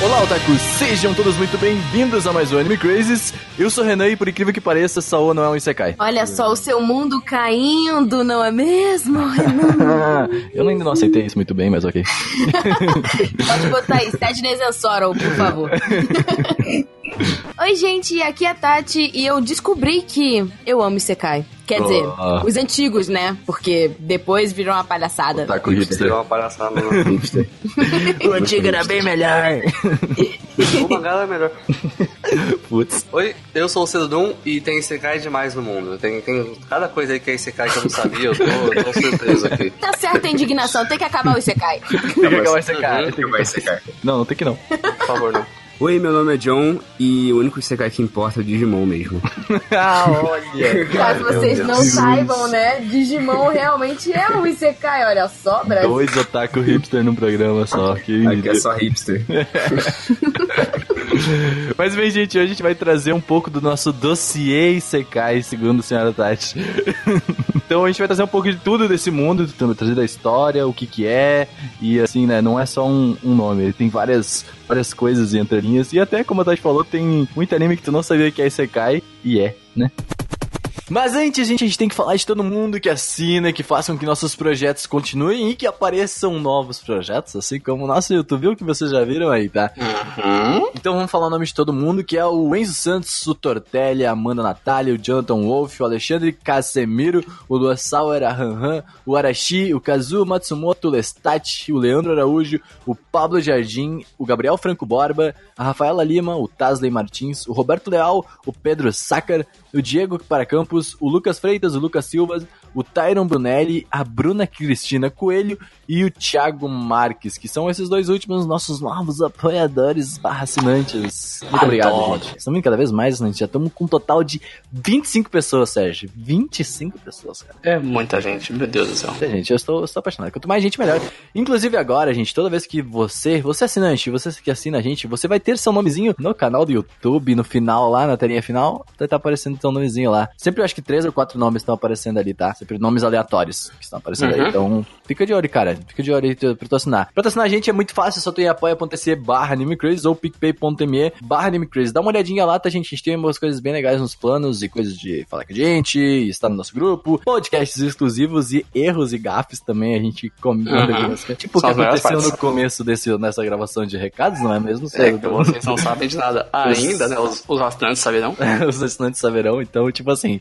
Olá, otakus! Sejam todos muito bem-vindos a mais um Anime Crazes. Eu sou o Renan e, por incrível que pareça, Saô não é um Isekai. Olha só o seu mundo caindo, não é mesmo? Eu ainda não aceitei isso muito bem, mas ok. Pode botar aí, Sadness and Sorrow, por favor. Oi, gente, aqui é a Tati e eu descobri que eu amo Isekai. Quer dizer, os antigos, né? Porque depois virou uma palhaçada. Otaku hipster. Deu uma palhaçada no hipster. O antigo era bem melhor. O mangá é melhor. Putz. Oi, eu sou o Cedum e tem Isekai demais no mundo. Tem, tem cada coisa aí que é Isekai que eu não sabia, eu tô, eu tô surpreso aqui. Tá certa a indignação, tem que acabar o Isekai. Tem que acabar Isekai. Uhum. Tem que- Vai secar. Não, não tem que não. Por favor, não. Oi, meu nome é John e o único Isekai que importa é o Digimon mesmo. ah, olha. Caso vocês não saibam, né? Digimon realmente é um Isekai, olha só, Brasil. Dois otaku hipster num programa só. Que Aqui é só hipster. Mas bem, gente, hoje a gente vai trazer um pouco do nosso dossiê Isekai, segundo a senhora Tati. então a gente vai trazer um pouco de tudo desse mundo, trazer da história, o que que é, e assim, né, não é só um, um nome, ele tem várias, várias coisas e entrelinhas, e até, como a Tati falou, tem muito anime que tu não sabia que é Isekai, e é, né? Mas antes, gente, a gente tem que falar de todo mundo que assina, que façam com que nossos projetos continuem e que apareçam novos projetos, assim como o nosso YouTube, que vocês já viram aí, tá? Então vamos falar o nome de todo mundo, que é o Enzo Santos, o Tortelli, a Amanda Natália, o Jonathan Wolf, o Alexandre Casemiro, o Lua Sauer, a Han Han, o Arashi, o Kazuo Matsumoto Lestat, o Leandro Araújo, o Pablo Jardim, o Gabriel Franco Borba, a Rafaela Lima, o Tasley Martins, o Roberto Leal, o Pedro Sácar, o Diego para Campos, o Lucas Freitas, o Lucas Silva, o Tyron Brunelli, a Bruna Cristina Coelho e o Thiago Marques, que são esses dois últimos nossos novos apoiadores barra assinantes. Muito obrigado, Adoro. gente. Estamos cada vez mais, né? Já estamos com um total de 25 pessoas, Sérgio. 25 pessoas, cara. É muita gente, meu Deus do céu. É, gente, eu estou, eu estou apaixonado. Quanto mais gente, melhor. Inclusive agora, gente, toda vez que você, você assinante, você que assina a gente, você vai ter seu nomezinho no canal do YouTube, no final lá, na telinha final, vai estar aparecendo seu nomezinho lá. Sempre eu acho que três ou quatro nomes estão aparecendo ali, tá? Sempre nomes aleatórios que estão aparecendo Uhum. aí. Então, fica de olho, cara. Fica de olho aí pra tu assinar. Pra tu assinar a gente é muito fácil, é só tu ir apoia.se barra animecraze ou picpay.me barra animecraze. Dá uma olhadinha lá, tá, gente? A gente tem umas coisas bem legais nos planos e coisas de falar com a gente, estar no nosso grupo, podcasts exclusivos e erros e gafes também a gente comenta. Uhum. Tipo o que aconteceu no começo desse, nessa gravação de recados, não é mesmo? É, que vocês não sabem de nada ainda, né? Os, os assinantes saberão. os assinantes saberão, então, tipo assim.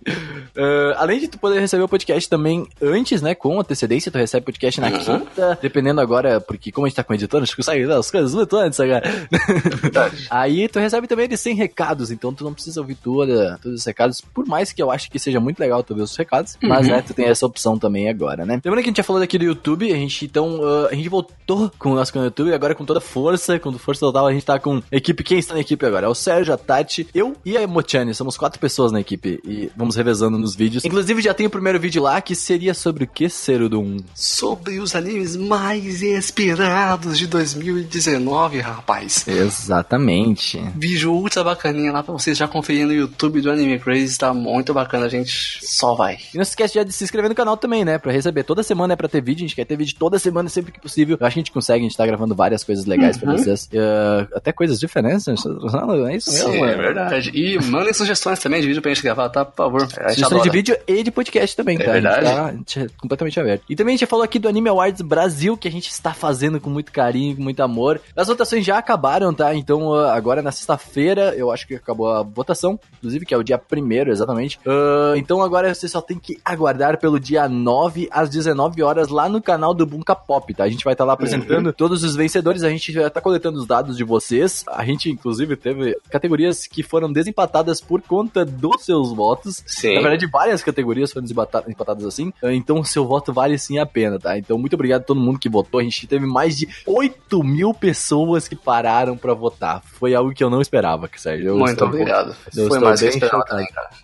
ah, além de tu poder receber o podcast também antes, né? Com antecedência, tu recebe o podcast na Uhum. quinta, dependendo agora, porque como a gente tá com editor, acho que sai as coisas muito antes agora. Aí tu recebe também eles sem recados, então tu não precisa ouvir toda, todos os recados, por mais que eu ache que seja muito legal tu ver os recados, mas né, tu tem essa opção também agora, né? Lembrando que a gente já falou daqui do YouTube, a gente então, ah, a gente voltou com o nosso canal do YouTube, agora com toda força, com força total, a gente tá com a equipe, quem está na equipe agora? É o Sérgio, a Tati, eu e a Mochane, somos quatro pessoas na equipe e vamos revezando nos vídeos. Inclusive já tem o primeiro vídeo lá que seria sobre o que Doom. Sobre os animes mais esperados de 2019, rapaz. Exatamente. Vídeo ultra bacaninha lá pra vocês já conferirem no YouTube do Anime Crazy, tá muito bacana, gente. Só vai. E não se esquece já de se inscrever no canal também, né? Pra receber. Toda semana é pra ter vídeo, a gente quer ter vídeo toda semana, sempre que possível. Eu acho que a gente consegue, a gente tá gravando várias coisas legais pra Uhum. vocês. Uh, até coisas diferentes, né? É isso mesmo, Sim, é verdade. E mandem sugestões também de vídeo pra gente gravar, tá? Por favor. Sugestões de vídeo e de podcast também, É tá? verdade. A gente, tá, a gente é completamente aberto. E também a gente falou aqui do Anime Awards Brasil, que a gente está fazendo com muito carinho, com muito amor. As votações já acabaram, tá? Então, uh, agora na sexta-feira, eu acho que acabou a votação, inclusive, que é o dia primeiro, exatamente. Uh, então, agora você só tem que aguardar pelo dia 9 às 19 horas lá no canal do Bunka Pop, tá? A gente vai estar lá apresentando todos os vencedores, a gente já tá coletando os dados de vocês. A gente, inclusive, teve categorias que foram desempatadas por conta dos seus votos. Sim. Na verdade, várias categorias foram desempata- empatadas assim. Então, seu voto vale sim a pena, tá? Então, muito obrigado a todo mundo que votou. A gente teve mais de 8 mil pessoas que pararam pra votar. Foi algo que eu não esperava, Sérgio. Eu Muito estou- obrigado. eu Foi mais bem cara.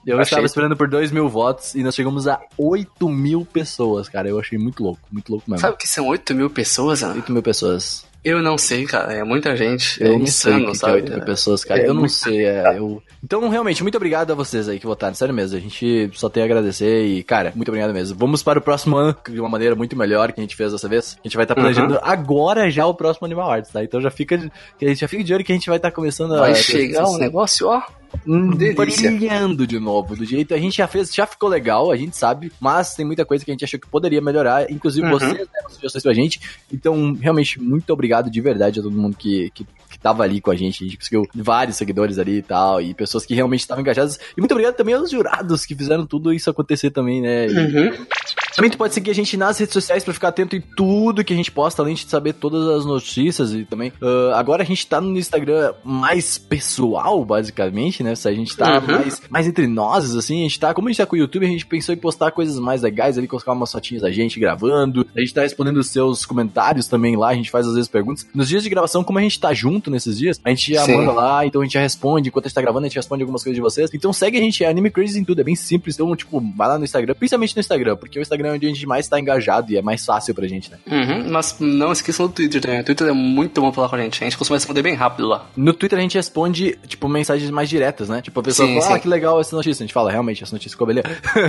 Eu Achei- estava esperando por 2 mil votos e nós chegamos a 8 mil pessoas, cara. Eu achei muito louco, muito louco mesmo. Sabe que são 8 mil pessoas, Ana? 8 mil pessoas. Eu não sei, cara. É muita gente. Eu é não sei insano, que, sabe? que é 80 pessoas, cara. É eu não sei. é, eu... Então, realmente, muito obrigado a vocês aí que votaram. Sério mesmo. A gente só tem a agradecer e, cara, muito obrigado mesmo. Vamos para o próximo ano de uma maneira muito melhor que a gente fez dessa vez. A gente vai estar planejando agora já o próximo Animal Arts, tá? Então já fica, já fica de olho que a gente vai estar começando a. Vai chegar um negócio, ó. Hum, delícia. brilhando de novo, do jeito a gente já fez, já ficou legal, a gente sabe, mas tem muita coisa que a gente achou que poderia melhorar, inclusive Uhum. vocês deram sugestões pra gente. Então, realmente, muito obrigado de verdade a todo mundo que, que, que tava ali com a gente. A gente conseguiu vários seguidores ali e tal, e pessoas que realmente estavam engajadas. E muito obrigado também aos jurados que fizeram tudo isso acontecer também, né? E- Uhum. Também tu pode seguir a gente nas redes sociais pra ficar atento em tudo que a gente posta, além de saber todas as notícias e também. ah, agora a gente tá no Instagram mais pessoal, basicamente, né? Se a gente tá Uhum. mais, mais entre nós, assim, a gente tá. Como a gente tá com o YouTube, a gente pensou em postar coisas mais legais ali, colocar umas fotinhas da gente gravando. A gente tá respondendo os seus comentários também lá, a gente faz às vezes perguntas. Nos dias de gravação, como a gente tá junto nesses dias, a gente já Sim. manda lá, então a gente já responde. Enquanto a gente tá gravando, a gente responde algumas coisas de vocês. Então segue a gente, é Anime Crazy em tudo, é bem simples. Então, tipo, vai lá no Instagram, principalmente no Instagram, porque o Instagram é onde a gente mais tá engajado e é mais fácil pra gente, né? Uhum. Mas não esqueçam do Twitter também. O Twitter é muito bom falar com a gente. A gente costuma responder bem rápido lá. No Twitter a gente responde, tipo, mensagens mais diretas, né? Tipo, a pessoa Sim, fala, ah, sim. que legal essa notícia. A gente fala, realmente, essa notícia ficou beleza.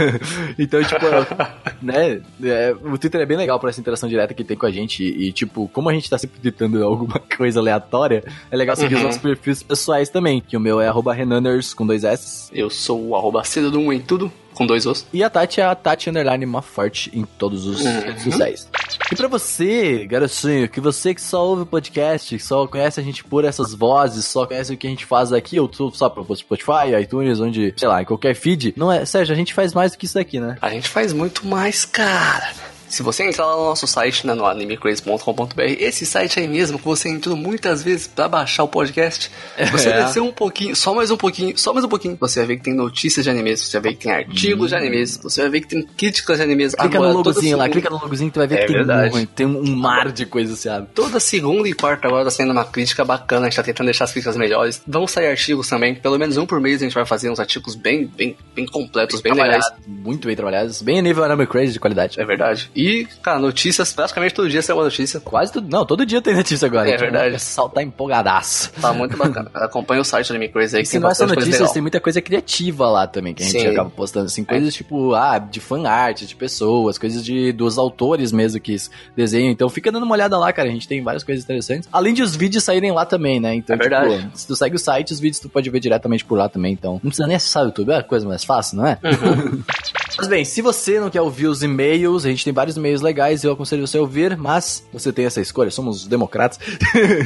então, tipo, né? é, o Twitter é bem legal pra essa interação direta que tem com a gente. E, tipo, como a gente tá sempre tweetando alguma coisa aleatória, é legal seguir os Uhum. nossos perfis pessoais também. Que o meu é arroba Renaners com dois S. Eu sou o arroba Cedadum em tudo, com dois ossos. E a Tati é a Tati Underline Maforte em todos os Uhum. redes sociais. E pra você, garotinho, que você que só ouve o podcast, que só conhece a gente por essas vozes, só conhece o que a gente faz aqui, ou tu- só pro Spotify, iTunes, onde, sei lá, em qualquer feed, não é, Sérgio, a gente faz mais do que isso daqui, né? A gente faz muito mais, cara. Se você entrar lá no nosso site, né, no animecrazy.com.br, esse site aí mesmo que você entrou muitas vezes pra baixar o podcast, você É. descer um pouquinho, só mais um pouquinho, só mais um pouquinho, você vai ver que tem notícias de animes, você vai ver que tem artigos de animes, você vai ver que tem críticas de animes. Hum. Clica Agora, no logozinho lá, clica no logozinho que tu vai ver É que tem verdade. um, tem um mar de coisa associada. Toda segunda e quarta agora tá sendo uma crítica bacana, a gente tá tentando deixar as críticas melhores. Vão sair artigos também, pelo menos um por mês a gente vai fazer uns artigos bem, bem, bem completos, bem, legais. Trabalhados, muito bem trabalhados, bem a nível Anime Crazy de qualidade. É verdade. E, cara, notícias, praticamente todo dia sai uma notícia. Quase tudo, não, todo dia tem notícia agora. É verdade. O pessoal tá empolgadaço. Tá muito bacana. Acompanha o site do Anime Crazy aí E que se não é só notícias, tem muita coisa criativa lá também, que a gente Sim. acaba postando, assim, coisas tipo, ah, de fan art, de pessoas, coisas de, dos autores mesmo que desenham, então fica dando uma olhada lá, cara, a gente tem várias coisas interessantes, além de os vídeos saírem lá também, né, então, É verdade. tipo, se tu segue o site, os vídeos tu pode ver diretamente por lá também, então, não precisa nem acessar o YouTube, é a coisa mais fácil, não é? Uhum. Mas bem, se você não quer ouvir os e-mails, a gente tem vários e-mails legais, eu aconselho você a ouvir, mas você tem essa escolha, somos democratas.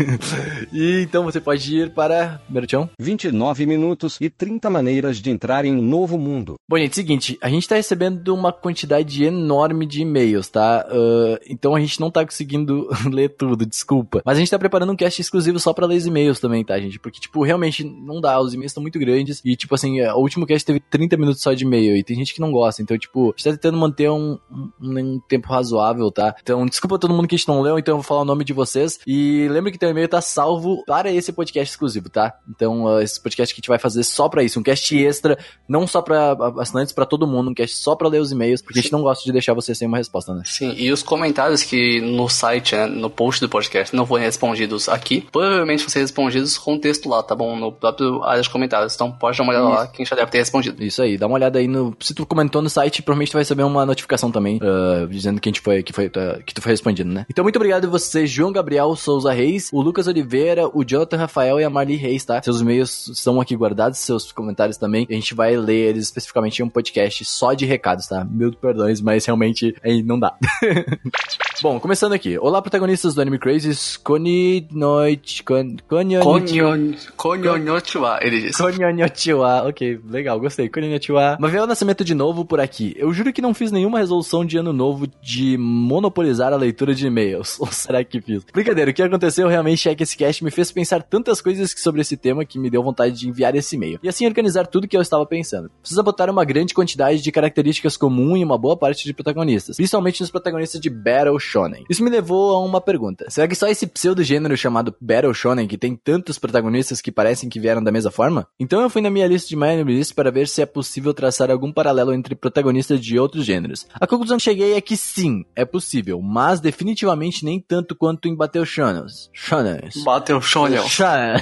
e então você pode ir para. Merchão? 29 minutos e 30 maneiras de entrar em um novo mundo. Bom, gente, seguinte, a gente tá recebendo uma quantidade enorme de e-mails, tá? Ah, então a gente não tá conseguindo ler tudo, desculpa. Mas a gente tá preparando um cast exclusivo só pra ler os e-mails também, tá, gente? Porque, tipo, realmente não dá, os e-mails estão muito grandes. E, tipo assim, o último cast teve 30 minutos só de e-mail. E tem gente que não gosta. Então, tipo, a gente tá tentando manter um, um, um tempo razoável, tá? Então, desculpa todo mundo que a gente não leu, então eu vou falar o nome de vocês. E lembra que teu e-mail tá salvo para esse podcast exclusivo, tá? Então, ah, esse podcast que a gente vai fazer só pra isso, um cast extra, não só pra assinantes, pra todo mundo, um cast só pra ler os e-mails, porque a gente não gosta de deixar você sem uma resposta, né? Sim, e os comentários que no site, né, no post do podcast, não foram respondidos aqui, provavelmente vão ser respondidos com o texto lá, tá bom? No próprio área de comentários. Então pode dar uma olhada lá, que a gente já deve ter respondido. Isso aí, dá uma olhada aí no. Se tu comentou no site, provavelmente tu vai receber uma notificação também, ah, dizendo que a gente foi, que foi, tá, que tu foi respondido, né? Então, muito obrigado a você, João Gabriel Souza Reis, o Lucas Oliveira, o Jonathan Rafael e a Marli Reis, tá? Seus e-mails estão aqui guardados, seus comentários também. A gente vai ler eles especificamente em um podcast só de recados, tá? Mil perdões, mas realmente aí não dá. Bom, começando aqui. Olá, protagonistas do Anime Crazes. Koni noite. Kon, konyo Konyon- Konyonyochiwa, ele disse. Konyanyochiwa. Ok, legal, gostei. Konyanyochiwa. Mas veio o nascimento de novo por aqui. Eu juro que não fiz nenhuma resolução de ano novo de monopolizar a leitura de e-mails. Ou será que fiz? Brincadeira, o que aconteceu realmente é que esse cast me fez pensar tantas coisas sobre esse tema que me deu vontade de enviar esse e-mail. E assim organizar tudo que eu estava pensando. Precisa botar uma grande quantidade de características comuns em uma boa parte de protagonistas. Principalmente nos protagonistas de Battle Shonen. Isso me levou a uma pergunta. Será que só esse pseudo-gênero chamado Battle Shonen, que tem tantos protagonistas que parecem que vieram da mesma forma? Então eu fui na minha lista de Anime List para ver se é possível traçar algum paralelo entre protagonistas de outros gêneros. A conclusão que cheguei é que sim, é possível, mas definitivamente nem tanto quanto em Battle Shonen. Shonen. Bateu Shonel. Shonen.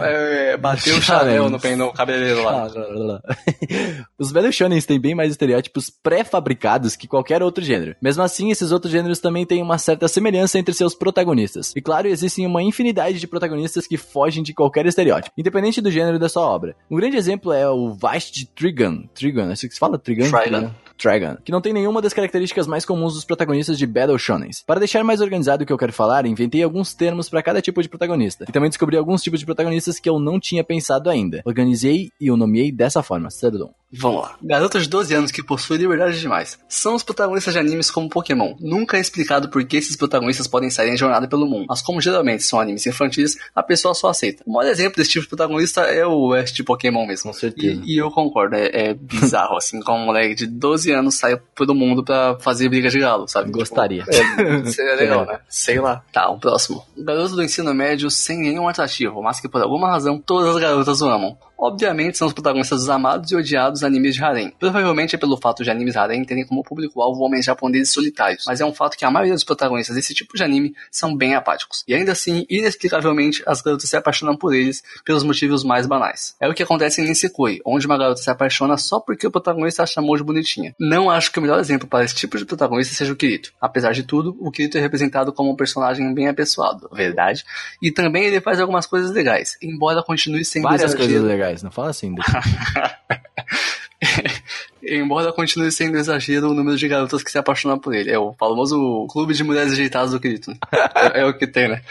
É, bateu o Chanel no, no cabeleireiro lá. Os velhos shonens têm bem mais estereótipos pré-fabricados que qualquer outro gênero. Mesmo assim, esses outros gêneros também têm uma certa semelhança entre seus protagonistas. E claro, existem uma infinidade de protagonistas que fogem de qualquer estereótipo, independente do gênero da sua obra. Um grande exemplo é o Vast Trigun. Trigun, acho que se fala Trigun? Trigun. Trigun, que não tem nenhuma das características mais comuns dos protagonistas de Battle Shonens. Para deixar mais organizado o que eu quero falar, inventei alguns termos para cada tipo de protagonista. E também descobri alguns tipos de protagonistas que eu não tinha pensado ainda. Organizei e o nomeei dessa forma, Cerdon. Vamos lá. Garotas de 12 anos que possuem liberdade demais. São os protagonistas de animes como Pokémon. Nunca é explicado por que esses protagonistas podem sair em jornada pelo mundo. Mas como geralmente são animes infantis, a pessoa só aceita. O maior exemplo desse tipo de protagonista é o de Pokémon mesmo. Com certeza. E, e eu concordo, é, é bizarro, assim, como um moleque de 12 anos sai pelo mundo pra fazer briga de galo, sabe? Gostaria. Tipo, é, seria legal, né? Sei lá. Tá, o próximo. Garoto do ensino médio sem nenhum atrativo, mas que por alguma razão todas as garotas o amam. Obviamente são os protagonistas dos amados e odiados animes de harem. Provavelmente é pelo fato de animes harem terem como público-alvo homens japoneses solitários, mas é um fato que a maioria dos protagonistas desse tipo de anime são bem apáticos. E ainda assim, inexplicavelmente, as garotas se apaixonam por eles pelos motivos mais banais. É o que acontece em Nisekoi, onde uma garota se apaixona só porque o protagonista a chamou de bonitinha. Não acho que o melhor exemplo para esse tipo de protagonista seja o Kirito. Apesar de tudo, o Kirito é representado como um personagem bem apessoado, verdade? E também ele faz algumas coisas legais, embora continue sendo Várias coisas legais, não fala assim. Embora continue sendo exagero o número de garotas que se apaixonam por ele. É o famoso clube de mulheres ajeitadas do Kirito. É, é o que tem, né?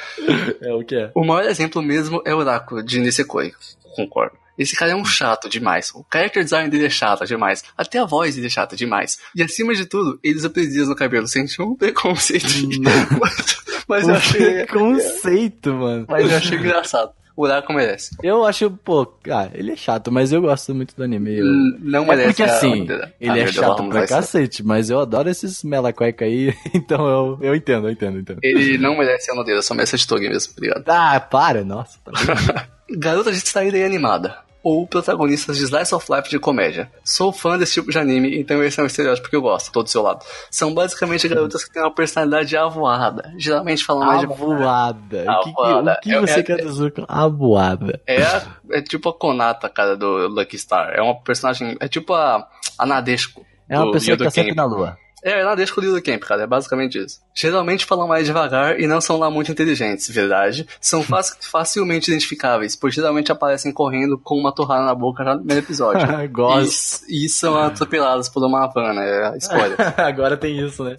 é o que é. O maior exemplo mesmo é o Oráculo de Nisekoi. Concordo. Esse cara é um chato demais. O character design dele é chato demais. Até a voz dele é chata demais. E acima de tudo, ele usa dias no cabelo. Sente um preconceito. mas, mas eu achei. Conceito, mano. Mas eu achei engraçado. O Oráculo merece. Eu acho, pô, ah, ele é chato, mas eu gosto muito do anime. Eu... Hum, Não É merece. porque a- assim, a- ele a é merda chato pra ser. cacete, mas eu adoro esses mela cueca aí, então eu, eu entendo, eu entendo, eu entendo. Ele não merece a nodeira, só merece a Toge mesmo, obrigado. Ah, para, nossa. Tá. Garota de saída e animada. Ou protagonistas de Slice of Life de comédia. Sou fã desse tipo de anime, então esse é um estereótipo que eu gosto, todo do seu lado. São basicamente garotas que têm uma personalidade avoada. Geralmente falam mais de. Avoada. O que, que- o que É- você é- quer dizer com avoada? É, a- é tipo a Konata, cara, do Lucky Star. É uma personagem. É tipo a, a Nadeshiko. É uma pessoa que Yodo tá sempre na lua. É, ela deixa com o Lilo Camp, cara, é basicamente isso. Geralmente falam mais devagar e não são lá muito inteligentes, verdade. São fac- facilmente identificáveis, pois geralmente aparecem correndo com uma torrada na boca já no primeiro episódio. Gosto. E, e são atropeladas por uma havana, é a spoiler. Agora tem isso, né?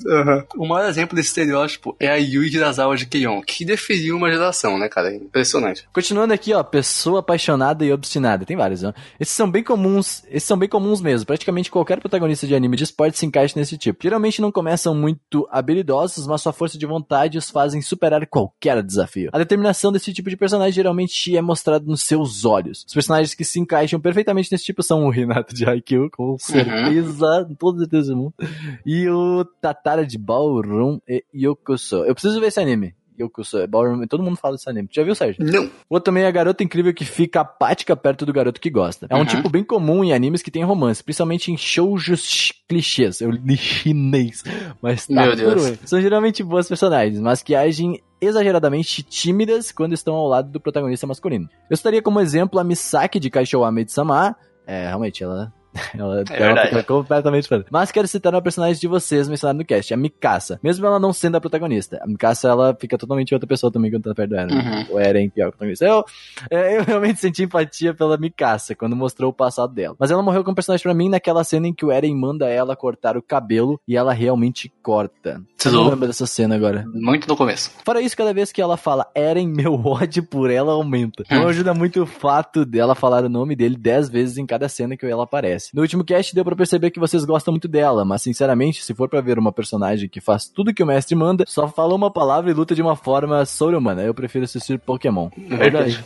O maior exemplo desse estereótipo é a Yui Hirasawa de Keion, que definiu uma geração, né, cara? É impressionante. Continuando aqui, ó, pessoa apaixonada e obstinada. Tem vários, ó. Esses são bem comuns, esses são bem comuns mesmo. Praticamente qualquer protagonista de anime de esporte se encaixa nesse tipo. Geralmente não começam muito habilidosos, mas sua força de vontade os fazem superar qualquer desafio. A determinação desse tipo de personagem geralmente é mostrada nos seus olhos. Os personagens que se encaixam perfeitamente nesse tipo são o Renato de Haikyuu, com certeza, toda certeza do mundo, e o Tatara de Ballroom e Yokuso. Eu preciso ver esse anime. Yokuso, é Ballroom, todo mundo fala desse anime. Tu já viu, Sérgio? Não. Outro também é a garota incrível que fica apática perto do garoto que gosta. É um Uhum. tipo bem comum em animes que tem romance, principalmente em shoujos clichês. Eu li chinês, mas tá Meu Deus. São geralmente boas personagens, mas que agem exageradamente tímidas quando estão ao lado do protagonista masculino. Eu estaria como exemplo a Misaki de Kaishowa Maid-sama. É, realmente, ela... Ela, É ela fica completamente fã. Mas quero citar uma personagem de vocês mencionada no cast, a Mikasa. Mesmo ela não sendo a protagonista. A Mikasa, ela fica totalmente outra pessoa também quando tá perto do Eren. Uhum. O Eren que o protagonista. Eu, é, eu realmente senti empatia pela Mikasa quando mostrou o passado dela. Mas ela morreu como personagem pra mim naquela cena em que o Eren manda ela cortar o cabelo e ela realmente corta. Eu não Tudo. lembro dessa cena agora. Muito no começo. Fora isso, cada vez que ela fala Eren, meu ódio por ela aumenta. Não ajuda muito o fato dela falar o nome dele dez vezes em cada cena que ela aparece. No último cast deu pra perceber que vocês gostam muito dela, mas sinceramente, se for pra ver uma personagem que faz tudo que o mestre manda, só fala uma palavra e luta de uma forma sobre-humana, eu prefiro assistir Pokémon. Verdade.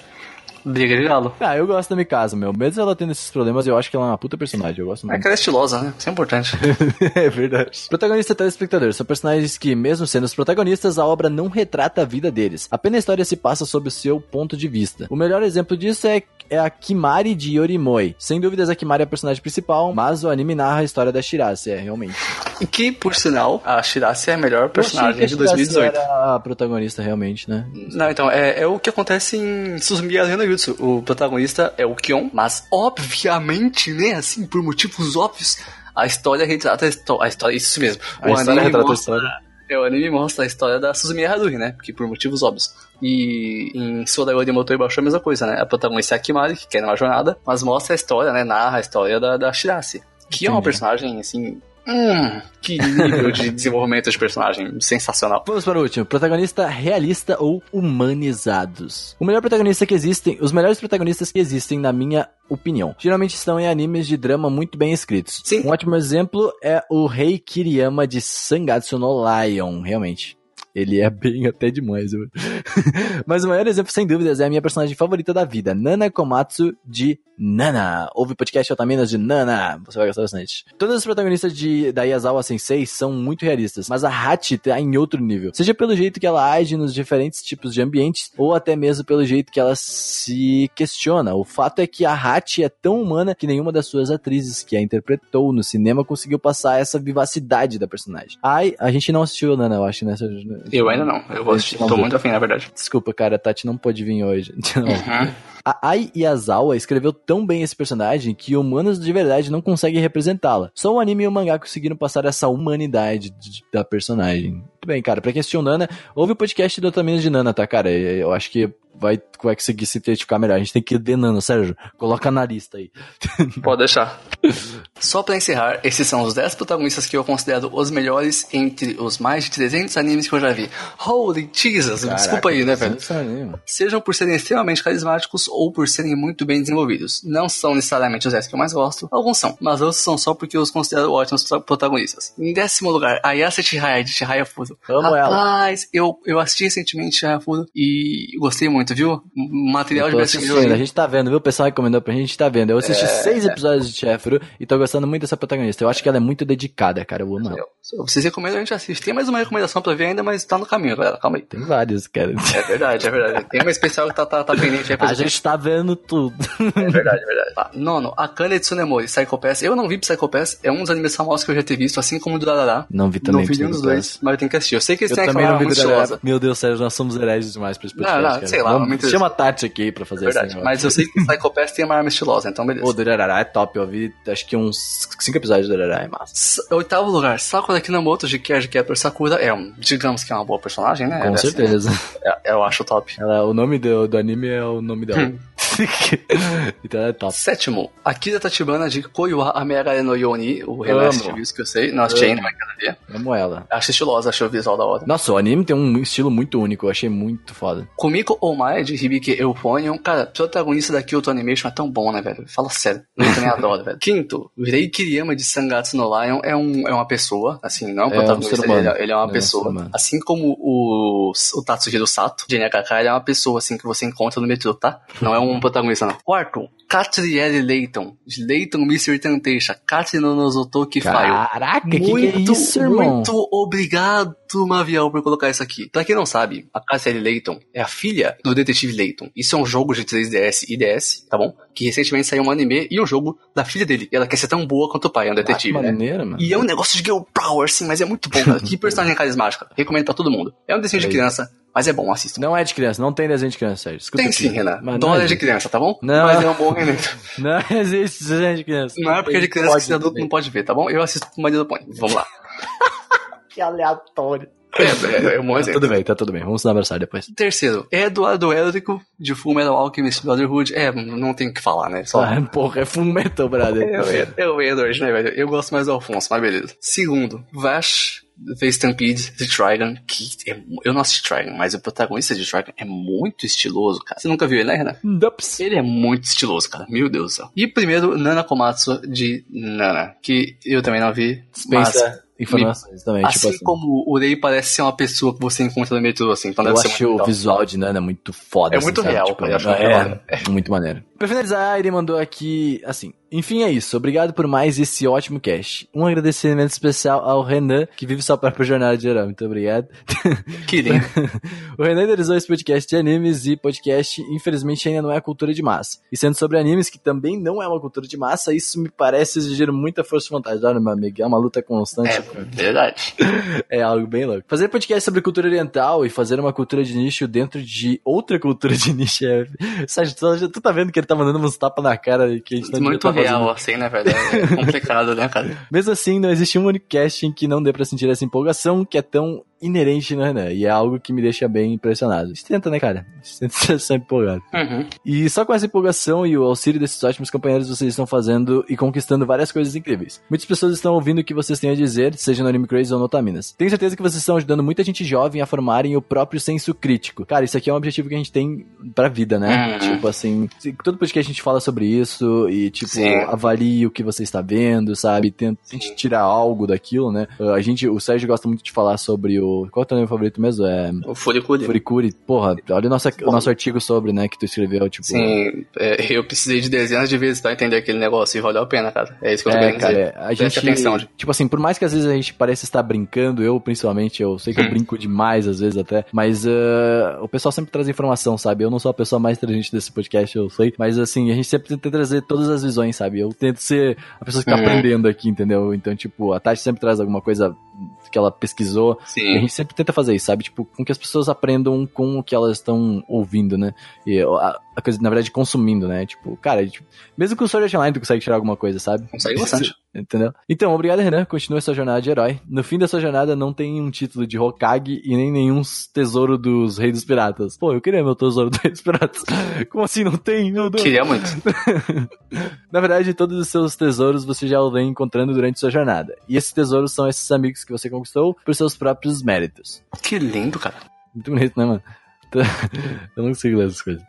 Briga de galo. Ah, eu gosto da Mikasa, meu. Mesmo ela tendo esses problemas, eu acho que ela é uma puta personagem. Eu gosto É muito. que ela é estilosa, né? Isso é importante. é verdade. Protagonista e telespectador são personagens que, mesmo sendo os protagonistas, a obra não retrata a vida deles. Apenas a história se passa sob o seu ponto de vista. O melhor exemplo disso é, é a Kimari de Yorimoi. Sem dúvidas, a Kimari é a personagem principal, mas o anime narra a história da Shirase, é, realmente. E que, por sinal, a Shirase é a melhor Eu achei personagem que a de Shirase 2018. era a protagonista, realmente, né? Não, então, é, é o que acontece em Suzumi Arena Jutsu. O protagonista é o Kion, mas obviamente, né, assim, por motivos óbvios, a história retrata a, histó- a história, isso mesmo. A história retrata a história. É, o anime mostra a história da Suzumi Haruhi, né, porque por motivos óbvios. E em Sodaori Motor Baixou a mesma coisa, né, a protagonista é a Kimari, que quer numa jornada, mas mostra a história, né, narra a história da, da Shirase. Que é uma Entendi. personagem, assim, hum, que nível de desenvolvimento de personagem sensacional. Vamos para o último. Protagonista realista ou humanizados. O melhor protagonista que existem, os melhores protagonistas que existem, na minha opinião, geralmente estão em animes de drama muito bem escritos. Sim. Um ótimo exemplo é o Rei Kiriyama de Sangatsu no Lion, realmente. Ele é bem até demais. Mas o maior exemplo, sem dúvidas, é a minha personagem favorita da vida, Nana Komatsu de Nana. Ouve podcast Otaminas de Nana. Você vai gostar bastante. Todas as protagonistas de, da Yazawa Sensei são muito realistas, mas a Hachi tá em outro nível. Seja pelo jeito que ela age nos diferentes tipos de ambientes, ou até mesmo pelo jeito que ela se questiona. O fato é que a Hachi é tão humana que nenhuma das suas atrizes que a interpretou no cinema conseguiu passar essa vivacidade da personagem. Ai, a gente não assistiu Nana, eu acho, né? Eu ainda não, eu vou assistir, tô muito afim, na verdade. Desculpa, cara, a Tati não pôde vir hoje. Não. Uhum. A Ai Yazawa escreveu tão bem esse personagem que humanos de verdade não conseguem representá-la. Só o anime e o mangá conseguiram passar essa humanidade de- da personagem. Muito bem, cara. Pra quem assistiu Nana, ouve o podcast do Otaminas de Nana, tá, cara? Eu acho que vai, conseguir se identificar melhor. A gente tem que ver Nana, Sérgio. Coloca na lista aí. Pode deixar. Só pra encerrar, esses são os 10 protagonistas que eu considero os melhores entre os mais de 300 animes que eu já vi. Holy Jesus! Desculpa aí, né, velho? Sejam por serem extremamente carismáticos ou por serem muito bem desenvolvidos. Não são necessariamente os 10 que eu mais gosto, alguns são, mas outros são só porque eu os considero ótimos pro- protagonistas. Em décimo lugar, Ayase Chihaya de Chihaya Amo ela. Rapaz, eu, eu assisti recentemente Chihaya Furo e gostei muito, viu? Material de assistindo, a gente tá vendo, viu? O pessoal recomendou pra gente, tá vendo. Eu assisti seis episódios de Chefro e tô gostando muito dessa protagonista. Eu acho que ela é muito dedicada, cara. Eu amo ela. Vocês recomendam, a gente assiste. Tem mais uma recomendação pra ver ainda, mas tá no caminho, galera. Calma aí. Tem vários, cara. É verdade, é verdade. Tem uma especial que tá, tá, tá pendente aí pra A gente tá vendo tudo. É verdade, é verdade. Tá. Nono, Akane Tsunemori, Psycho Pass. Eu não vi Psycho Pass, é um dos animes famosos que eu já ter visto, assim como o Durarara. Não vi também. Não vi nenhum dos dois, mas eu tenho que assistir. Eu sei que eles Eu têm também aquela muito estilosa. Meu Deus, Sérgio, nós somos hereges demais pra esse podcast. Não, não, cara. sei lá, Vamos-. Chama a Tati aqui pra fazer É esse negócio. Mas eu sei que Psycho Pass tem uma arma estilosa, então beleza. O Durarara é top. Eu vi, acho que uns cinco episódios do Durarara. É massa. Oitavo lugar, Sakura Kinamoto de Cage Captor Sakura é um, digamos que é uma boa personagem, né? Com é assim, certeza. é- eu acho top. Ela, o nome do, do anime é o nome dela. Então é top. Sétimo, Akira Tachibana de Koiwa Amerare no Yoni, o remaster Amo. isso que eu sei. Não assisti ainda, mas quero ver. Amo ela. Acho estilosa, achei o visual da hora. Nossa, o anime tem um estilo muito único. Eu achei muito foda. Kumiko Omae de Hibiki Euphonium. Cara, o protagonista da Kyoto Animation é tão bom, né, velho? Fala sério. Eu também adoro, velho. Quinto, Rei Kiriyama de Sangatsu no Lion é, um, é uma pessoa, assim, não é um É um protagonista, ser humano. ele, é- ele é uma É um pessoa. humano. assim como o, o Tatsuhiro Sato, de NHK, ele é uma pessoa, assim, que você encontra no metrô, tá? Não é um protagonista. Quarto, Katriele Leighton, de Leighton Mystery Temptation, Katri no Nozotoki. Caraca, que, que é isso, irmão? Muito obrigado, Maviel, por colocar isso aqui. Pra quem não sabe, a Cassidy Layton é a filha do detetive Layton. Isso é um jogo de 3DS e DS, tá bom? Que recentemente saiu um anime e um jogo da filha dele. E ela quer ser tão boa quanto o pai, é um Ah, que detetive, né? maneiro, mano. E é um negócio de girl power, assim, mas é muito bom, cara. Que personagem carismática. Recomendo pra todo mundo. É um desenho de criança, mas é bom, assista. Não é de criança, não tem desenho de criança, Sérgio. Escuta Tem aqui. sim, Renan. Mas não Dora é de existe. criança, tá bom? Não. Mas é um bom remake. Não existe desenho de criança. Não é porque é de criança que ser adulto não pode ver, tá bom? Eu assisto com o marido põe. Vamos lá. Que aleatório. É, é, é um bom Tá exemplo. tudo bem, tá tudo bem. Vamos se abraçar depois. Terceiro, Eduardo Elrico, de Full Metal Alchemist Brotherhood. É, não tem o que falar, né? Só... Ah, porra, é Full Metal, brother. É o Ed- o Edward, né, velho? Eu gosto mais do Alfonso, mas beleza. Segundo, Vash, The Stampede, The Trigon, que é, eu não assisti Trigon, mas o protagonista de Trigon é muito estiloso, cara. Você nunca viu ele, né, Renan? Dups. Ele é muito estiloso, cara. Meu Deus do céu. E primeiro, Nana Komatsu, de Nana, que eu também não vi, mas Dispensa informações também. Assim, tipo assim. como o Rei parece ser uma pessoa que você encontra no metrô, assim. Então eu deve acho o visual de Nana muito foda. É assim, muito sabe? real, Tipo, eu acho é, muito maneiro. é muito maneiro. Pra finalizar, ele mandou aqui, assim, enfim é isso, obrigado por mais esse ótimo cast. Um agradecimento especial ao Renan, que vive sua própria jornada de herói. Muito obrigado. Que lindo. o Renan idealizou esse podcast de animes e podcast, infelizmente, ainda não é cultura de massa. E sendo sobre animes, que também não é uma cultura de massa, isso me parece exigir muita força e vontade. Olha, meu amigo, é uma luta constante. É verdade. É algo bem louco. Fazer podcast sobre cultura oriental e fazer uma cultura de nicho dentro de outra cultura de nicho é. Sérgio, tu, tá vendo que ele tá mandando uns tapas na cara que a gente Muito tá. Real, assim, né, velho? É complicado, né, cara? Mesmo assim, não existe um único cast em que não dê pra sentir essa empolgação que é tão inerente no Renan. E é algo que me deixa bem impressionado. A gente tenta, né, cara? A gente tenta ser sempre empolgado. Uhum. E só com essa empolgação e o auxílio desses ótimos companheiros vocês estão fazendo e conquistando várias coisas incríveis. Muitas pessoas estão ouvindo o que vocês têm a dizer, seja no Anime Crazy ou no Otaminas. Tenho certeza que vocês estão ajudando muita gente jovem a formarem o próprio senso crítico. Cara, isso aqui é um objetivo que a gente tem pra vida, né? Uhum. Tipo assim, todo podcast a gente fala sobre isso e, tipo, Sim. avalie o que você está vendo, sabe? Tenta, tente tirar algo daquilo, né? A gente, o Sérgio gosta muito de falar sobre o. Qual é o teu nome favorito mesmo? É. O Furikuri. Furikuri. Porra, olha o nosso, o nosso artigo sobre, né, que tu escreveu, tipo. Sim, é, eu precisei de dezenas de vezes pra entender aquele negócio e valeu a pena, cara. É isso que eu tô É, querendo cara, dizer. é, a gente, atenção, gente. tipo assim, por mais que às vezes a gente pareça estar brincando, eu principalmente, eu sei que eu Hum. brinco demais às vezes até, mas ah, o pessoal sempre traz informação, sabe? Eu não sou a pessoa mais inteligente desse podcast, eu sei, mas assim, a gente sempre tenta trazer todas as visões, sabe? Eu tento ser a pessoa que tá Hum. aprendendo aqui, entendeu? Então, tipo, a Tati sempre traz alguma coisa que ela pesquisou, e a Sim. gente sempre tenta fazer isso, sabe? Tipo, com que as pessoas aprendam com o que elas estão ouvindo, né? E a, a coisa, na verdade, consumindo, né? Tipo, cara, tipo, mesmo com o Sword Art Online tu consegue tirar alguma coisa, sabe? Consegue bastante. Entendeu? Então, obrigado, Renan. Continue sua jornada de herói. No fim da sua jornada, não tem um título de Hokage e nem nenhum tesouro dos Reis dos Piratas. Pô, eu queria meu tesouro dos Reis dos Piratas. Como assim não tem? Meu Deus. Queria muito. Na verdade, todos os seus tesouros você já o vem encontrando durante sua jornada. E esses tesouros são esses amigos que você conquistou por seus próprios méritos. Que lindo, cara. Muito bonito, né, mano? Eu não consigo ler essas coisas.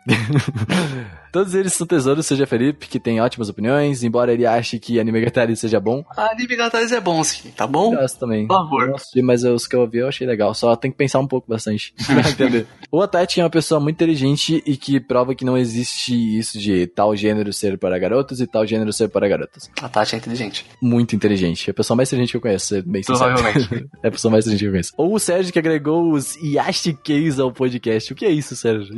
Todos eles são tesouros, seja Felipe, que tem ótimas opiniões, embora ele ache que Anime Gatari seja bom. A Anime Gataris é bom, sim, tá bom? Eu gosto também. Por favor. Assisti, mas os que eu ouvi eu achei legal. Só tem que pensar um pouco bastante pra entender. O Atachi é uma pessoa muito inteligente e que prova que não existe isso de tal gênero ser para garotos e tal gênero ser para garotas. A Tati é inteligente. Muito inteligente. É a pessoa mais inteligente que eu conheço, ser bem. Provavelmente. É a pessoa mais inteligente que eu conheço. Ou o Sérgio que agregou os Yashikeis ao podcast. O que é isso, Sérgio?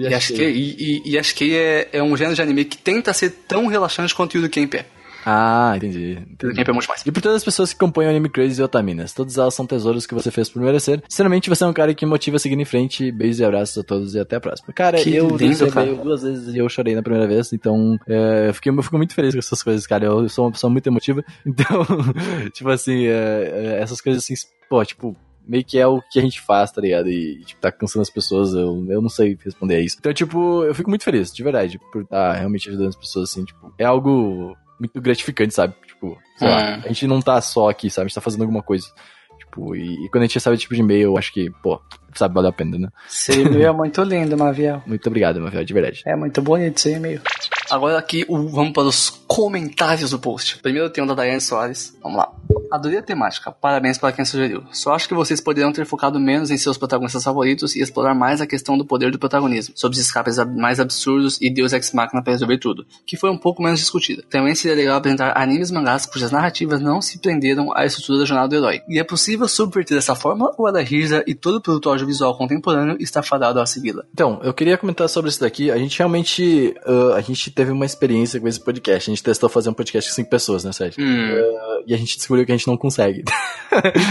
Que é, é um gênero de anime que tenta ser tão relaxante quanto o Yudo Camp é. Ah, entendi. Entendi. É muito mais. E por todas as pessoas que compõem o Anime Crazy e Otaminas. Todas elas são tesouros que você fez por merecer. Sinceramente, você é um cara que motiva a seguir em frente. Beijos e abraços a todos e até a próxima. Cara, Que eu lindo, cara. duas vezes e eu chorei na primeira vez. Então, é, eu, fiquei, eu fico muito feliz com essas coisas, cara. Eu sou uma pessoa muito emotiva. Então, tipo assim, é, essas coisas assim, pô, tipo, meio que é o que a gente faz, tá ligado? E, tipo, tá cansando as pessoas, eu, eu não sei responder a isso. Então, tipo, eu fico muito feliz, de verdade, por estar realmente ajudando as pessoas, assim, tipo, é algo muito gratificante, sabe? Tipo, sei lá, Hum. a gente não tá só aqui, sabe? A gente tá fazendo alguma coisa. Tipo, e, e quando a gente recebe esse tipo de e-mail, eu acho que, pô, sabe, valeu a pena, né? Seu e-mail é muito lindo, Maviel. Muito obrigado, meu filho, de verdade. É muito bonito seu e-mail. Agora aqui o- vamos para os comentários do post. Primeiro tem um da Daiane Soares. Vamos lá. Adorei a temática. Parabéns para quem sugeriu. Só acho que vocês poderiam ter focado menos em seus protagonistas favoritos e explorar mais a questão do poder do protagonismo, sobre os escapes mais absurdos e Deus Ex Machina para resolver tudo, que foi um pouco menos discutida. Também seria legal apresentar animes mangás cujas narrativas não se prenderam à estrutura da jornada do herói. E é possível subverter dessa forma ou a da Risa e todo o produto audiovisual contemporâneo está fadado a segui-la? Então, eu queria comentar sobre isso daqui. A gente realmente, ah, a gente teve uma experiência com esse podcast. A gente testou fazer um podcast com cinco pessoas, né, Sérgio? Hum. Ah, e a gente descobriu que a gente não consegue.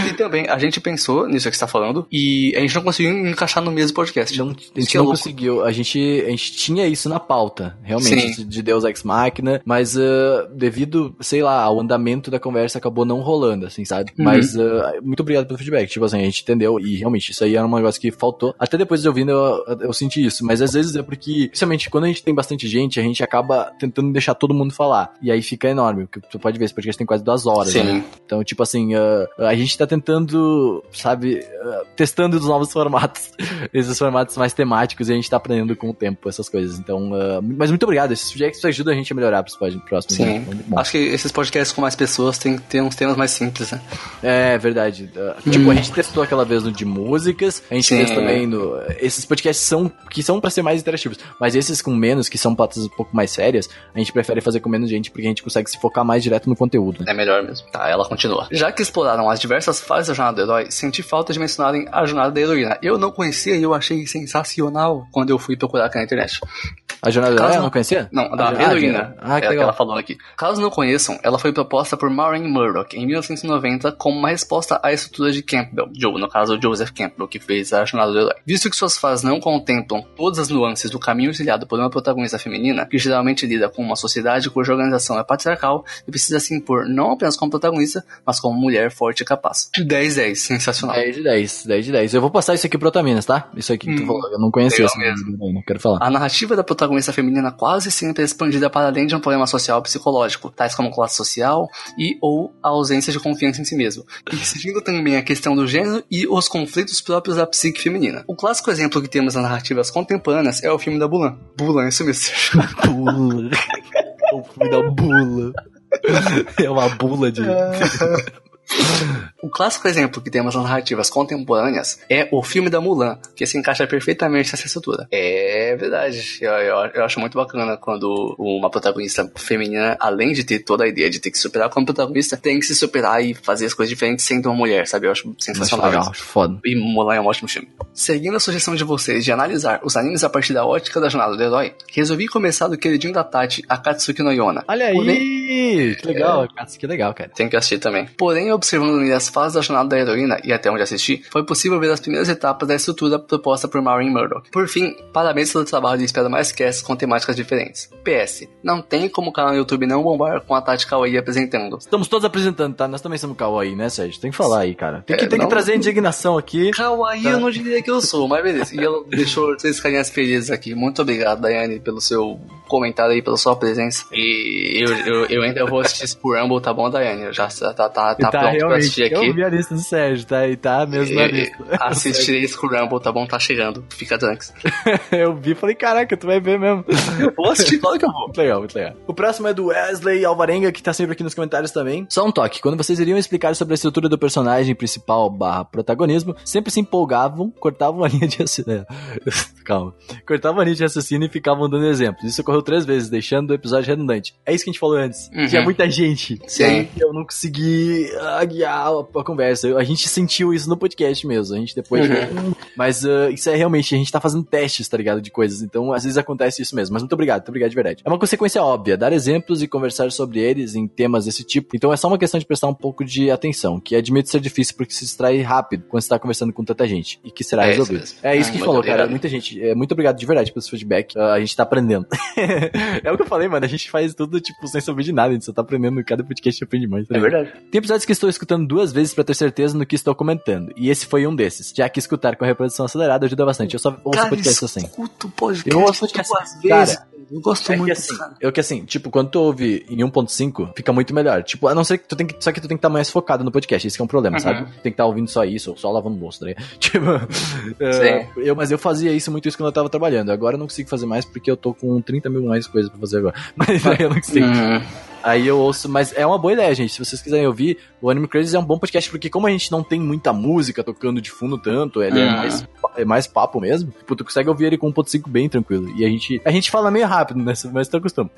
E também, a gente pensou nisso que você tá falando, e a gente não conseguiu encaixar no mesmo podcast. Não, a gente é não louco. conseguiu. A gente, a gente tinha isso na pauta, realmente, Sim. de Deus Ex Machina, mas ah, devido, sei lá, ao andamento da conversa acabou não rolando, assim, sabe? Uhum. Mas ah, muito obrigado pelo feedback. Tipo assim, a gente entendeu e realmente isso aí era um negócio que faltou. Até depois de ouvindo eu, eu senti isso, mas às vezes é porque, principalmente quando a gente tem bastante gente, a gente acaba tentando deixar todo mundo falar. E aí fica enorme, porque tu pode ver, esse podcast tem quase duas horas, né? Sim. Então Então, tipo assim, uh, a gente tá tentando, sabe, uh, testando os novos formatos, esses formatos mais temáticos, e a gente tá aprendendo com o tempo essas coisas. Então, uh, mas muito obrigado, esses sujeitos ajudam a gente a melhorar pros próximos. Sim. Né? Acho que esses podcasts com mais pessoas tem que ter uns temas mais simples, né? É verdade. Uh, Tipo, a gente testou aquela vez no de músicas, a gente Sim. fez também no. Esses podcasts são que são pra ser mais interativos, mas esses com menos, que são pautas um pouco mais sérias, a gente prefere fazer com menos gente porque a gente consegue se focar mais direto no conteúdo. né? É melhor mesmo. Tá, ela continua. Já que exploraram as diversas fases da jornada do herói, senti falta de mencionarem a jornada da heroína. Eu não conhecia e eu achei sensacional quando eu fui procurar aqui na internet. A jornada Caso herói, eu não- não conhecia? Não, a da Ah, heroína. Ah, que é a que legal. ela falou aqui. Caso não conheçam, ela foi proposta por Maureen Murdoch em 1990 como uma resposta à estrutura de Campbell, Joe, no caso Joseph Campbell, que fez a jornada do herói. Visto que suas fases não contemplam todas as nuances do caminho trilhado por uma protagonista feminina, que geralmente lida com uma sociedade cuja organização é patriarcal e precisa se impor não apenas como protagonista, mas como mulher forte e capaz. 10-10, sensacional. 10 de 10, 10 de 10. Eu vou passar isso aqui pro Otaminas, tá? Isso aqui que tu Hum, falou, eu não conhecia essa não, quero falar. A narrativa da protagonista feminina quase sempre é expandida para além de um problema social psicológico, tais como classe social e ou a ausência de confiança em si mesmo, incidindo também a questão do gênero e os conflitos próprios da psique feminina. O clássico exemplo que temos nas narrativas contemporâneas é o filme da Bulan. Bulan, isso mesmo. Bula. o filme da bula. É uma bula de. O clássico exemplo que temos nas narrativas contemporâneas é o filme da Mulan, que se encaixa perfeitamente nessa estrutura. É verdade. Eu, eu, eu acho muito bacana quando uma protagonista feminina, além de ter toda a ideia de ter que superar como protagonista, tem que se superar e fazer as coisas diferentes sendo uma mulher, sabe? Eu acho Acho sensacional. legal, isso. acho foda. E Mulan é um ótimo filme. Seguindo a sugestão de vocês de analisar os animes a partir da ótica da jornada do herói, resolvi começar do queridinho da Tati, Akatsuki no Yona. Olha Porém- aí! Que legal, cara, que legal, cara. Tem que assistir também. Porém, observando as fases da jornada da heroína e até onde assisti, foi possível ver as primeiras etapas da estrutura proposta por Maureen Murdoch. Por fim, parabéns pelo trabalho e espero mais casts com temáticas diferentes. PS, não tem como o canal no YouTube não bombar com a Tati Kawaii apresentando. Estamos todos apresentando, tá? Nós também somos kawaii, né, Sérgio? Tem que falar aí, cara. Tem que, É, tem que não- trazer indignação aqui. Kawaii eu não diria que eu sou, mas beleza. E ela deixou vocês carinhas felizes aqui. Muito obrigado, Daiane, pelo seu comentário aí, pela sua presença. E eu, eu, eu ainda vou assistir esse Rumble, tá bom, Daiane? Eu já tá, tá, tá, tá pronto pra assistir aqui. Eu vi a lista do Sérgio, tá? E tá mesmo na lista. Assistirei Rumble, tá bom? Tá chegando. Fica tranks. eu vi e falei, caraca, tu vai ver mesmo. Vou assistir, claro que eu vou. Muito legal, muito legal. O próximo é do Wesley Alvarenga, que tá sempre aqui nos comentários também. Só um toque, quando vocês iriam explicar sobre a estrutura do personagem principal barra protagonismo, sempre se empolgavam, cortavam a linha de raciocínio. Calma. Cortavam a linha de raciocínio e ficavam dando exemplos. Isso ocorreu três vezes, deixando o episódio redundante. É isso que a gente falou antes. Uhum. Tinha muita gente. Sim. Eu não consegui ah, guiar a, conversa. A gente sentiu isso no podcast mesmo. A gente depois. Uhum. Mas ah, isso é realmente, a gente tá fazendo testes, tá ligado? De coisas. Então, às vezes acontece isso mesmo. Mas muito obrigado, muito obrigado de verdade. É uma consequência óbvia, dar exemplos e conversar sobre eles em temas desse tipo. Então é só uma questão de prestar um pouco de atenção, que admito ser difícil porque se distrai rápido quando você tá conversando com tanta gente. E que será É isso resolvido. mesmo. É isso Ah, que falou, cara. obrigado. Muita gente. É, muito obrigado de verdade pelo seu feedback. Ah, a gente tá aprendendo. é o que eu falei, mano. A gente faz tudo, tipo, sem saber de nada. A gente só tá aprendendo. Cada podcast aprende mais. tá É verdade. Tem episódios que estou escutando duas vezes pra ter certeza no que estou comentando. E esse foi um desses. Já que escutar com a reprodução acelerada ajuda bastante. Eu só ouço Cara, podcast assim. escuto o podcast Eu ouço podcast duas assim, vezes. cara. Eu gosto É que muito, assim, cara. eu que assim, tipo, quando tu ouve em 1.5, fica muito melhor. Tipo, a não ser que tu tem que. Só que tu tem que estar mais focado no podcast. Esse que é um problema, Uhum. sabe? Tem que estar ouvindo só isso, ou só lavando louça, tá ligado? Tipo. é, eu, mas eu fazia isso muito isso quando eu tava trabalhando. Agora eu não consigo fazer mais porque eu tô com 30 mil mais coisas pra fazer agora. Mas aí eu não consigo. Hum, Aí eu ouço, mas é uma boa ideia, gente. Se vocês quiserem ouvir, o Anime Crazy é um bom podcast, porque como a gente não tem muita música tocando de fundo tanto, ele é, Hum. mais, é mais papo mesmo, tipo, tu consegue ouvir ele com 1.5 bem tranquilo. E a gente, a gente fala meio rápido, né? Mas tu acostuma.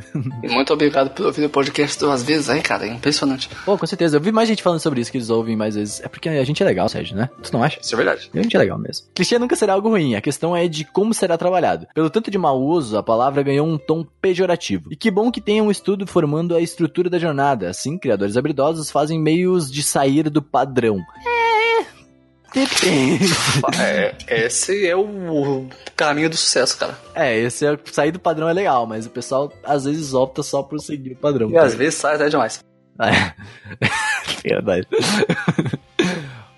Muito obrigado por ouvir o podcast duas vezes aí, cara. É impressionante. Pô, com certeza. Eu vi mais gente falando sobre isso, que eles ouvem mais vezes. É porque a gente é legal, Sérgio, né? Tu não acha? Isso é verdade. A gente é legal mesmo. Clichê nunca será algo ruim, a questão é de como será trabalhado. Pelo tanto de mau uso, a palavra ganhou um tom pejorativo. E que bom que tenha um estudo formando a estrutura da jornada. Assim, criadores habilidosos fazem meios de sair do padrão. É. Depende. É, esse é o caminho do sucesso, cara. É, esse é, sair do padrão é legal, mas o pessoal às vezes opta só por seguir o padrão. E às vezes sai até demais. É. Verdade.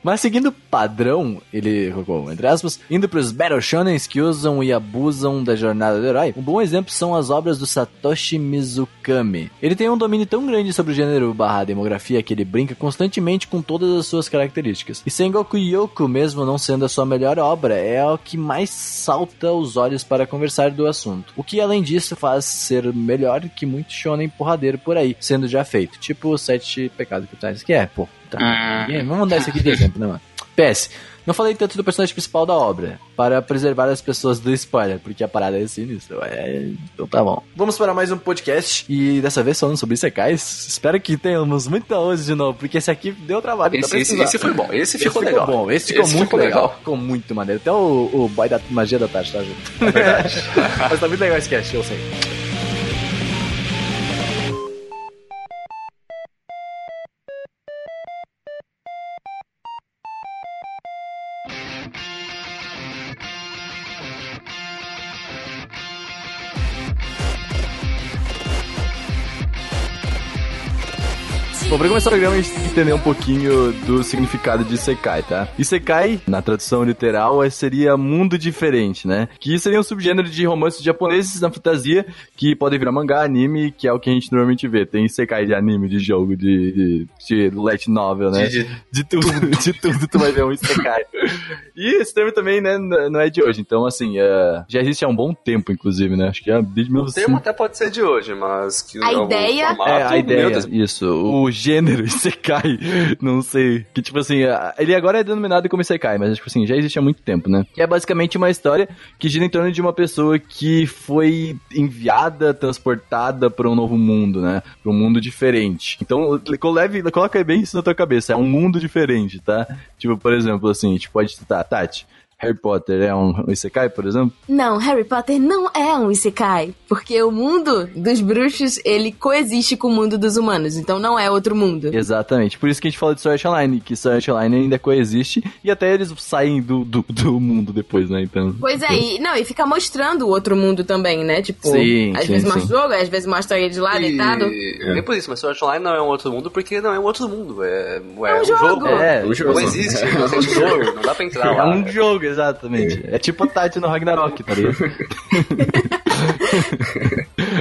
Mas seguindo o padrão, ele colocou, entre aspas, indo pros Battle Shonens que usam e abusam da jornada do herói, um bom exemplo são as obras do Satoshi Mizukami. Ele tem um domínio tão grande sobre o gênero barra demografia que ele brinca constantemente com todas as suas características. E Sengoku Yoko, mesmo não sendo a sua melhor obra, é o que mais salta os olhos para conversar do assunto. O que, além disso, faz ser melhor que muito shonen porradeiro por aí, sendo já feito. Tipo os Sete Pecados Capitais, que é, pô, tá. Ninguém- Vamos dar isso aqui de exemplo, né, mano? PS, não falei tanto do personagem principal da obra, para preservar as pessoas do spoiler, porque a parada é sinistra. É, então tá bom. Vamos para mais um podcast, e dessa vez falando sobre Isekais. Espero que tenhamos muita hoje de novo, porque esse aqui deu trabalho. Esse, esse, esse foi bom, esse ficou Esse legal. bom, esse ficou Esse muito ficou legal. legal. Ficou muito maneiro. Até o, o boy da magia da tarde tá junto. É verdade. Mas tá muito legal esse cast, eu sei. Pra começar o programa, a gente tem que entender um pouquinho do significado de Isekai, tá? Isekai, na tradução literal, é- seria mundo diferente, né? Que seria um subgênero de romances japoneses na fantasia que podem virar mangá, anime, que é o que a gente normalmente vê. Tem Isekai de anime, de jogo, de, de, de light novel, né? De- de tudo, de tudo tu vai ver um Isekai. E esse termo também, né, não é de hoje. Então, assim, é, já existe há um bom tempo, inclusive, né? Acho que é desde O 1900. termo até pode ser de hoje, mas que A o ideia- formato, É, a meu ideia, isso. O gênero Isekai, não sei. Que, tipo assim, ele agora é denominado como Isekai, mas, tipo assim, já existe há muito tempo, né? É basicamente uma história que gira em torno de uma pessoa que foi enviada, transportada para um novo mundo, né? Pra um mundo diferente. Então, leve, coloca bem isso na tua cabeça. É um mundo diferente, tá? Tipo, por exemplo, assim, a gente pode citar, Tati. Harry Potter é um Isekai, por exemplo? Não, Harry Potter não é um Isekai, porque o mundo dos bruxos, ele coexiste com o mundo dos humanos, então não é outro mundo. Exatamente. Por isso que a gente fala de Sword Online, que Sword Online ainda coexiste e até eles saem do, do, do mundo depois, né? Então. Pois é, e, não, e fica mostrando o outro mundo também, né? Tipo, Sim, às sim, vezes sim. mostra o jogo, às vezes mostra ele de lá, deitado. E... Nem por isso, mas Sword Online não é um outro mundo porque não é um outro mundo. É, é, um jogo. É, Um jogo. Não existe, não existe jogo, não dá pra entrar É lá. um jogo, exatamente. É tipo a Tati no Ragnarok, tá ligado?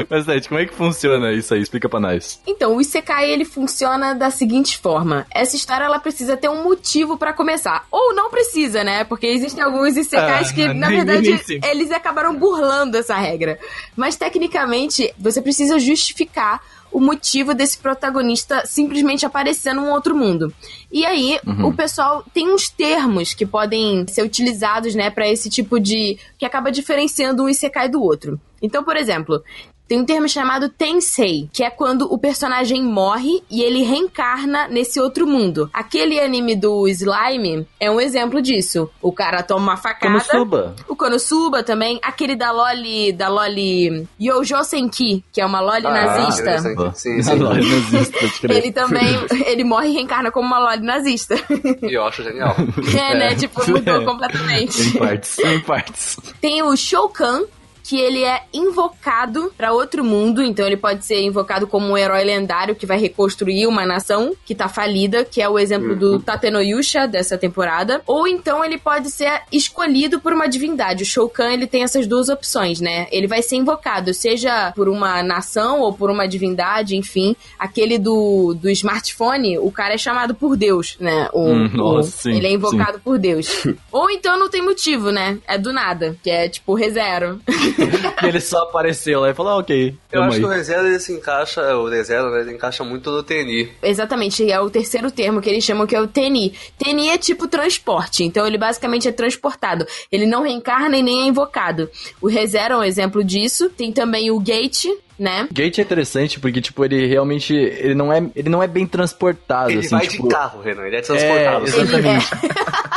Mas, Tati, como é que funciona isso aí? Explica pra nós. Então, o Isekai ele funciona da seguinte forma: essa história ela precisa ter um motivo pra começar, ou não precisa, né? Porque existem alguns Isekais Ah, que, na nem- verdade, eles acabaram burlando essa regra. Mas tecnicamente, você precisa justificar o motivo desse protagonista simplesmente aparecer num outro mundo. E aí, o pessoal tem uns termos que podem ser utilizados, né, Pra esse tipo de que acaba diferenciando um isekai do outro. Então, por exemplo, tem um termo chamado Tensei, que é quando o personagem morre e ele reencarna nesse outro mundo. Aquele anime do Slime é um exemplo disso. O cara toma uma facada. Konosuba. O Konosuba também. Aquele da Loli. Da Loli. Yojo Senki, que é uma Loli Ah, nazista. Sim, sim. loja nazista. Ele também. ele morre e reencarna como uma Loli nazista. E eu acho genial. é, né? Tipo, mudou É. completamente. Em partes, em partes. Tem o Shoukan, que ele é invocado pra outro mundo, então ele pode ser invocado como um herói lendário que vai reconstruir uma nação que tá falida, que é o exemplo do Tatenoyusha dessa temporada, ou então ele pode ser escolhido por uma divindade. O Shoukan, ele tem essas duas opções, né? Ele vai ser invocado, seja por uma nação ou por uma divindade, enfim. Aquele do, do smartphone, o cara é chamado por Deus, né? O, Hum, o- nossa, sim, ele é invocado por Deus. Ou então não tem motivo, né? É do nada, que é tipo rezero. E ele só apareceu lá e falou, ah, ok. Eu acho aí. que o ReZero ele se encaixa, o ReZero, né, ele encaixa muito no TNI. Exatamente, é o terceiro termo que eles chamam que é o TNI. TNI é tipo transporte, então ele basicamente é transportado. Ele não reencarna e nem é invocado. O ReZero é um exemplo disso. Tem também o Gate, né? Gate é interessante porque, tipo, ele realmente. Ele não é, ele não é bem transportado, Ele assim, vai tipo. de carro, Renan, ele é transportado. É, exatamente. Ele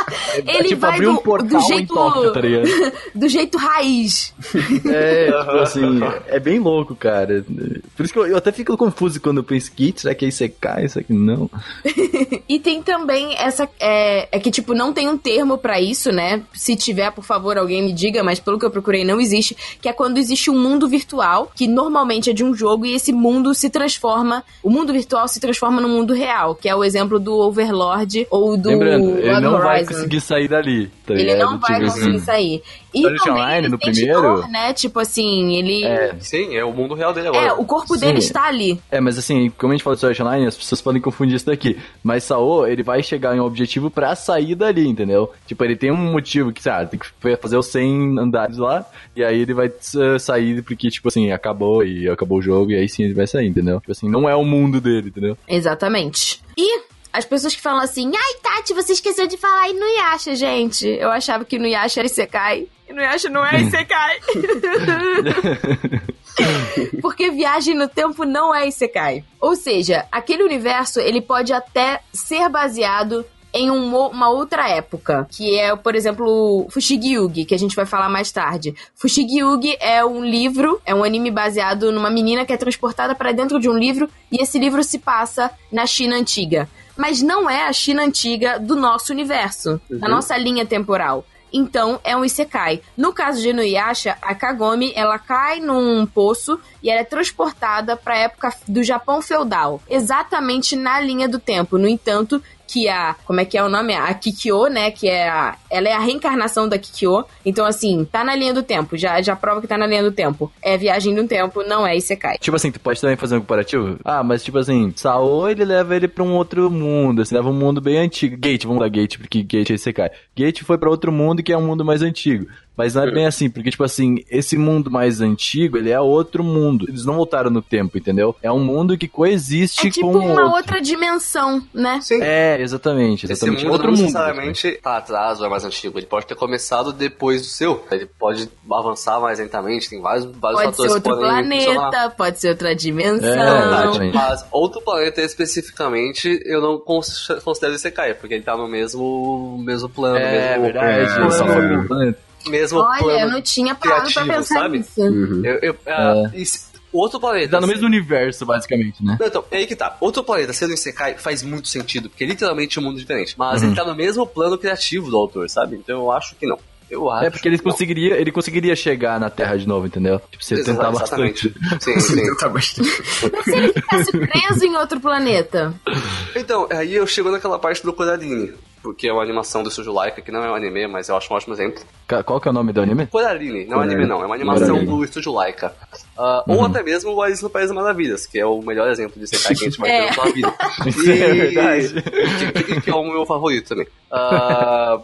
tipo, vai abrir do, um portal do jeito. Tóquio, tá ligado? do jeito raiz. É, tipo assim, é bem louco, cara. Por isso que eu, eu até fico confuso quando eu penso que será que aí você cai, será que não? E tem também essa. É, é que, tipo, não tem um termo pra isso, né? Se tiver, por favor, alguém me diga, mas pelo que eu procurei, não existe. Que é quando existe um mundo virtual, que normalmente é de um jogo, e esse mundo se transforma. O mundo virtual se transforma no mundo real, que é o exemplo do Overlord ou do Lembrando, ele não vai Horizon. Conseguir sair dali. Tá Ele ligado? não vai Tipo conseguir assim, sair. E Sword também Online, ele no sente primeiro? dor, né? Tipo assim, ele. É, Sim, é o mundo real dele agora. É, o corpo Sim. dele está ali. É, mas assim, como a gente falou de Sword Online, as pessoas podem confundir isso daqui. Mas Sao, ele vai chegar em um objetivo pra sair dali, entendeu? Tipo, ele tem um motivo que, sabe, tem que fazer os 100 andares lá, e aí ele vai sair porque, tipo assim, acabou e acabou o jogo, e aí sim ele vai sair, entendeu? Tipo assim, não é o mundo dele, entendeu? Exatamente. E as pessoas que falam assim, ai, Tati, você esqueceu de falar Inuyasha, gente. Eu achava que Inuyasha era Isekai. Inuyasha não é Isekai. Porque viagem no tempo não é Isekai. Ou seja, aquele universo, ele pode até ser baseado em um uma outra época, que é, por exemplo, o Fushigi-Yugi, que a gente vai falar mais tarde. Fushigi-Yugi é um livro, é um anime baseado numa menina que é transportada para dentro de um livro e esse livro se passa na China antiga. Mas não é a China antiga do nosso universo, da nossa linha temporal. Então, é um Isekai. No caso de Inuyasha, a Kagome, ela cai num poço e ela é transportada para a época do Japão feudal, exatamente na linha do tempo. No entanto, que a, como é que é o nome? A Kikyo, né, que é a, ela é a reencarnação da Kikyo. Então assim, tá na linha do tempo, já já prova que tá na linha do tempo. É viagem no tempo, não é Isekai. Tipo assim, tu pode também fazer um comparativo? Ah, mas tipo assim, Sao ele leva ele pra um outro mundo, assim, leva um mundo bem antigo. Gate, vamos lá, Gate, porque Gate você cai. Gate foi pra outro mundo que é um mundo mais antigo. Mas não é bem assim, porque, tipo assim, esse mundo mais antigo, ele é outro mundo. Eles não voltaram no tempo, entendeu? É um mundo que coexiste É tipo com uma outro. outra dimensão, né? Sim. É, exatamente, Esse exatamente. mundo outro não mundo. necessariamente tá atrás ou é mais antigo. Ele pode ter começado depois do seu. Ele pode avançar mais lentamente. Tem vários, vários Pode ser fatores outro que podem funcionar. planeta, pode ser outra dimensão. É, mas outro planeta especificamente eu não cons- considero Isekai, porque ele tá no mesmo, mesmo plano, É, mesmo, verdade. Só foi pro planeta. Mesmo Olha, eu plano. não tinha parado pra criativo, pensar sabe? nisso. Eu, eu, ah, esse- outro planeta. Tá no mesmo universo, basicamente, né? Não, então, é aí que tá. Outro planeta sendo um Isekai faz muito sentido, porque é literalmente um mundo diferente. Mas Uhum. ele tá no mesmo plano criativo do autor, sabe? Então eu acho que não. Eu acho É porque ele não. conseguiria, ele conseguiria chegar na Terra de novo, entendeu? Tipo, você tentar bastante. Sim, sim. Tá bastante. Mas se ele ficasse preso em outro planeta? Então, aí eu chego naquela parte do Coraline, porque é uma animação do Studio Laika, que não é um anime, mas eu acho um ótimo exemplo. Qual que é o nome do anime? Coraline, não é anime não, é uma animação Coraline. do Studio Laika. Ah, Ou até mesmo o Alice no País das Maravilhas, que é o melhor exemplo de Isekai que a gente vai É. ter na sua vida. Isso é verdade. Que, que- que é o meu favorito também. Ah,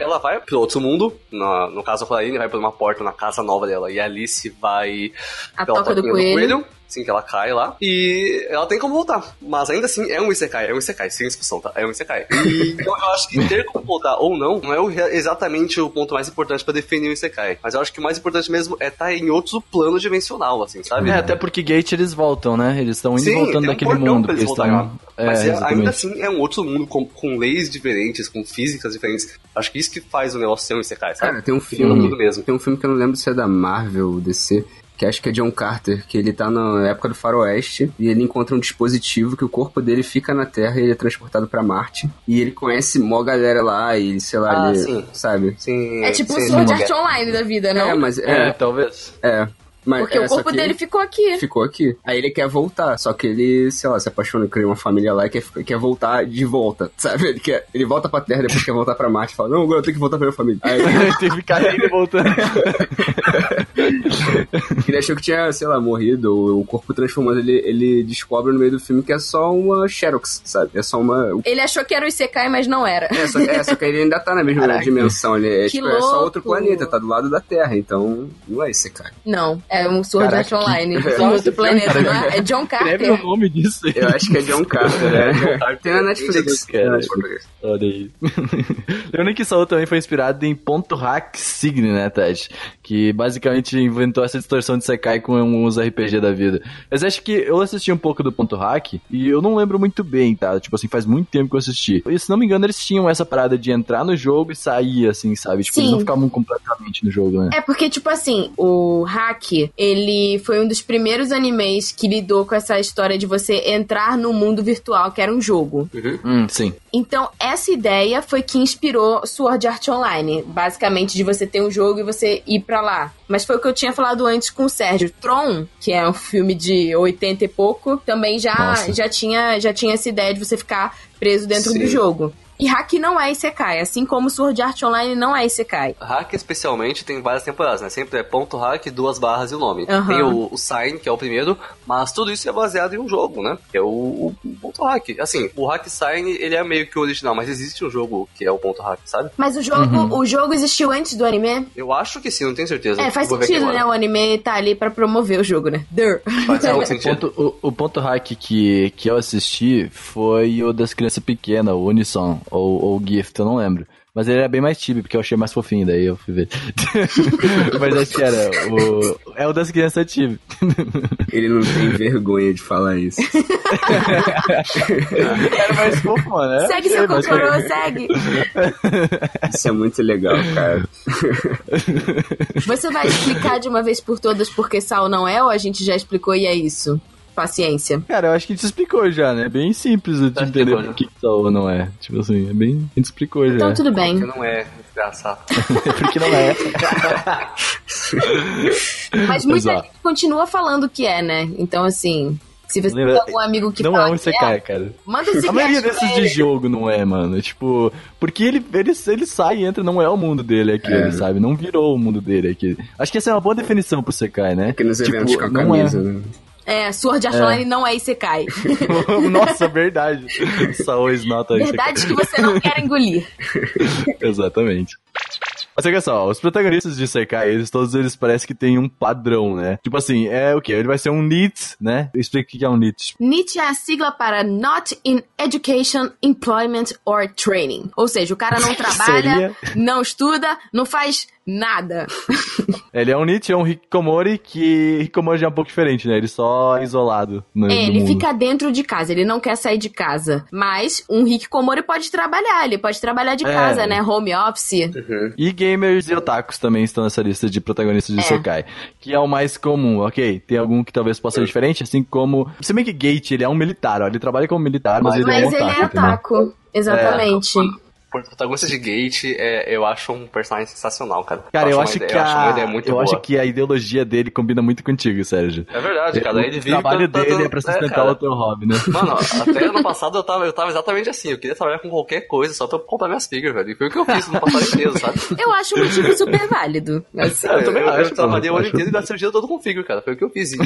ela vai pro outro mundo, na- no caso a Coraline vai por uma porta na casa nova dela, e a Alice vai A pela toca do portinha coelho. Sim, que ela cai lá. E ela tem como voltar. Mas ainda assim, é um Isekai. É um Isekai, sem discussão, tá? É um Isekai. E, então eu acho que ter como voltar ou não, não é exatamente o ponto mais importante pra definir o Isekai. Mas eu acho que o mais importante mesmo é estar em outro plano dimensional, assim, sabe? É, até porque Gate eles voltam, né? Eles estão indo e Sim, voltando tem um daquele portão mundo. pra eles porque eles voltarem estão... lá. Mas é, é- ainda assim é um outro mundo com, com leis diferentes, com físicas diferentes. Acho que isso que faz o negócio ser um Isekai, sabe? Cara, tem um é um filme. Tem um filme que eu não lembro se é da Marvel, DC, que acho que é John Carter, que ele tá na época do faroeste e ele encontra um dispositivo que o corpo dele fica na Terra e ele é transportado pra Marte. E ele conhece mó galera lá e, sei lá, Ah, ele, sim. sabe? Sim, É tipo o Sword. Art Online da vida, não? É, mas É, é, talvez. é. Mas, Porque é, o corpo dele ficou aqui. ficou aqui. Aí ele quer voltar, só que ele, sei lá, se apaixona, cria uma família lá e quer, quer voltar de volta, sabe? Ele, quer, ele volta pra Terra, depois quer voltar pra Marte e fala, não, agora eu tenho que voltar pra minha família. Aí Tem que ficar e voltando. ele achou que tinha, sei lá, morrido, ou o corpo transformado, ele, ele descobre no meio do filme que é só uma Xerox, sabe? É só uma... Ele achou que era o Isekai, mas não era. É, só, é, só que ele ainda tá na mesma dimensão, ele é, tipo, é só outro planeta, tá do lado da Terra, então não é esse cara. Não, É um Sword Art Online. que- outro planeta, não é? É John Escreve o Carter. nome disso. Eu acho que é John Carter, né? Tem na Netflix. Cara. Tem na Netflix. Olha aí. Lembrando que Saul também foi inspirado em Ponto Hack Signe, né, Ted? Que basicamente inventou essa distorção de Sekai com uns RPG da vida. Mas acho que eu assisti um pouco do Ponto Hack e eu não lembro muito bem, tá? Tipo assim, faz muito tempo que eu assisti. E se não me engano, eles tinham essa parada de entrar no jogo e sair, assim, sabe? Tipo, eles Sim. não ficavam completamente no jogo, né? É porque, tipo assim, o Hack, ele foi um dos primeiros animes que lidou com essa história de você entrar no mundo virtual, que era um jogo. Hum, sim. Então, essa ideia foi que inspirou Sword Art Online. Basicamente, de você ter um jogo e você ir pra lá. Mas foi o que eu tinha falado antes com o Sérgio. Tron, que é um filme de 80 e pouco, também já, Nossa. já, tinha, já tinha essa ideia de você ficar preso dentro Sim. do jogo. E Hack não é Isekai, assim como Sword Art Online não é Isekai. Hack, especialmente, tem várias temporadas, né? Sempre é ponto hack, duas barras e o nome. Aham. Tem o, o Sign, que é o primeiro, mas tudo isso é baseado em um jogo, né? Que é o, o, o ponto hack. Assim, o Hack Sign, ele é meio que o original, mas existe um jogo que é o ponto hack, sabe? Mas o jogo, o jogo existiu antes do anime? Eu acho que sim, não tenho certeza. É, faz sentido, né? O anime tá ali pra promover o jogo, né? Dur. Faz O sentido. ponto, o, o ponto hack que, que eu assisti foi o das crianças pequenas, o Unison, ou, ou o Gift, eu não lembro. Mas ele era bem mais chibi, porque eu achei mais fofinho, daí eu fui ver. Mas acho que era o... É o das crianças chibi. Ele não tem vergonha de falar isso. Era mais fofo, né? Segue seu fofinho. segue. Isso é muito legal, cara. Você vai explicar de uma vez por todas porque Sal não é ou a gente já explicou e é isso? Paciência. Cara, eu acho que a gente explicou já, né? Bem simples de Já entender o que que Saul não é. Tipo assim, é bem... A gente explicou já. Então tudo bem. Porque não é desgraçado. Porque não é. Mas muita Exato. gente continua falando que é, né? Então, assim, se você Lembra- tem algum amigo que não fala é um que Isekai, cara. manda esse A maioria desses de jogo não é, mano. Tipo, porque ele, ele, ele sai e entra, não é o mundo dele aquele, É. sabe? Não virou o mundo dele aqui. Acho que essa é uma boa definição pro Sekai, né? Aqui nos Tipo, eventos com a é. camisa, né? É, Sword Art Online não é Isekai. Nossa, verdade. Saul nota isso. Verdades que você não quer engolir. Exatamente. Mas olha só, os protagonistas de Sekai, eles, todos eles parecem que têm um padrão, né? Tipo assim, é o quê? Ele vai ser um NEET, né? Explica o que é um NEET. NEET é a sigla para Not in Education, Employment or Training. Ou seja, o cara não trabalha, não estuda, não faz nada. Ele é um NEET, é um Hikikomori, que Hikikomori já é um pouco diferente, né? Ele só é isolado no, É, no ele mundo. fica dentro de casa, ele não quer sair de casa. Mas um Hikikomori pode trabalhar, ele pode trabalhar de É. casa, né? Home office. E gamers e otakus também estão nessa lista de protagonistas de É. Sekai. Que é o mais comum, ok? Tem algum que talvez possa ser diferente, assim como... Se bem que Gate, ele é um militar, ó. Ele trabalha como militar, mas, ele é Mas um ele otaku, é entendeu? otaku. Exatamente. O protagonista de Gate, é, eu acho um personagem sensacional, cara. Cara, eu acho ideia- que eu acho uma a... ideia muito Eu boa. acho que a ideologia dele combina muito contigo, Sérgio. É verdade, cara. o Ele vive trabalho tentando- dele é pra sustentar cara. o teu hobby, né? Mano, até ano passado eu tava, eu tava exatamente assim. Eu queria trabalhar com qualquer coisa só pra comprar minhas figuras, velho. E foi o que eu fiz no passado inteiro, sabe? Eu acho um motivo super válido. Assim. eu também eu acho. Eu trabalhei o ano inteiro e o dia todo com figure, cara. Foi o que eu fiz. E...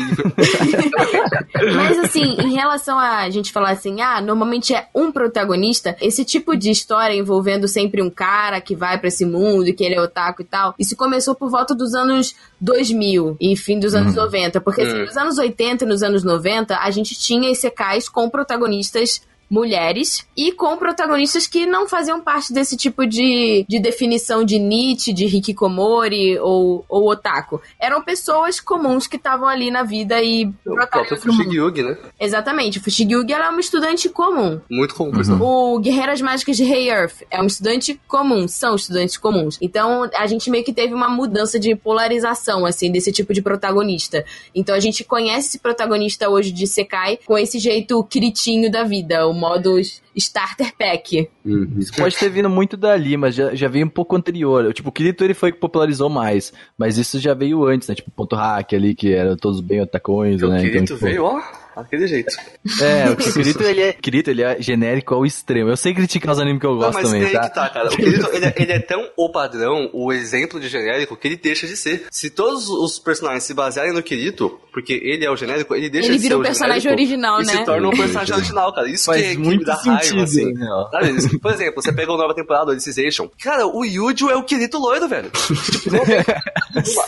Mas assim, em relação a gente falar assim, ah, normalmente é um protagonista, esse tipo de história envolvendo sempre um cara que vai pra esse mundo e que ele é otaku e tal, isso começou por volta dos anos 2000 e fim dos anos 90, porque assim, Hum. nos anos 80 e nos anos 90, a gente tinha isekais com protagonistas mulheres e com protagonistas que não faziam parte desse tipo de, de definição de Nietzsche, de Hikikomori ou, ou otaku. Eram pessoas comuns que estavam ali na vida e O brotaram próprio. Fushigi né? Exatamente. Fushigi ela é uma estudante comum. Muito comum, sinal. O Guerreiras Mágicas de Rei Earth é um estudante comum, são estudantes comuns. Então a gente meio que teve uma mudança de polarização, assim, desse tipo de protagonista. Então a gente conhece esse protagonista hoje de Sekai com esse jeito critinho da vida, o modo starter pack. Uhum. Isso pode ter vindo muito dali, mas já, já veio um pouco anterior. Tipo, o Kirito ele foi que popularizou mais, mas isso já veio antes, né? Tipo, ponto hack ali, que eram todos bem otacões, O né? Kirito Então, tipo, veio, ó, daquele jeito. É, o Kirito ele é, Kirito, ele é genérico ao extremo. Eu sei criticar os animes que eu Não, gosto mas também, aí tá? que tá, cara. O Kirito, ele, é- ele é tão o padrão, o exemplo de genérico, que ele deixa de ser. Se todos os personagens se basearem no Kirito, porque ele é o genérico, ele deixa Ele de vira ser um o personagem genérico original, e né? se torna um personagem original, cara. Isso Faz que, que muito me dá sentido, assim. Sabe, Por exemplo, você pega a nova temporada do Alicization. Cara, o Yuji é o Kirito loiro, velho. Tipo,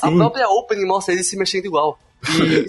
A própria opening mostra ele se mexendo igual. E,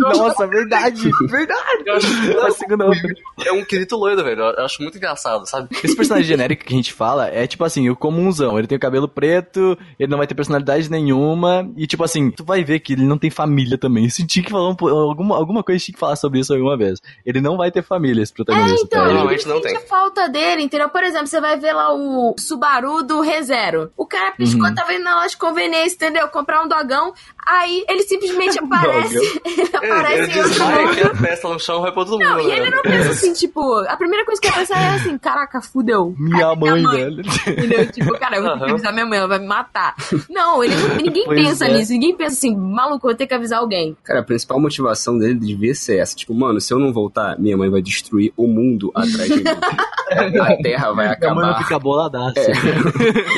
Nossa, verdade, verdade. eu acho, segunda outra. é um querido loiro, velho. Eu acho muito engraçado, sabe? Esse personagem genérico que a gente fala é tipo assim, o comunzão. Ele tem o cabelo preto, ele não vai ter personalidade nenhuma. E tipo assim, tu vai ver que ele não tem família também. Isso tinha que falar um, alguma, alguma coisa tinha que falar sobre isso alguma vez. Ele não vai ter família, esse É, protagonista. então, tá? Ele- Normalmente não tem. falta dele, entendeu? Por exemplo, você vai ver lá o Subaru do ReZero. O cara piscou, Uhum. tava indo na loja de conveniência, entendeu? Comprar um dogão. Aí ele simplesmente aparece. Ele Ele, aparece ele em outro desmaia, mundo. enfia a testa no chão e vai pra todo Não, mundo, e ele velho. não pensa assim, tipo, a primeira coisa que ele pensa é assim, caraca, fudeu. Minha Cadê mãe, velho. Entendeu? Tipo, cara, eu vou ter que avisar minha mãe, ela vai me matar. Não, ele não- ninguém Pois pensa é. nisso, ninguém pensa assim, maluco, eu vou ter que avisar alguém. Cara, a principal motivação dele devia ser essa. Tipo, mano, se eu não voltar, minha mãe vai destruir o mundo atrás de mim. A Terra vai Minha mãe vai acabar. ficar boladaça.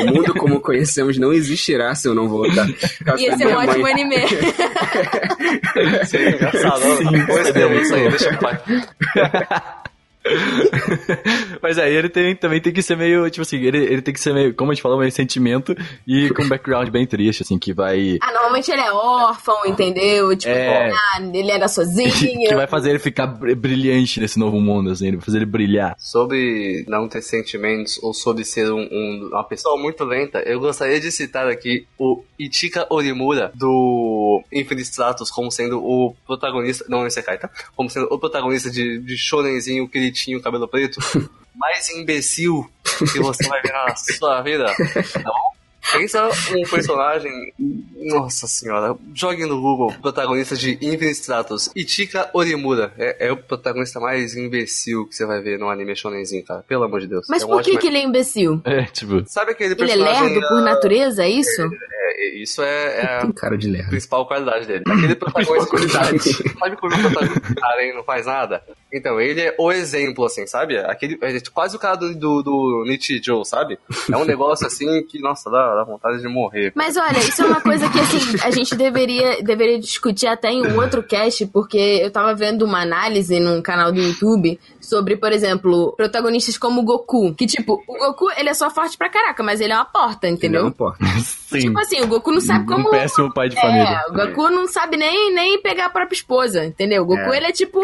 O mundo como conhecemos não existirá se eu não voltar. Caso Ia ser um ótimo mãe- anime. Seria engraçado. Sim, é, isso aí, deixa eu pai. Mas aí ele tem, também tem que ser meio, tipo assim, ele, ele tem que ser meio, como a gente falou, meio sentimento e com um background bem triste, assim, que vai. Ah, normalmente ele é órfão, entendeu? Tipo, É. ah, ele era sozinho. Que vai fazer ele ficar br- brilhante nesse novo mundo, assim, ele vai fazer ele brilhar. Sobre não ter sentimentos ou sobre ser um- um- uma pessoa muito lenta, eu gostaria de citar aqui o Ichika Orimura do Infinite Stratos como sendo o protagonista, não esse Sekai, tá? Como sendo o protagonista de, de Shonenzinho que ele tinha o cabelo preto, mais imbecil que você vai ver na sua vida, tá bom? Pensa um personagem. Nossa senhora. Jogue no Google, protagonista de Infinite Stratos. Ichika Orimura. É, é o protagonista mais imbecil que você vai ver no anime shonenzinho, cara. Pelo amor de Deus. Mas é um por que, ótimo- que ele é imbecil? É, tipo. Sabe aquele Ele é personagem. lerdo por natureza, é isso? é, isso é, é a Tem cara de lerdo. principal qualidade dele. Aquele protagonista. sabe quando o protagonista cara e não faz nada? Então, ele é o exemplo, assim, sabe? Aquele, é quase o cara do, do, do Nietzsche Joe, sabe? É um negócio assim que, nossa, dá, dá vontade de morrer. Mas olha, isso é uma coisa que assim, a gente deveria, deveria discutir até em um outro cast, porque eu tava vendo uma análise num canal do YouTube sobre, por exemplo, protagonistas como o Goku. Que, tipo, o Goku, ele é só forte pra caraca, mas ele é uma porta, Ele entendeu? não importa. Sim. Tipo assim, o Goku não sabe como. Um péssimo pai de família. É, o Goku não sabe nem, nem pegar a própria esposa, entendeu? O Goku, É. ele é tipo,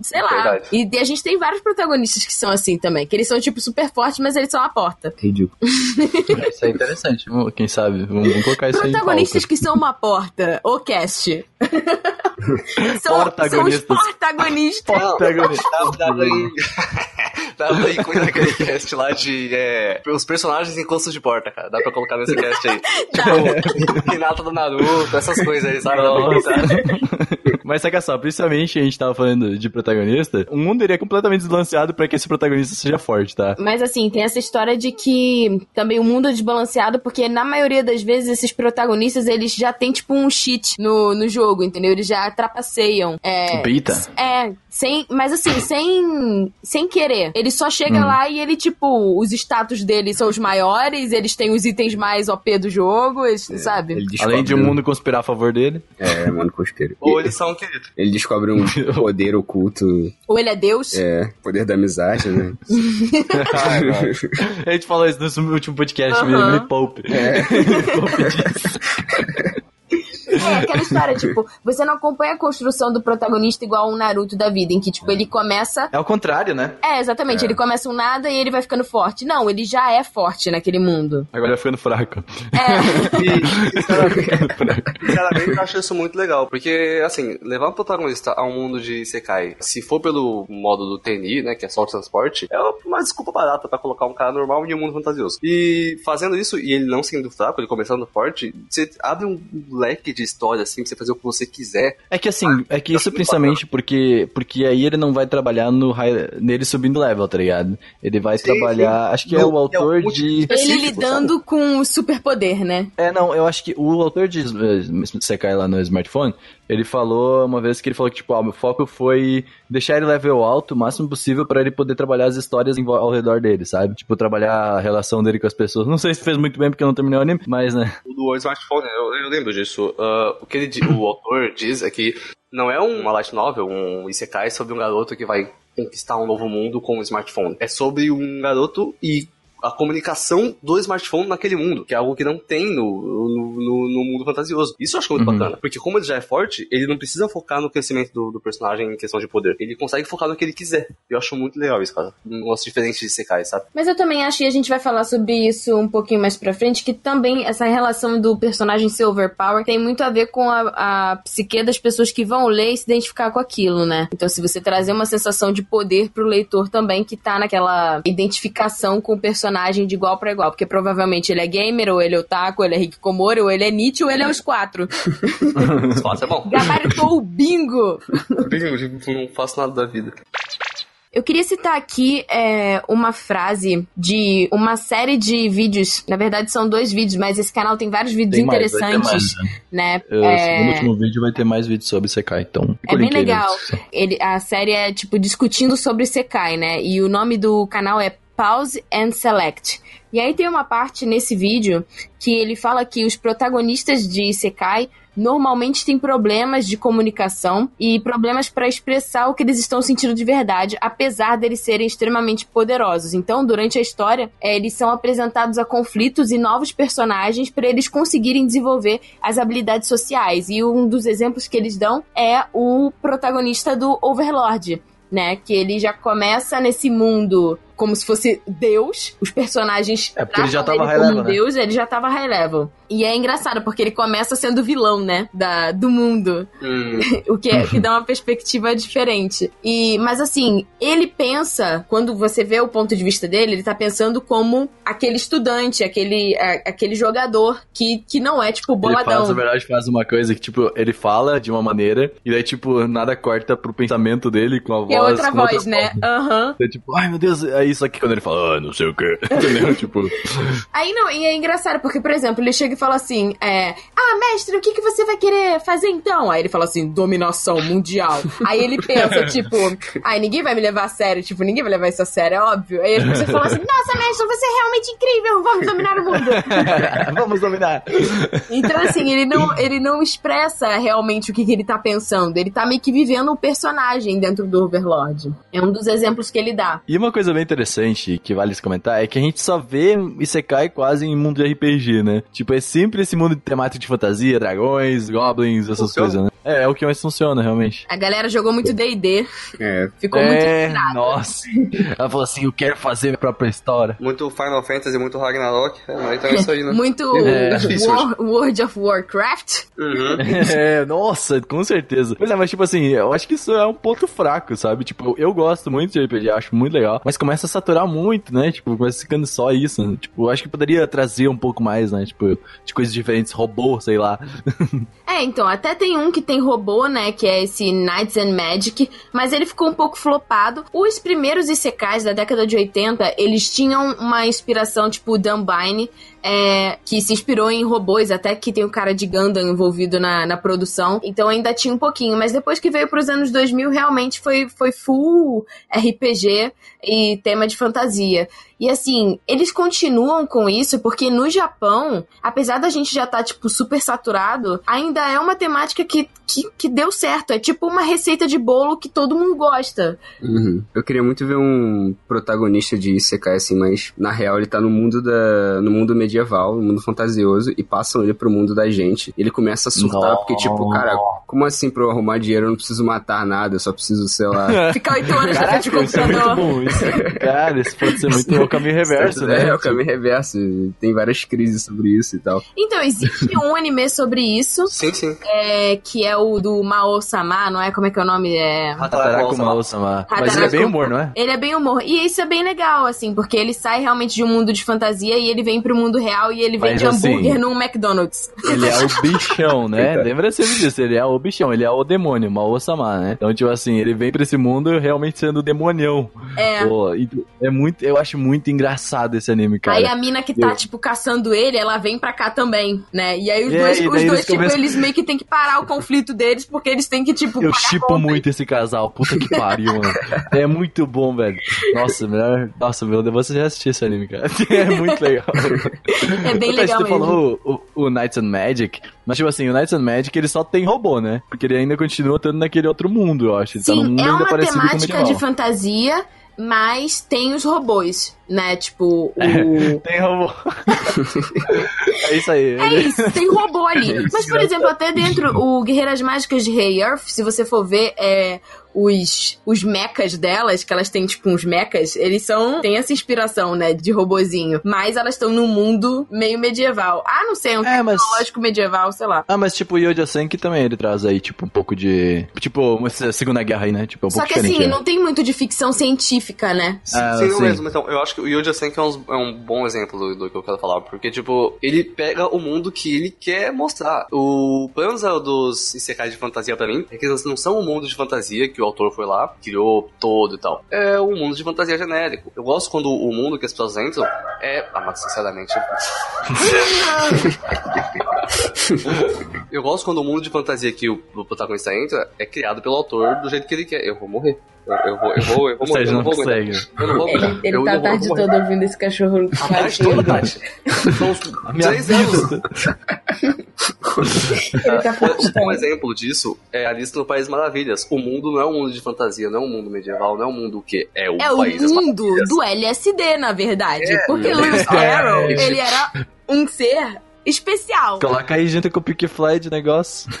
sei lá. Verdade. E, e a gente tem vários protagonistas que são assim também, que eles são, tipo, super fortes, mas eles são a porta. Ridículo. Isso é interessante. Quem sabe? Vamos, vamos colocar isso aí Protagonistas que são uma porta, o cast. são, são os Protagonistas. protagonistas. Protagonista. Dá, dá pra ir. dá pra ir com aquele cast lá de. É, os personagens em costos de porta, cara. Dá pra colocar nesse cast aí. Tipo, Hinata do Naruto, essas coisas aí, sabe? Nossa. Mas saca só, principalmente a gente tava falando de protagonista, o mundo iria completamente desbalanceado pra que esse protagonista seja forte, tá? Mas assim, tem essa história de que também o mundo é desbalanceado, porque na maioria das vezes esses protagonistas, eles já têm tipo um cheat no, no jogo, entendeu? Eles já trapaceiam. É, Beta. É, sem, mas assim, sem, sem querer. Ele só chega Hum. lá e ele, tipo, os status dele são os maiores, eles têm os itens mais OP do jogo, eles, sabe? Ele descobre Além de o um- mundo conspirar a favor dele. É, mano, costeiro. Ou eles são um querido. Ele descobre um poder oculto, Ou ele é Deus. é, poder da amizade, né? A gente falou isso no último podcast, me, Aham. me poupe. É. Me poupe disso. É, aquela história, tipo, você não acompanha a construção do protagonista igual um Naruto da vida, em que, tipo, ele começa. É o contrário, né? É, exatamente, ele começa um nada e ele vai ficando forte. Não, ele já é forte naquele mundo. Agora vai ficando fraco. É. E, sinceramente, sinceramente, eu acho isso muito legal. Porque, assim, levar o protagonista a um mundo de Sekai, se for pelo modo do TNI, né, que é só o transporte, é uma desculpa barata pra colocar um cara normal em um mundo fantasioso. E fazendo isso, e ele não sendo fraco, ele começando forte, você abre um leque de história, assim, pra você fazer o que você quiser. É que assim, é que isso principalmente porque, porque aí ele não vai trabalhar no high, nele subindo level, tá ligado? Ele vai Sim, trabalhar, acho que é No- o autor é um de... ele lidando com o superpoder, né? É, não, eu acho que o autor de eh, Sekai lá no smartphone, ele falou uma vez que ele falou que, tipo, ah, meu foco foi deixar ele level alto o máximo possível pra ele poder trabalhar as histórias ao redor dele, sabe? Tipo, trabalhar a relação dele com as pessoas. Não sei se fez muito bem porque eu não terminei o anime, mas, né? O do smartphone, eu, eu lembro disso. Ah, o que ele, o autor diz é que não é uma light novel, um isekai sobre um garoto que vai conquistar um novo mundo com um smartphone. É sobre um garoto e a comunicação do smartphone naquele mundo, que é algo que não tem no, no, no- no mundo fantasioso. Isso eu acho muito Uhum. bacana, porque como ele já é forte, ele não precisa focar no crescimento do, do personagem em questão de poder. Ele consegue focar no que ele quiser. Eu acho muito legal isso, cara. Um negócio diferente de Sekai, sabe? Mas eu também acho, e a gente vai falar sobre isso um pouquinho mais pra frente, que também essa relação do personagem ser overpower tem muito a ver com a, a psique das pessoas que vão ler e se identificar com aquilo, né? Então, se você trazer uma sensação de poder pro leitor também, que tá naquela identificação com o personagem de igual pra igual, porque provavelmente ele é gamer, ou ele é otaku, ou ele é hikikomori, ou ele é Nietzsche, ou ele é os quatro. Os quatro é bom. Gabaritou o bingo! Bingo, tipo, não faço nada da vida. Eu queria citar aqui é, uma frase de uma série de vídeos. Na verdade, são dois vídeos, mas esse canal tem vários vídeos Tem mais, vai ter interessantes, mais, né? Eu, É, No último vídeo vai ter mais vídeos sobre Sekai, então. é bem legal. Ele, a série é, tipo, discutindo sobre Sekai, né? E o nome do canal é Pause and Select. E aí tem uma parte nesse vídeo que ele fala que os protagonistas de Sekai normalmente têm problemas de comunicação e problemas para expressar o que eles estão sentindo de verdade, apesar deles serem extremamente poderosos. Então, durante a história, eh, eles são apresentados a conflitos e novos personagens para eles conseguirem desenvolver as habilidades sociais. E um dos exemplos que eles dão é o protagonista do Overlord. Né, que ele já começa nesse mundo como se fosse Deus. Os personagens É, porque ele já tava ele high como level, né? Deus, ele já tava high level. E é engraçado, porque ele começa sendo vilão, né? Da, do mundo. Hum, O que, é, que dá uma perspectiva diferente. E, mas assim, ele pensa, quando você vê o ponto de vista dele, ele tá pensando como aquele estudante, aquele, a- aquele jogador que, que não é, tipo, Ele boladão. faz, na verdade, faz uma coisa que, tipo, ele fala de uma maneira, e daí, tipo, nada corta pro pensamento dele com a que é voz. outra com voz, outra né? Aham. É tipo, ai meu Deus, é isso aqui quando ele fala, ah, não sei o que. Entendeu? tipo, Aí não, e é engraçado, porque, por exemplo, ele chega e fala assim: é, Ah, mestre, o que, que você vai querer fazer então? Aí ele fala assim: dominação mundial. Aí ele pensa, tipo, ai, ninguém vai me levar a sério, tipo, ninguém vai levar isso a sério, é óbvio. Aí as pessoas falam assim: Nossa, mestre, você é realmente incrível, vamos dominar o mundo. vamos dominar. Então, assim, ele não, ele não expressa realmente o que, que ele tá pensando. Ele tá meio que vivendo um personagem dentro do Overlord. É um dos exemplos que ele dá. E uma coisa bem interessante que vale se comentar é que a gente só vê Isekai quase em mundo de RPG, né? Tipo, é sempre esse mundo de temática de fantasia, dragões, goblins, essas Funciona. coisas, né? É, é o que mais funciona, realmente. A galera jogou muito DD, É, ficou muito é, inspirada. nossa. Ela falou assim, eu quero fazer minha própria história. muito Final Fantasy, muito Ragnarok. É, mas então é isso aí, né? Muito É. Difícil War- World of Warcraft. Uhum. É, nossa, com certeza. Pois é, mas tipo assim, eu acho que isso é um ponto fraco, sabe? Tipo, eu, eu gosto muito de RPG, acho muito legal, mas começa a saturar muito, né? Tipo, começa ficando só isso. né? Tipo, acho que poderia trazer um pouco mais, né? Tipo, de coisas diferentes, robô, sei lá. É, então, até tem um que tem robô, né, que é esse Knights and Magic, mas ele ficou um pouco flopado. Os primeiros Isekais da década de 80, eles tinham uma inspiração tipo Dumbine, é, que se inspirou em robôs, até que tem o cara de Gundam envolvido na, na produção, então ainda tinha um pouquinho, mas depois que veio pros anos 2000, realmente foi, foi full RPG e tema de fantasia. E assim, eles continuam com isso porque no Japão, apesar da gente já estar, tá, tipo, super saturado, ainda é uma temática que, que, que deu certo. É tipo uma receita de bolo que todo mundo gosta. Uhum. Eu queria muito ver um protagonista de Isekai assim, mas na real ele tá no mundo da no mundo medieval, no mundo fantasioso e passam ele pro mundo da gente. Ele começa a surtar porque tipo, cara, como assim pra eu arrumar dinheiro eu não preciso matar nada, eu só preciso, sei lá, Ficar oito horas na frente do é muito computador. cara, isso pode ser muito é o caminho reverso, né? É, o caminho reverso. Tem várias crises sobre isso e tal. Então, existe um anime sobre isso, Sim, sim. é, que é o do Mao-sama, não é? Como é que é o nome? É... Hataraku Mao-sama. Mas ele é bem humor, não é? Ele é bem humor. E isso é bem legal, assim, porque ele sai realmente de um mundo de fantasia e ele vem pro mundo real e ele Mas, vende assim, hambúrguer num McDonald's. Ele é o bichão, né? Lembra sempre disso, ele é o bichão, ele é o demônio, Mao-sama, né? Então, tipo assim, ele vem pra esse mundo realmente sendo demonião. É. Pô, e é muito, eu acho muito engraçado esse anime, cara. Aí a mina que tá, Eu- tipo, caçando ele, ela vem pra cá também, né? E aí os É, dois, os dois eles tipo, começam- eles meio que tem que parar o conflito deles, porque eles têm que, tipo, Eu chipo muito esse casal. Puta que pariu, mano. É muito bom, velho. Nossa, melhor. Nossa, meu Deus, você já assistiu esse anime, cara. É muito legal. É bem legal Você mesmo. falou o, o, o Knights and Magic, mas tipo assim, o Knights and Magic ele só tem robô, né? Porque ele ainda continua estando naquele outro mundo, eu acho. Ele tá num Sim, mundo é uma temática de fantasia, mas tem os robôs, né? Tipo, o. Tem robô. é isso aí. É isso, tem robô ali. Mas, por exemplo, até dentro, o Guerreiras Mágicas de Rei Earth, se você for ver, é, os, os mechas delas, que elas têm, tipo, uns mechas, eles são. tem essa inspiração, né, de robozinho. Mas elas estão num mundo meio medieval. Ah, não sei, um É, mas- tecnológico medieval, sei lá. Ah, mas tipo, o Yoda Senki também ele traz aí, tipo, um pouco de. Tipo, uma Segunda Guerra aí, né? Tipo, é um Só pouco que assim, né? não tem muito de ficção científica, né? Sim, Ah, sim, sim. mesmo. Então, eu acho que o Yoja Senki é um, é um bom exemplo do, do que eu quero falar. Porque, tipo, ele pega o mundo que ele quer mostrar. O plano dos Isekais de fantasia pra mim é que eles não são um mundo de fantasia que o autor foi lá, criou todo e tal. É um mundo de fantasia genérico. Eu gosto quando o mundo que as pessoas entram é. Ah, mas sinceramente. eu gosto quando o mundo de fantasia que o, o protagonista entra é criado pelo autor do jeito que ele quer. Eu vou morrer. Eu, eu vou, eu vou, eu vou não consegue. Ele, ele Eu- tá a tarde morrer. toda ouvindo esse cachorro A tarde toda, Tati. São três anos. Ele tá Um exemplo disso é Alice no País Maravilhas. O mundo não é um mundo de fantasia, não é um mundo medieval, não é um mundo o quê? É o É o País das mundo do LSD, na verdade. É, porque é. Lewis Carroll, É. ele era um ser especial. Coloca aí junto com o Pick Fly de negócio.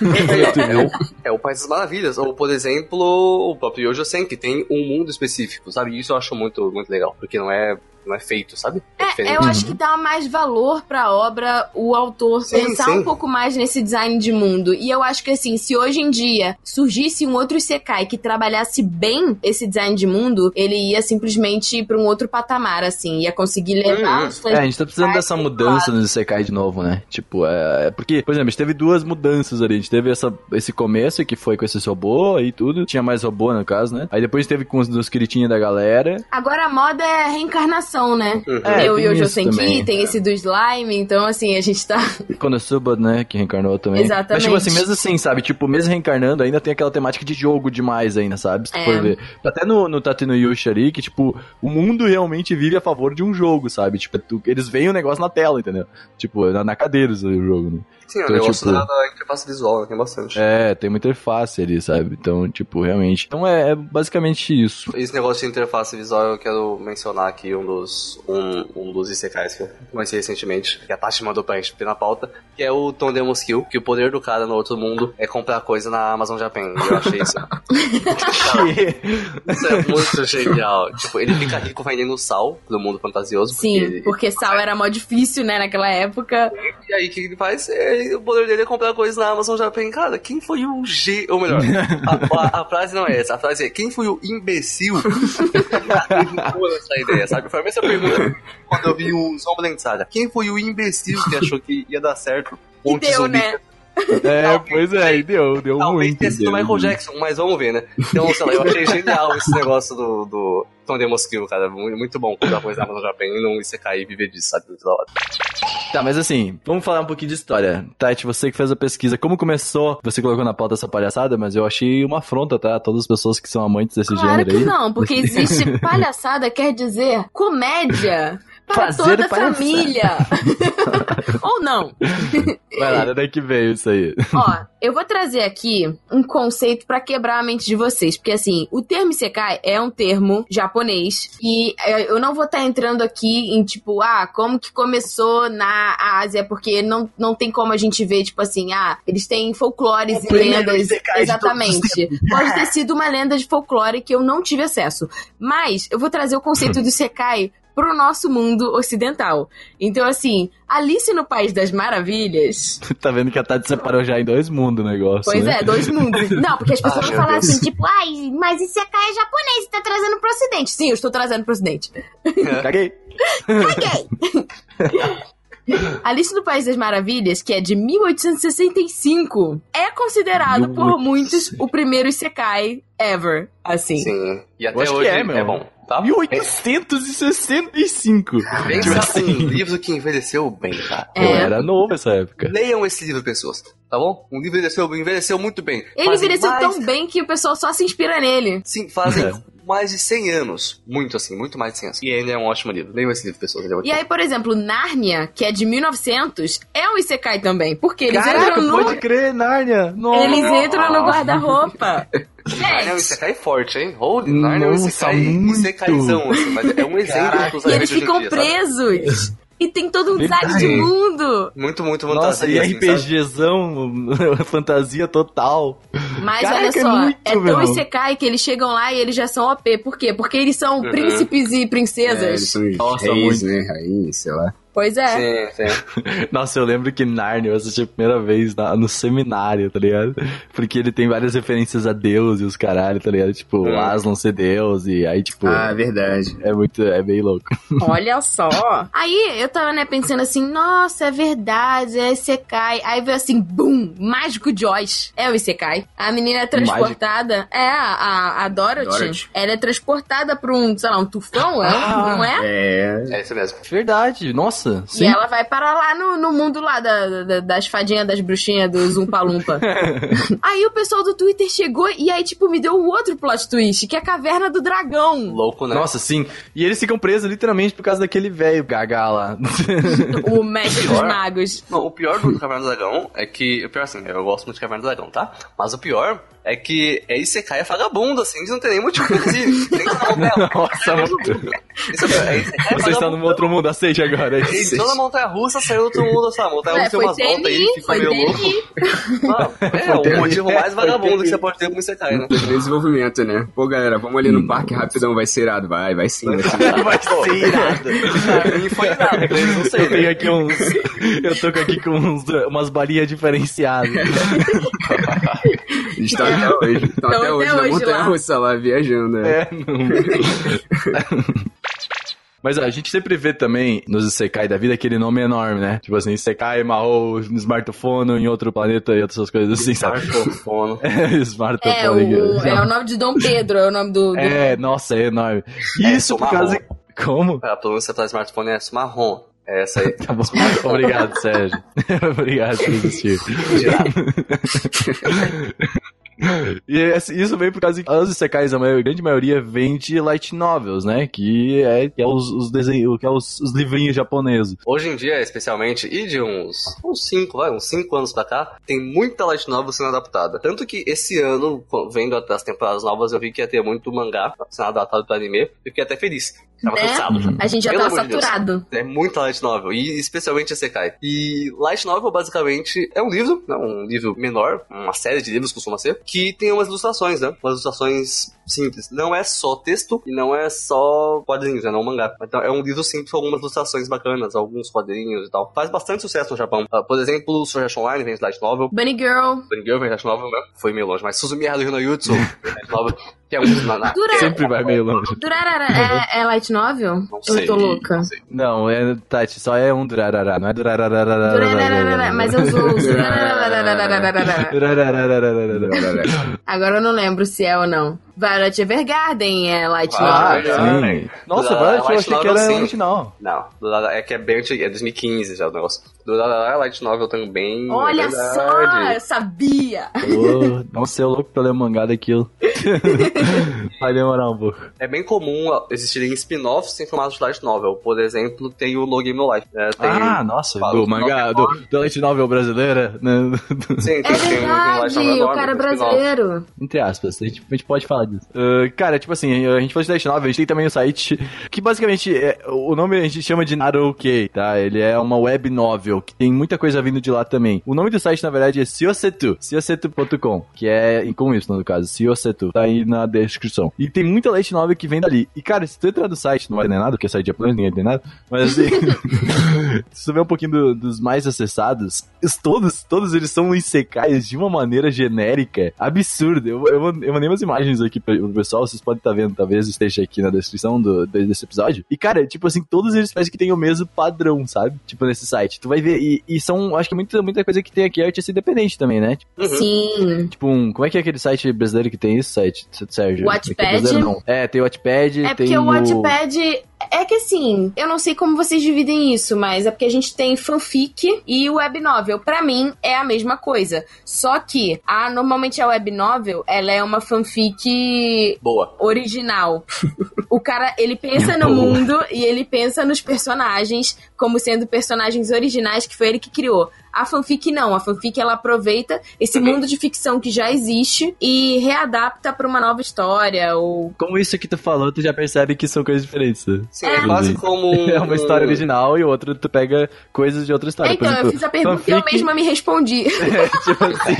É o, é o País das Maravilhas. Ou, por exemplo, o próprio Yojo Sen, que tem um mundo específico, sabe? Isso eu acho muito, muito legal, porque não é, não é feito, sabe? É, diferente. eu acho que dá mais valor pra obra o autor Sim, pensar sim. um pouco mais nesse design de mundo. E eu acho que assim, se hoje em dia surgisse um outro Isekai que trabalhasse bem esse design de mundo, ele ia simplesmente ir pra um outro patamar, assim, ia conseguir levar Hum, os É, a gente tá precisando dessa mudança no Isekai de novo, né? Tipo, é. é Porque, por exemplo, a gente teve duas mudanças ali. A gente teve essa, esse começo que foi com esse robô e tudo. Tinha mais robô, no caso, né? Aí depois teve com os dos queritinhos da galera. Agora a moda é a reencarnação, né? Uhum. É, tem o tem esse do slime, então assim, a gente tá. Konosuba, né? Que reencarnou também. Exatamente. Mas, tipo assim, mesmo assim, sabe? Tipo, mesmo reencarnando, ainda tem aquela temática de jogo demais ainda, sabe? Se tu É. for ver. Até no, no Tateno Yushi ali, que, tipo, o mundo realmente vive a favor de um jogo, sabe? Tipo, tu- eles veem o negócio na tela, entendeu? Tipo, na, na cadeira o jogo, né? Sim, o Então, negócio tipo- da, da interface visual, né? tem bastante. É, tem muita interface ali, sabe? Então, tipo, realmente. Então é, é basicamente isso. Esse negócio de interface visual eu quero mencionar aqui um dos, um, um dos Isekais que eu conheci recentemente, que a Tati mandou pra gente ter na pauta, que é o Tom Demo Skill, que o poder do cara no outro mundo é comprar coisa na Amazon Japan. Eu achei isso. isso é muito genial. Tipo, ele fica rico vendendo sal pro mundo fantasioso. Sim, ele- porque sal era mó difícil, né, naquela época. E aí, o que ele faz? É, o poder dele é comprar coisas na Amazon Japan. Cara, quem foi o G... Ou melhor, a, a- a frase não é essa. A frase é, quem foi o imbecil essa ideia, sabe? Foi a mesma pergunta quando eu vi o Zombie Saga. Quem foi o imbecil que achou que ia dar certo? E deu, zumbi. né? É, pois é, e deu, deu Talvez muito. tenha sido deu. Michael Jackson, mas vamos ver, né? Então, sei lá, eu achei genial esse negócio do, do Tom Demo Skill, cara. Muito, bom coisa na Amazon Japan e não Isekai e viver disso, sabe? Muito da hora. Tá, mas assim, vamos falar um pouquinho de história. Tati, você que fez a pesquisa, como começou? Você colocou na pauta essa palhaçada, mas eu achei uma afronta, tá? Todas as pessoas que são amantes desse Claro gênero que aí. não, porque existe palhaçada, quer dizer comédia para toda a família. Ou não. Vai lá, daí que veio isso aí. Ó, eu vou trazer aqui um conceito pra quebrar a mente de vocês, porque assim, o termo Isekai é um termo japonês e é, eu não vou estar entrando aqui em tipo, ah, como que começou na Ásia, porque não, não tem como a gente ver, tipo assim, ah, eles têm folclores e primeiro lendas. Exatamente. Pode ter sido uma lenda de folclore que eu não tive acesso. Mas eu vou trazer o conceito do Isekai pro nosso mundo ocidental. Então, assim, Alice no País das Maravilhas tá vendo que a Tati separou já em dois mundos o negócio. Pois né? é, dois mundos. Não, porque as pessoas Ah, vão meu falar Deus. assim, tipo, ai, mas isso é caia japonês, você tá trazendo pro ocidente. Sim, eu estou trazendo pro ocidente. Caguei. Alice no País das Maravilhas, que é de 1865, é considerado por 1865. muitos o primeiro Isekai ever, assim. Sim. E até hoje é, meu. bom, tá? 1865. Pensa Tipo assim. um livro que envelheceu bem, cara. É. Eu era novo nessa época. Leiam esse livro, pessoas, tá bom? Um livro envelheceu, envelheceu muito bem. Ele Fazem envelheceu mais- tão bem que o pessoal só se inspira nele. Sim, fazem É. mais de 100 anos. Muito assim, muito mais de 100 anos. E ele é um ótimo livro. Leiam esse livro, pessoas. Ele é E aí, por exemplo, Nárnia, que é de 1900, é um Isekai também. Porque eles Caraca, entram no... pode crer, Nárnia. Nossa. Eles entram no guarda-roupa. Não, isso cai forte, hein? Holy Narnia Nossa, cai muito. caizão, assim, mas é um exemplo dos E eles ficam presos. E tem todo um Verdade. design de mundo. Muito, muito fantasia. Nossa, e assim, RPGzão, fantasia total. Mas Caraca, olha é só, é, muito, é tão Isekai que eles chegam lá e eles já são OP. Por quê? Porque eles são uhum. príncipes e é, princesas. É, eles são Nossa, reis, muito. né? Rainha, sei lá. Pois é. Sim, sim. Nossa, eu lembro que Narnia eu assisti a primeira vez na, no seminário, tá ligado? Porque ele tem várias referências a Deus e os caralho, tá ligado? Tipo. Aslan ser Deus e aí, tipo. Ah, é verdade. É muito. É bem louco. Olha só. aí eu tava, né, pensando assim, nossa, é verdade, é Isekai. Aí veio assim, bum, mágico Joyce. É o Isekai. A menina é transportada. Mágico. É, a, a Dorothy, Dorothy, Ela é transportada pra um, sei lá, um tufão, é, ah, é? Não é? É. É isso mesmo. Verdade. Nossa. Nossa, sim. E ela vai parar lá no, no mundo lá da, da, das fadinhas, das bruxinhas, dos Umpalumpa. aí o pessoal do Twitter chegou e aí, tipo, me deu um outro plot twist, que é a caverna do dragão. Louco, né? Nossa, sim. E eles ficam presos literalmente por causa daquele velho gaga lá. o mestre dos magos. Não, o pior do Caverna do Dragão é que. O pior assim, eu gosto muito de Caverna do Dragão, tá? Mas o pior é que é Isekai é vagabundo, assim, não tem nem muito inclusive. Tem Nossa, é mano. É, é, você está num outro mundo, aceite agora. É e toda montanha russa saiu do outro mundo, essa montanha russa tem umas voltas aí, fica meio louco. É o motivo mais vagabundo que você pode ter com Isekai, né? Desenvolvimento, né? Pô, galera, vamos ali no hum. parque rapidão, vai ser irado. Vai, vai sim. Vai, ser irado. pra mim foi irado, não sei. Eu tenho né? aqui uns. Eu tô aqui com uns, umas balinhas diferenciadas. Está até então, hoje. Está então, até hoje na montanha-russa lá. lá. viajando. É, é não... Mas ó, a gente sempre vê também nos Isekai da vida aquele nome enorme, né? Tipo assim, Isekai amarrou no smartphone em outro planeta e outras coisas assim, sabe? Smartphone. é, smartphone. É o, é o nome de Dom Pedro, é o nome do. do... É, nossa, é enorme. É, Isso é, por causa. Como? É, a pronúncia para smartphone é marrom. É essa aí. tá bom. Obrigado, Sérgio. Obrigado por existir. e isso vem por causa que os secais a, a grande maioria, vem de light novels, né? Que é, que é os, os desenhos, que é os, os, livrinhos japoneses. Hoje em dia, especialmente, e de uns 5, uns cinco, vai, uns 5 anos pra cá, tem muita light novel sendo adaptada. Tanto que esse ano, vendo as temporadas novas, eu vi que ia ter muito mangá sendo adaptado pra anime, eu fiquei até feliz. Tava né? cansado. A gente já Pelo tava saturado. É muito light novel, e especialmente a Sekai. E light novel, basicamente, é um livro, né? um livro menor, uma série de livros costuma ser, que tem umas ilustrações, né? Umas ilustrações simples. Não é só texto e não é só quadrinhos, né? Não é um mangá. Então é um livro simples com algumas ilustrações bacanas, alguns quadrinhos e tal. Faz bastante sucesso no Japão. Uh, por exemplo, Suggest Online vem de light novel. Bunny Girl. Bunny Girl vem de light novel, né? Foi meio longe, mas Suzumi do no Yutsu vem de light novel. Tem alguns na, na... Sempre vai meio longe. Durarara é, é light novel? Não sei, eu tô louca. Não, sei. não é, Tati, só é um durarara, não é durarara. Durarara, mas eu uso. Durarara. Agora eu não lembro se é ou não. Violet Evergarden é Light Ah, Novel. é. sim. Nossa, agora eu achei que era sim. original. Não, é que é bem antigo, é 2015 já o negócio. Do Lala Light Novel também. Olha é só, eu sabia! Ô, Nossa, eu louco pra ler mangá daquilo. Vai demorar um pouco. É bem comum existirem spin-offs em formato de Light Novel. Por exemplo, tem o No Game No Life. né? Tem- Ah, nossa, fala do mangá, do, do Light Novel brasileira, né? Sim, É tem, tem um Light verdade, Novel o enorme, cara é brasileiro. Entre aspas, a gente, a gente pode falar Ah, cara, tipo assim, a gente falou de Light Novel, a gente tem também o site que basicamente, é, o nome a gente chama de Naruke, tá? Ele é uma web novel, que tem muita coisa vindo de lá também. O nome do site, na verdade, é Siosetu, siosetu.com, que é com isso, no caso, Siosetu, tá aí na descrição. E tem muita Light Novel que vem dali. E, cara, se tu entrar no site, não vai ter nada, porque é site japonês, ninguém tem nada, mas assim, se tu ver um pouquinho do- dos mais acessados, os- todos, todos eles são isekais de uma maneira genérica, absurda. Eu, eu, eu mandei umas imagens aqui pro pro pessoal, vocês podem estar vendo, talvez esteja aqui na descrição do, desse episódio. E, cara, tipo assim, todos eles parecem que tem o mesmo padrão, sabe? Tipo, nesse site. Tu vai ver, e, e são, acho que muita, muita coisa que tem aqui é artista independente também, né? Tipo, Sim. tipo um, como é que é aquele site brasileiro que tem esse site, Sérgio? Wattpad? É é. É, tem o Wattpad, É porque o o... Wattpad. É que assim, eu não sei como vocês dividem isso, mas é porque a gente tem fanfic e web novel. Pra mim é a mesma coisa. Só que a normalmente a web novel, ela é uma fanfic Boa. original. o cara, ele pensa no mundo e ele pensa nos personagens como sendo personagens originais que foi ele que criou. A fanfic não, a fanfic ela aproveita esse Uhum. mundo de ficção que já existe e readapta pra uma nova história ou Como isso que tu falou, tu já percebe que são coisas diferentes. né? Sim, é quase como um... É uma história original e outra tu pega coisas de outra história. É, então, exemplo, eu fiz a pergunta e eu fanfic- mesma me respondi. É, tipo assim.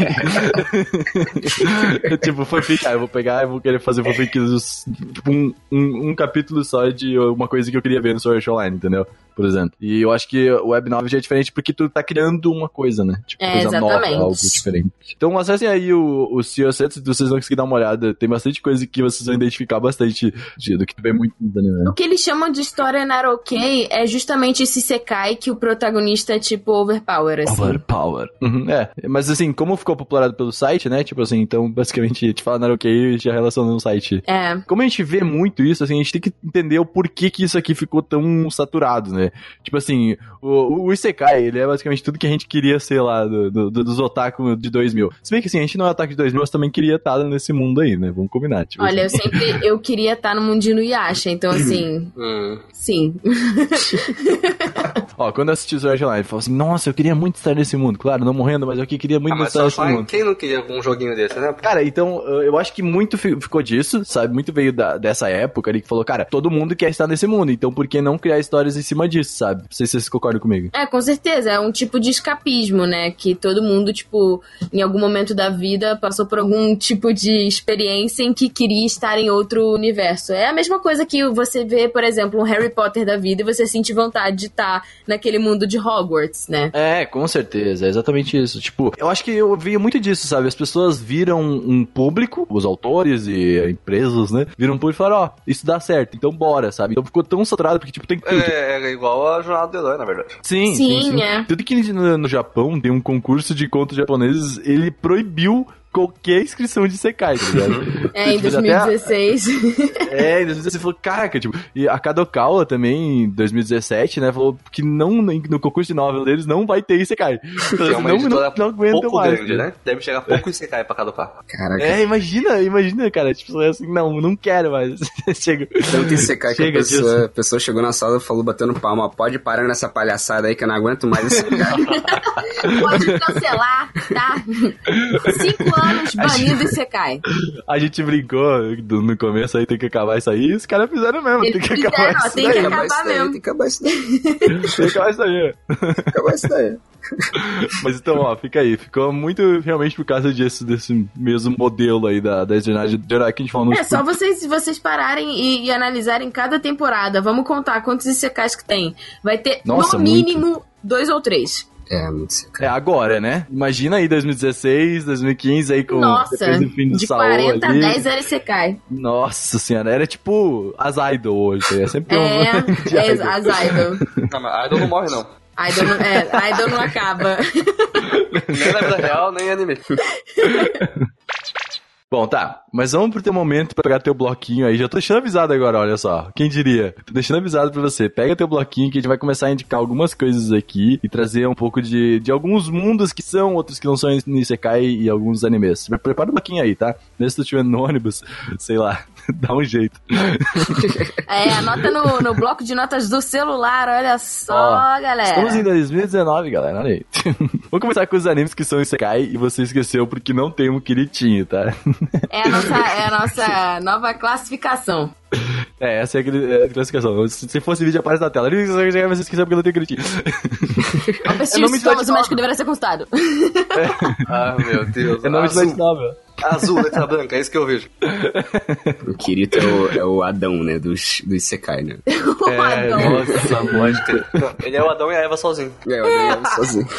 tipo, fanfic. Ah, eu vou pegar e vou querer fazer fanfic dos- tipo, um, um, um capítulo só de uma coisa que eu queria ver no Sword Art Online, entendeu? Por exemplo. E eu acho que o Web 9 já é diferente porque tu tá criando uma coisa, né? Tipo, É, coisa exatamente. nova, algo diferente. Então acessem aí o, o CEO Set, se vocês não conseguirem dar uma olhada. Tem bastante coisa que vocês vão identificar bastante do que vê muito no anime. O que eles chamam de história Narokei é justamente esse Sekai que o protagonista é tipo overpower, assim. Overpower. Uhum, é, mas assim, como ficou popularizado pelo site, né? Tipo assim, então basicamente a gente fala e já relaciona no site. É. Como a gente vê muito isso, assim, a gente tem que entender o porquê que isso aqui ficou tão saturado, né? Tipo assim, o, o Isekai, ele é basicamente tudo que a gente queria ser lá do, do- do- dos otaku de 2000. Se bem que assim, a gente não é otaku de 2000, mas também queria estar nesse mundo aí, né? Vamos combinar. Tipo, Olha, eu assim. sempre eu queria estar no mundinho do Yasha, então assim, Hum. sim. Ó, quando eu assisti o Sword Online, eu falei assim, nossa, eu queria muito estar nesse mundo. Claro, não morrendo, mas eu queria muito Ah, estar nesse mundo. quem não queria um joguinho desse, né? Cara, então, eu acho que muito fi- ficou disso, sabe? Muito veio da- dessa época ali que falou, cara, todo mundo quer estar nesse mundo, então por que não criar histórias em cima disso, sabe? Não sei se vocês concordam comigo. É, com certeza, é um tipo de escapismo, né? Que todo mundo, tipo, em algum momento da vida passou por algum tipo de experiência em que queria estar em outro universo. É a mesma coisa que você vê, por exemplo, um Harry Potter da vida e você sente vontade de estar naquele mundo de Hogwarts, né? É, com certeza, é exatamente isso. Tipo, eu acho que eu vi muito disso, sabe? As pessoas viram um público, os autores e empresas, né? Viram um público e falaram, ó, isso dá certo, então bora, sabe? Então ficou tão saturado porque, tipo, tem tudo. É, é igual a jornada do herói, na verdade. Sim, Sim, sim, sim. é. Tudo que no, no Japão tem um concurso de contos japoneses, ele proibiu qualquer inscrição de Sekai, tá ligado? É, em Tipo, até a- 2016. É, em 2016 falou, caraca, tipo, e a Kadokawa também, em 2017, né, falou que não, no concurso de novel deles não vai ter Isekai. Falou é uma não, não, pouco mais. grande, né? Deve chegar pouco você cai pra. Caraca. É, imagina, imagina, cara, tipo, assim, não, não quero mais. Chega. Tanto secar que a Chega pessoa, disso. a pessoa chegou na sala e falou batendo palma, pode parar nessa palhaçada aí que eu não aguento mais esse cara. Pode cancelar, tá? Cinco anos banido e você cai. A gente brincou do- no começo aí, tem que acabar isso aí, e os caras fizeram mesmo, tem Eles que fizeram, acabar isso tem daí. que Acabar daí, mesmo. tem que acabar isso daí. Tem que acabar isso aí. Acabar isso daí. Mas então, ó, fica aí. Ficou muito realmente por causa disso, desse mesmo modelo aí da, da jornada de herói que a gente falou no É só vocês, vocês pararem e, e analisarem cada temporada. Vamos contar quantos ICKs que tem. Vai ter, Nossa, no mínimo, dois ou três. É, muito secar. É agora, né? Imagina aí 2016, 2015 aí com Nossa, depois do fim do de Saul 40 a ali. 10 era ICK. Nossa senhora, era tipo as idol hoje. É sempre um É, é idol. as Idol. Não, mas a Idol não morre, não. Idol não, é, Idol não acaba. Nem na vida real, nem em anime. Bom, tá. Mas vamos pro teu momento pra pegar teu bloquinho aí. Já tô deixando avisado agora, olha só. Quem diria? Tô deixando avisado pra você. Pega teu bloquinho que a gente vai começar a indicar algumas coisas aqui e trazer um pouco de, de alguns mundos que são, outros que não são em Isekai e alguns animes. Pre- Prepara o bloquinho aí, tá? Mesmo se tu estiver no ônibus, sei lá, dá um jeito. É, anota no, no bloco de notas do celular, olha só, Ó, galera. Estamos em 2019, galera, olha aí. Vamos começar com os animes que são Isekai e você esqueceu porque não tem um Kiritinho, tá? É a nossa, é a nossa nova classificação. É, essa é a é a classificação. Se se fosse vídeo, aparece na tela. Você esqueceu porque não tem Kiritinho. Ao persistir os de sintomas, o médico deverá ser consultado. Ah, meu Deus. É nome de light azul, novel. Azul, letra branca, é isso que eu vejo. O Kirito é o, é o Adão, né, dos, dos Sekai, né? O É, Adão. nossa, Pode crer. Ele é o Adão e a Eva sozinho. É, o Adão é sozinho.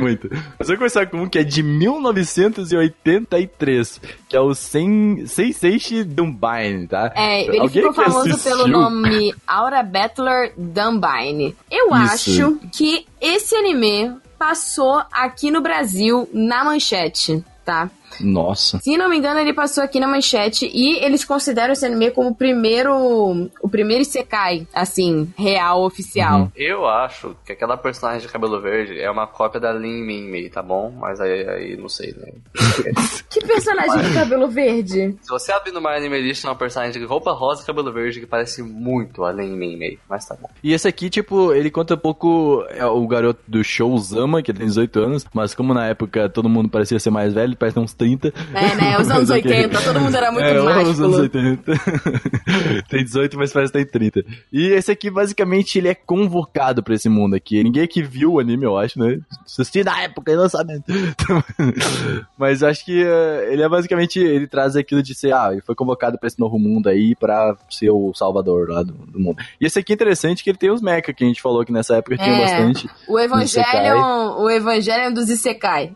Muito. Mas vou começar com um que é de 1983, que é o Sen- Seiseishi Dumbine, tá? É, ele Alguém ficou famoso assistiu? pelo nome Aura Battler Dumbine. Eu Isso. acho que esse anime passou aqui no Brasil na manchete, tá? Nossa. Se não me engano, ele passou aqui na manchete e eles consideram esse anime como o primeiro. O primeiro Isekai, assim, real, oficial. Uhum. Eu acho que aquela personagem de cabelo verde é uma cópia da Lin Min Mei, tá bom? Mas aí, aí não sei, né? Que personagem de cabelo verde? Se você abrir no My Anime List, tem uma personagem de roupa rosa e cabelo verde que parece muito a Lin Min Mei, mas tá bom. E esse aqui, tipo, ele conta um pouco é, o garoto do show Zama, que tem 18 anos, mas como na época todo mundo parecia ser mais velho, parece ter uns 30. É, né? Os anos Mas ok. 80, todo mundo era muito é, os anos másculo. 80. tem 18, mas parece que tem 30. E esse aqui, basicamente, ele é convocado pra esse mundo aqui. Ninguém aqui viu o anime, eu acho, né? Assisti na época, em lançamento. mas eu acho que eh, ele é basicamente, ele traz aquilo de ser, ah, ele foi convocado pra esse novo mundo aí pra ser o salvador lá do, do mundo. E esse aqui é interessante que ele tem os mecha, que a gente falou que nessa época tinha É. bastante. O Evangelion, o Evangelion dos Isekai.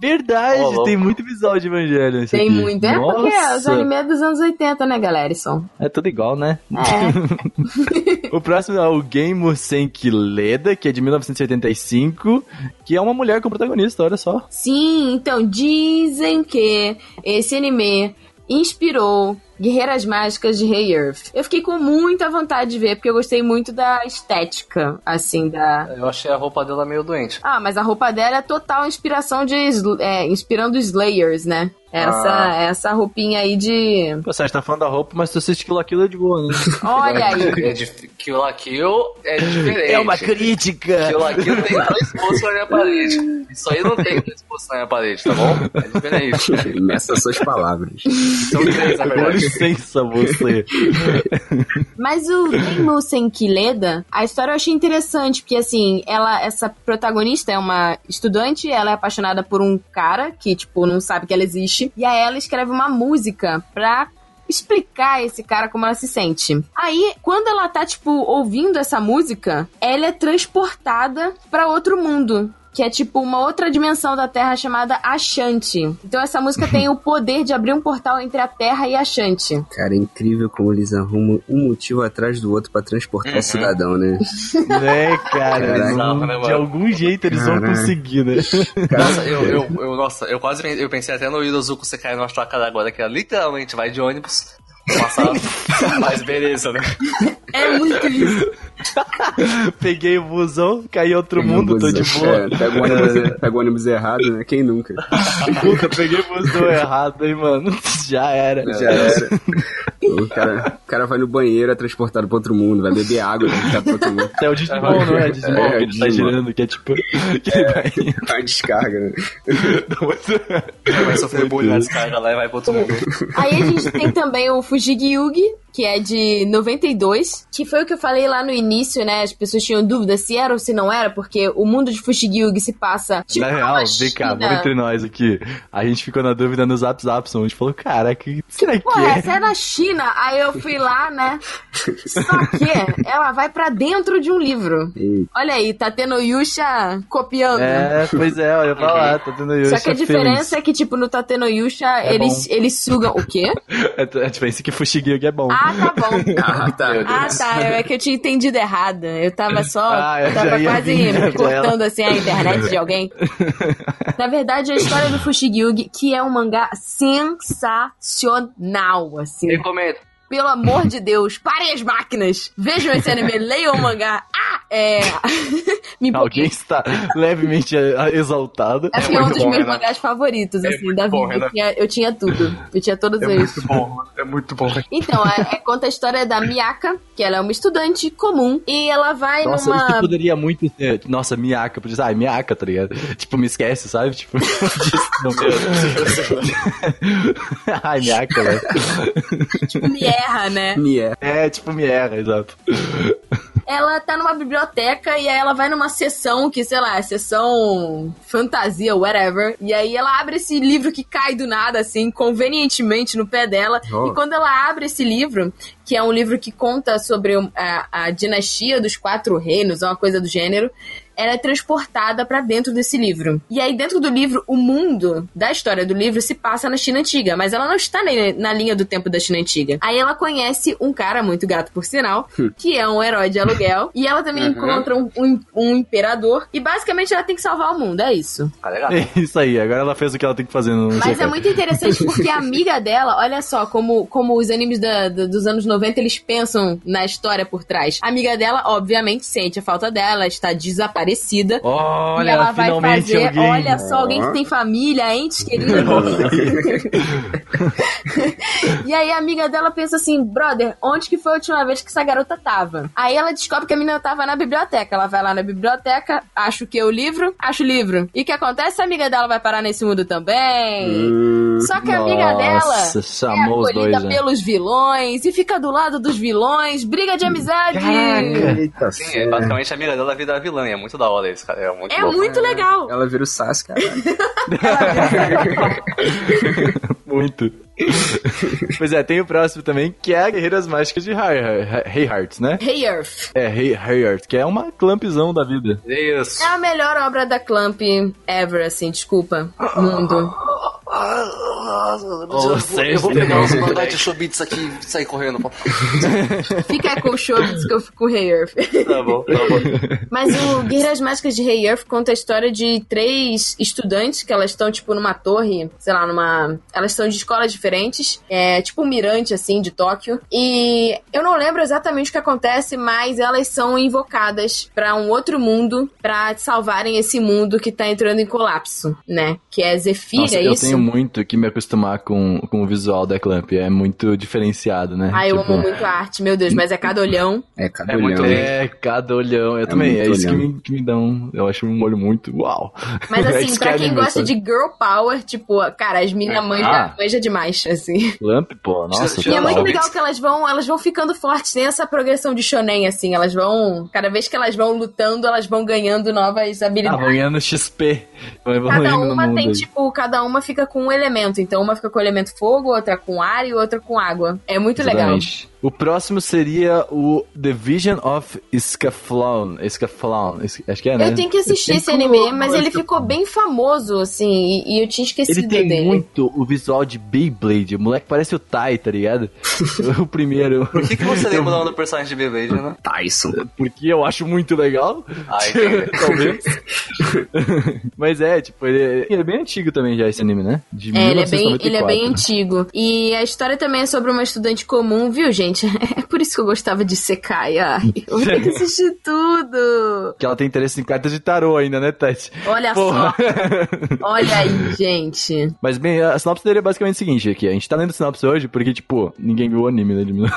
Verdade, louco. tem muito visual de Evangelho Tem aqui. muito. É porque os Nossa. animes dos anos 80, né, Galerison? É tudo igual, né? É. o próximo é o Game Senki Leda, que é de 1985, que é uma mulher como protagonista, olha só. Sim, então dizem que esse anime inspirou Guerreiras Mágicas de Rei Earth. Eu fiquei com muita vontade de ver, porque eu gostei muito da estética, assim, da. Eu achei a roupa dela meio doente. Ah, mas a roupa dela é total inspiração de. É, inspirando Slayers, né? Essa, Ah. essa roupinha aí de. Pô, você tá falando da roupa, mas se você assiste aquilo aquilo é de boa, né? Olha aí. É de, Kill la Kill é diferente. É uma crítica! Kill la Kill tem dois poços na minha parede. Isso aí não tem dois poços na minha parede, tá bom? É diferente. Meça suas palavras. São três, na verdade. Licença, você. Mas o Tenmu Senkileda, a história eu achei interessante, porque assim, ela, essa protagonista é uma estudante, ela é apaixonada por um cara que, tipo, não sabe que ela existe, e aí ela escreve uma música pra explicar esse cara como ela se sente. Aí, quando ela tá, tipo, ouvindo essa música, ela é transportada pra outro mundo. Que é tipo uma outra dimensão da Terra chamada Ashanti. Então essa música tem o poder de abrir um portal entre a Terra e Ashanti. Cara, é incrível como eles arrumam um motivo atrás do outro pra transportar o cidadão, né? né, cara? Eles Caraca. vão- Né, mano? de algum jeito eles vão Caraca. conseguir, né? Nossa, eu, eu, eu, nossa, eu quase eu pensei até no Irozuko você cair numa estacada agora, que ela literalmente vai de ônibus, passar, mas beleza, né? É muito isso. Peguei o busão, caí em outro Pega o mundo, tô de busão. boa. É, pega, o ônibus, pega o ônibus errado, né? Quem nunca? Puta, peguei o busão errado, hein, mano. Já era. Já era. O cara, o cara vai no banheiro, é transportado pra outro mundo, vai beber água, é transportado pra outro mundo. É o Digimon, não é? Digimon É, que ele tá girando, que é tipo. Que ele vai. Vai descarga, né? Vai sofrer bullying na descarga lá e vai pro outro mundo. Aí a gente tem também o Fujigi Yugi, que é de 92, que foi o que eu falei lá no início, né? As pessoas tinham dúvida se era ou se não era, porque o mundo de Fujigi Yugi se passa tipo Na real, vem cá, vamos entre nós aqui. A gente ficou na dúvida no Zap Zapson. A gente falou, cara, que será que Pô, é? essa é na China. Aí eu fui lá, né? Só que ela vai pra dentro de um livro. Olha aí, tá tendo Yusha copiando. É, pois é, olha pra lá, tá tendo Só que a diferença é que, tipo, no Tateno Yusha, É eles, eles sugam. O quê? É, a diferença é que Fushigi é bom. Ah, tá bom. Ah, tá. Ah, tá. É que eu tinha entendido errado. Eu tava só. Ah, eu tava quase cortando assim a internet de alguém. Na verdade, a história do Fushigi que é um mangá sensacional, assim. Recomendo. Pelo amor de Deus, parem as máquinas! Vejam esse anime, leiam o mangá. Ah, é. Me Alguém está levemente exaltado. É é um dos bom, meus mangás favoritos, É assim, da bom, vida. Eu tinha, eu tinha tudo. Eu tinha todos É os. muito bom. É muito bom. Então, é, é- conta a história da Miyaka, que ela é uma estudante comum, e ela vai Nossa, numa. isso poderia muito ser. Nossa, Miaka, podia dizer, ah, Miaka, tá ligado? Tipo, me esquece, sabe? Tipo, não. Ai, Miaka, velho. Tipo, me erra, né? Me é. É, tipo, me erra, exato. Ela tá numa biblioteca e aí ela vai numa sessão que, sei lá, é sessão fantasia, whatever. E aí ela abre esse livro que cai do nada, assim, convenientemente no pé dela. Oh. E quando ela abre esse livro, que é um livro que conta sobre a, a dinastia dos quatro reinos, uma coisa do gênero, ela é transportada pra dentro desse livro. E aí, dentro do livro, o mundo da história do livro se passa na China Antiga, mas ela não está na, na linha do tempo da China Antiga. Aí ela conhece um cara, muito gato por sinal, que é um herói de aluguel, e ela também encontra um, um- um imperador, e basicamente ela tem que salvar o mundo, é isso. Ah, legal. É isso aí, agora ela fez o que ela tem que fazer no Mas é muito interessante porque a amiga dela, olha só, como, como os animes da- da- dos anos 90 eles pensam na história por trás. A amiga dela, obviamente, sente a falta dela, está desaparecida. Olha, e ela vai finalmente fazer, alguém. olha só, alguém que tem família, entes queridos. e aí a amiga dela pensa assim, brother, onde que foi a última vez que essa garota tava? Aí ela descobre que a menina tava na biblioteca. Ela vai lá na biblioteca, acha o que? O livro? Acha o livro. E o que acontece? A amiga dela vai parar nesse mundo também. Hum, Só que a amiga dela Nossa, é chamou os acolhida dois. né? pelos vilões e fica do lado dos vilões, briga de amizade. Eita, Sim, é basicamente a amiga dela vira vilã, é muito da hora isso, cara. É muito É muito legal. Ela vira o Sasuke, cara. Muito. pois é, tem o próximo também, que é a Guerreiras Mágicas de Heart, né? Hey Earth. É, Heart, que é uma clumpzão da vida. Isso. É a melhor obra da Clamp ever, assim, desculpa. Mundo. Você eu vou tem pegar os mandar de Shobits aqui e sair correndo. Fica com o show que eu fico com Hey Earth. Tá bom, tá bom. Mas o Guerreiras Mágicas de Hey Earth conta a história de três estudantes que elas estão, tipo, numa torre, sei lá, numa. Elas estão de escolas diferentes, é tipo um mirante, assim, de Tóquio. E eu não lembro exatamente o que acontece, mas elas são invocadas pra um outro mundo pra salvarem esse mundo que tá entrando em colapso, né? Que é Zephyr, Nossa, é eu isso? Tenho muito que me acostumar com, com o visual da Clamp. É muito diferenciado, né? Ah, eu Tipo, amo muito a arte, meu Deus, mas é cada olhão. É, cada É muito olhão. É, cada olhão. Eu também. É muito isso que me, que me dá um. Eu acho um olho muito. Uau! Mas É assim, isso pra é quem gosta de girl power, tipo, cara, as minas manja, Ah. manja demais, assim. Clamp, pô, nossa. E é muito legal que elas vão, elas vão ficando fortes, tem essa progressão de shonen, assim, elas vão, cada vez que elas vão lutando, elas vão ganhando novas Ah, habilidades. vão ganhando XP. Cada uma tem, aí. tipo, cada uma fica com um elemento. Então, uma fica com o elemento fogo, outra com ar e outra com água. É muito legal. O próximo seria o The Vision of. Scaflon. es- Acho que é, né? Eu tenho que assistir esse anime, mas ele ficou bem famoso, assim, e, e eu tinha esquecido Ele tem dele. muito o visual de Beyblade. O moleque parece o Tai, tá ligado? o primeiro. Por que, que você lembra o nome do personagem de Beyblade, né? Tyson. Porque eu acho muito legal. Ah. Talvez. Mas é, tipo, ele, ele é bem antigo também já esse anime, né? De É, ele é, bem, 1994. ele é bem antigo. E a história também é sobre uma estudante comum, viu, gente? É por isso que eu gostava de Sekai. Ai, eu ter que assistir tudo. Que ela tem interesse em cartas de tarô ainda, né, Tati? Olha Porra. só. Olha aí, gente. Mas bem, a sinopse dele é basicamente o seguinte aqui. A gente tá lendo a sinopse hoje porque, tipo, ninguém viu o anime, né?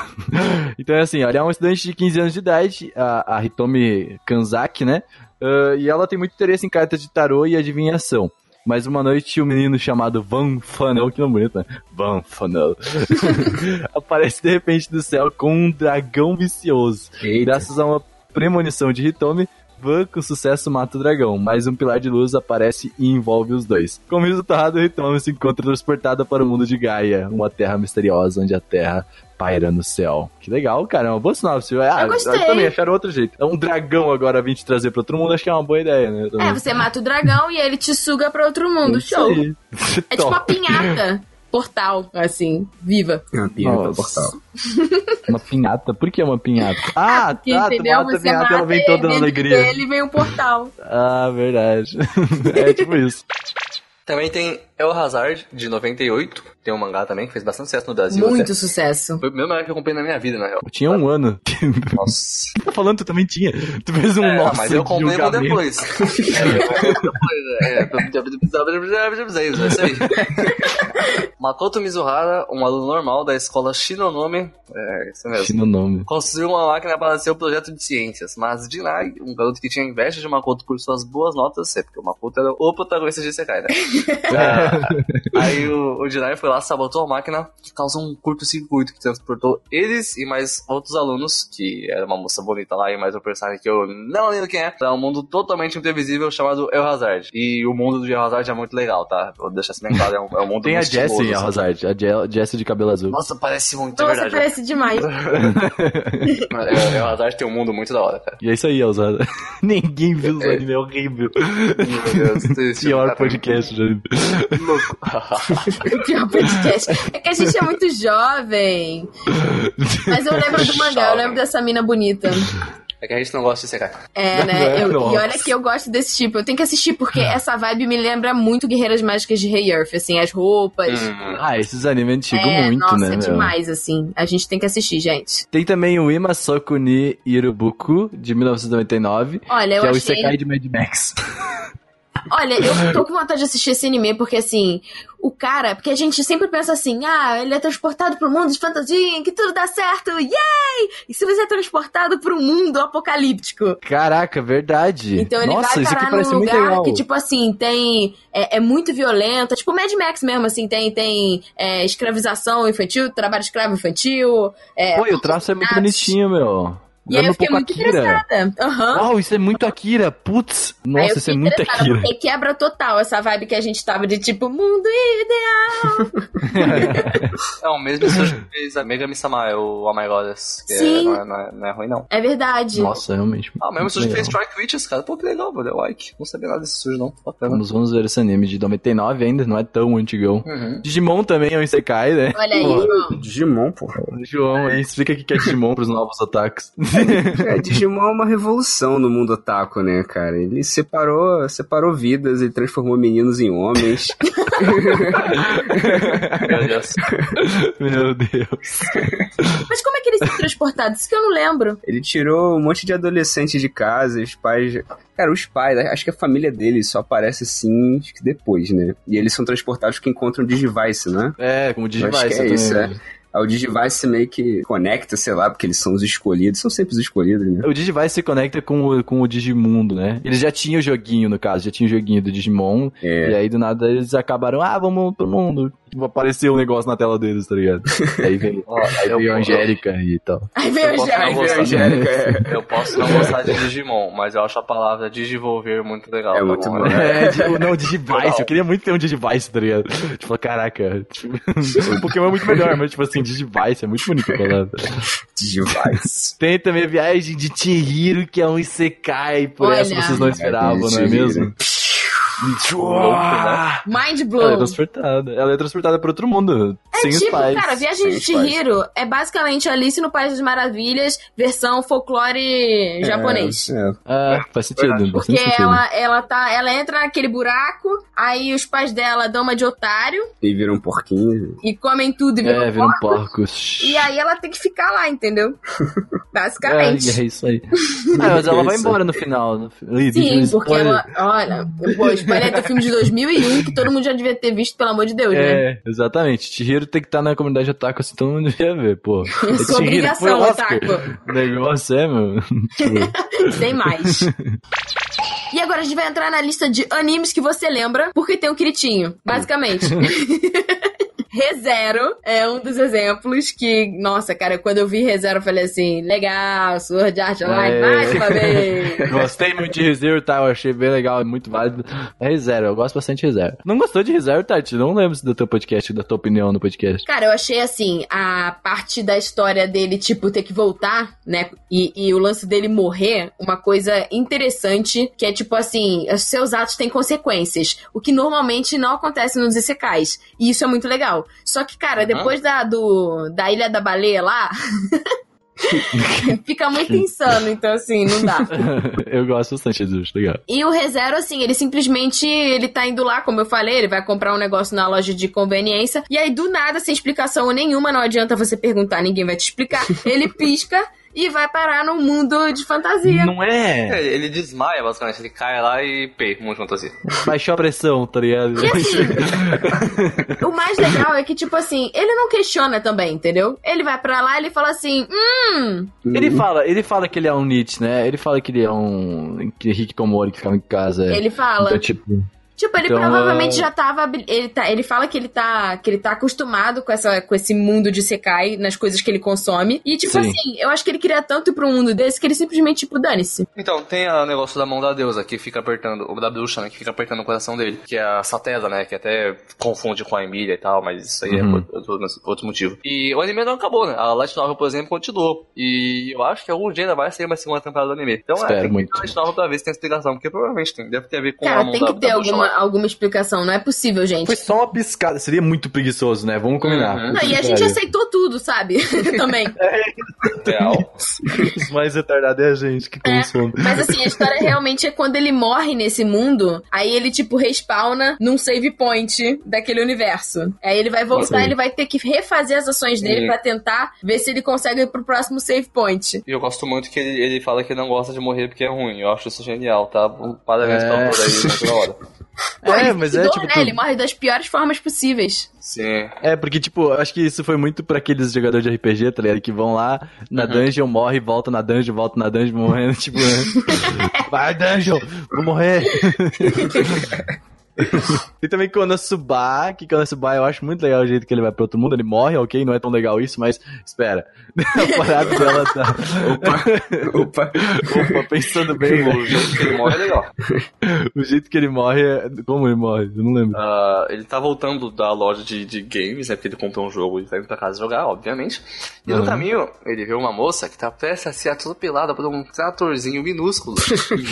então é assim, olha, é um estudante de 15 anos de idade, a, a Hitomi Kanzaki, né? Ah, e ela tem muito interesse em cartas de tarô e adivinhação. Mas uma noite um menino chamado Van Funnel, que nome bonito, né? Van Funnel, aparece de repente do céu com um dragão vicioso. Eita. Graças a uma premonição de Hitomi, Van com sucesso mata o dragão, mas um pilar de luz aparece e envolve os dois. Como resultado, Hitomi se encontra transportada para o mundo de Gaia, uma terra misteriosa onde a terra paira no céu. Que legal, cara, é uma boa sinopse. Ah, Eu gostei. também acharam outro jeito. É um dragão agora vir te trazer para outro mundo, acho que é uma boa ideia, né? É, você mata o dragão e ele te suga pra outro mundo. Isso Show. aí. É tipo uma pinhata. Portal, assim, viva. É uma Nossa. portal. Uma pinhata. Por que uma pinhata? Ah, Porque, tá, tu entendeu? mata a Você pinhata, mata ela vem ele, toda na alegria. dele vem um portal. Ah, verdade. é tipo isso. Também tem El Hazard, de 98. Tem um mangá também, que fez bastante sucesso no Brasil. Muito até. sucesso. Foi o primeiro mangá que eu comprei na minha vida, na real. Eu tinha um ano. Nossa. tá falando, tu também tinha. Tu fez um É, nosso mas eu comprei um depois. É, eu comprei depois. É, isso aí. Makoto Mizuhara, um aluno normal da escola Shinonome, é isso mesmo, Tinha o nome. construiu uma máquina para seu projeto de ciências, mas Jinai, um garoto que tinha inveja de Makoto por suas boas notas, é porque o Makoto era o protagonista de Isekai, né? Ah, aí o, o Jinai foi lá sabotou a máquina, que causou um curto-circuito que transportou eles e mais outros alunos, que era uma moça bonita lá e mais um personagem que eu não lembro quem é, pra um mundo totalmente imprevisível chamado El Hazard. E o mundo do El Hazard é muito legal, tá? Vou deixar assim bem claro, é um, é um mundo Tem a muito Jessie em estiloso, sabe? Hazard, a Je- Jessie de cabelo azul. Nossa, parece muito, é Nossa, verdade. parece demais. El, El Hazard tem um mundo muito da hora, cara. E é isso aí, Elzada. Ninguém viu os anime, é horrível. Meu Deus, Pior cara- podcast, já. Louco. Pior podcast. É que a gente é muito jovem. Mas eu lembro do mangá, eu lembro dessa mina bonita. É que a gente não gosta de secar. É, né? Eu- e Nossa. olha que eu gosto desse tipo. Eu tenho que assistir porque essa vibe me lembra muito Guerreiras Mágicas de Rei Earth, assim, as roupas. Hum. Ah, esses animes antigos é, muito, nossa, né? é meu? demais, assim. A gente tem que assistir, gente. Tem também o Ima Sokuni Irubuku, de 1999, Olha, eu que é o achei. Isekai de Mad Max. Olha, eu tô com vontade de assistir esse anime, porque assim, o cara. Porque a gente sempre pensa assim, ah, ele é transportado pro mundo de fantasia, que tudo dá certo, yay! E se você é transportado pro mundo apocalíptico? Caraca, verdade. Então ele Nossa, vai parar num lugar que, tipo assim, tem. É, é muito violento. É tipo Mad Max mesmo, assim, tem, tem é, escravização infantil, trabalho escravo infantil. É, Pô, e o traço é muito bonitinho, meu. E aí eu fiquei pouco muito Akira. interessada. Aham. Uau, isso é muito Akira. Putz, nossa, isso é muito Akira. Porque quebra total essa vibe que a gente tava de tipo, mundo ideal. É o mesmo estúdio que fez a Mega Misama, é o Oh My Goddess. Que Sim. É, não, é, não, é, não é ruim, não. É verdade. Nossa, realmente. Ah, o mesmo estúdio que fez. Strike Witches, cara. Pô, que legal, mano. É like. Não sabia nada desse estúdio, não. Bacana. Vamos, vamos ver esse anime de 99 ainda, não é tão antigão. Uhum. Digimon também é um Isekai, né? Olha aí, Pô, irmão. Digimon, porra. João, aí explica o que é Digimon pros novos ataques. É, Digimon é uma revolução no mundo otaku, né, cara? Ele separou, separou vidas, ele transformou meninos em homens. Meu Deus. Meu Deus. Mas como é que eles são transportados? Isso que eu não lembro. Ele tirou um monte de adolescentes de casa, e os pais. Cara, os pais, acho que a família dele só aparece assim acho que depois, né? E eles são transportados porque encontram o Digivice, né? É, como Eu Digivice acho que é também. isso, é. O Digivice meio que conecta, sei lá, porque eles são os escolhidos, são sempre os escolhidos, né? O Digivice se conecta com o, com o Digimundo, né? Eles já tinham o joguinho, no caso, já tinha o joguinho do Digimon. É. E aí, do nada, eles acabaram, ah, vamos pro mundo. Tipo, apareceu um negócio na tela deles, tá ligado? aí veio, Ó, aí eu- veio a Angélica e tal. Aí veio gostar. Angélica, é. Eu posso não gostar de Digimon, mas eu acho a palavra digivolver muito legal. É tá muito bom? bom. É, tipo, não, Digivice. Eu queria muito ter um Digivice, tá ligado? Tipo, caraca. Tipo, o Pokémon é muito melhor, mas, tipo assim, Digivice é muito bonito a palavra. Digivice. Tem também a viagem de Chihiro, que é um Isekai, por Olha. essa vocês não esperavam, não é mesmo? Né? Mind Ela é blown. transportada. Ela é transportada pra outro mundo. sem os Tipo, pais. cara, Viagem de Sem os. Chihiro é basicamente Alice no País das Maravilhas, versão folclore japonês. É, é. Ah, faz sentido, Porque sentido. ela, ela, tá, ela entra naquele buraco, aí os pais dela dão uma de otário E vira um porquinho. e comem tudo e viram É, viram porco. porcos. E aí ela tem que ficar lá, entendeu? É, Basicamente. é isso aí. Ah, mas ela vai embora no final. No... Sim, porque ela. Olha, pô, spoiler do filme de 2001 que todo mundo já devia ter visto, pelo amor de Deus, né? É, exatamente. Chihiro tem que estar na comunidade otaku, assim todo mundo devia ver, pô. É Sua obrigação, otaku. Negócio é, meu. Sem mais. E agora a gente vai entrar na lista de animes que você lembra, porque tem o Kiritinho, basicamente. ReZero é um dos exemplos que, nossa, cara, quando eu vi ReZero eu falei assim, legal, Sword Art Online, É. mais uma vez. Gostei muito de ReZero, tá? Eu achei bem legal, é muito válido. É ReZero, eu gosto bastante de ReZero. Não gostou de ReZero, Tati? Não lembro do teu podcast, da tua opinião no podcast. Cara, eu achei assim, a parte da história dele, tipo, ter que voltar, né? E, e o lance dele morrer, uma coisa interessante, que é tipo assim, os seus atos têm consequências. O que normalmente não acontece nos Isekais. E isso é muito legal. Só que, cara, depois da, do, da Ilha da Baleia lá. Fica muito insano, então assim, não dá. eu gosto bastante disso, legal. E o ReZero, assim, ele simplesmente, ele tá indo lá, como eu falei, ele vai comprar um negócio na loja de conveniência, e aí do nada, sem explicação nenhuma, não adianta você perguntar, ninguém vai te explicar, ele pisca e vai parar num mundo de fantasia. Não é? É, ele desmaia, basicamente. Ele cai lá e pê, um monte de fantasia. Baixou a pressão, tá ligado? E assim, o mais legal é que, tipo assim, ele não questiona também, entendeu? Ele vai pra lá e ele fala assim, hum, Ele fala, ele fala que ele é um Nietzsche, né? Ele fala que ele é um que Rick Komori que ficava em casa. ele fala. Então, tipo, Tipo, ele Então, provavelmente é- já tava. Ele, tá, ele fala que ele tá. que ele tá acostumado com, essa, com esse mundo de Sekai, nas coisas que ele consome. E, tipo Sim. assim, eu acho que ele queria tanto ir pra um mundo desse que ele simplesmente, tipo, dane-se. Então, tem o negócio da mão da deusa que fica apertando, ou da bruxa, né, que fica apertando o coração dele, que é a Satela, né, que até confunde com a Emília e tal, mas isso aí Uhum. é por, por- por outro motivo. E o anime não acabou, né, a Light Novel, por exemplo, continuou. E eu acho que algum dia ainda vai ser uma segunda temporada do anime. Então, Espero é, tem que muito. ver a Light Novel pra ver se tem explicação, porque provavelmente tem, deve ter a ver com a Cara, mão tem da, que ter alguma. Alguma explicação, não é possível, gente. Foi só uma piscada. Seria muito preguiçoso, né? Vamos combinar. Uhum. Não, e a gente aceitou tudo, sabe? Também. Real. Os mais retardados é a gente que consome. Mas assim, a história realmente é quando ele morre nesse mundo, aí ele, tipo, respawna num save point daquele universo. Aí ele vai voltar, Sim. ele vai ter que refazer as ações dele Sim. pra tentar ver se ele consegue ir pro próximo save point. E eu gosto muito que ele, ele fala que não gosta de morrer porque é ruim. Eu acho isso genial, tá? Parabéns É. pelo autor aí, muito da hora. Pô, É, ele mas é tipo. né? tu- Ele morre das piores formas possíveis. Sim. É, porque, tipo, eu acho que isso foi muito pra aqueles jogadores de RPG, tá ligado? Que vão lá na dungeon, morre, volta na dungeon, volta na dungeon, morrendo, tipo, né? Vai, dungeon, vou morrer. e também Konosuba, que Konosuba eu acho muito legal o jeito que ele vai pra outro mundo, ele morre, ok, não é tão legal isso, mas espera. A parada dela tá. Opa. Opa, pensando bem, O jeito que ele morre é legal. o jeito que ele morre é. Como ele morre? Eu não lembro. Ah, ele tá voltando da loja de, de games, né? Porque ele comprou um jogo e vai vir pra casa jogar, obviamente. E no Uhum. caminho, ele vê uma moça que tá prestes a ser atropelada por um tratorzinho minúsculo,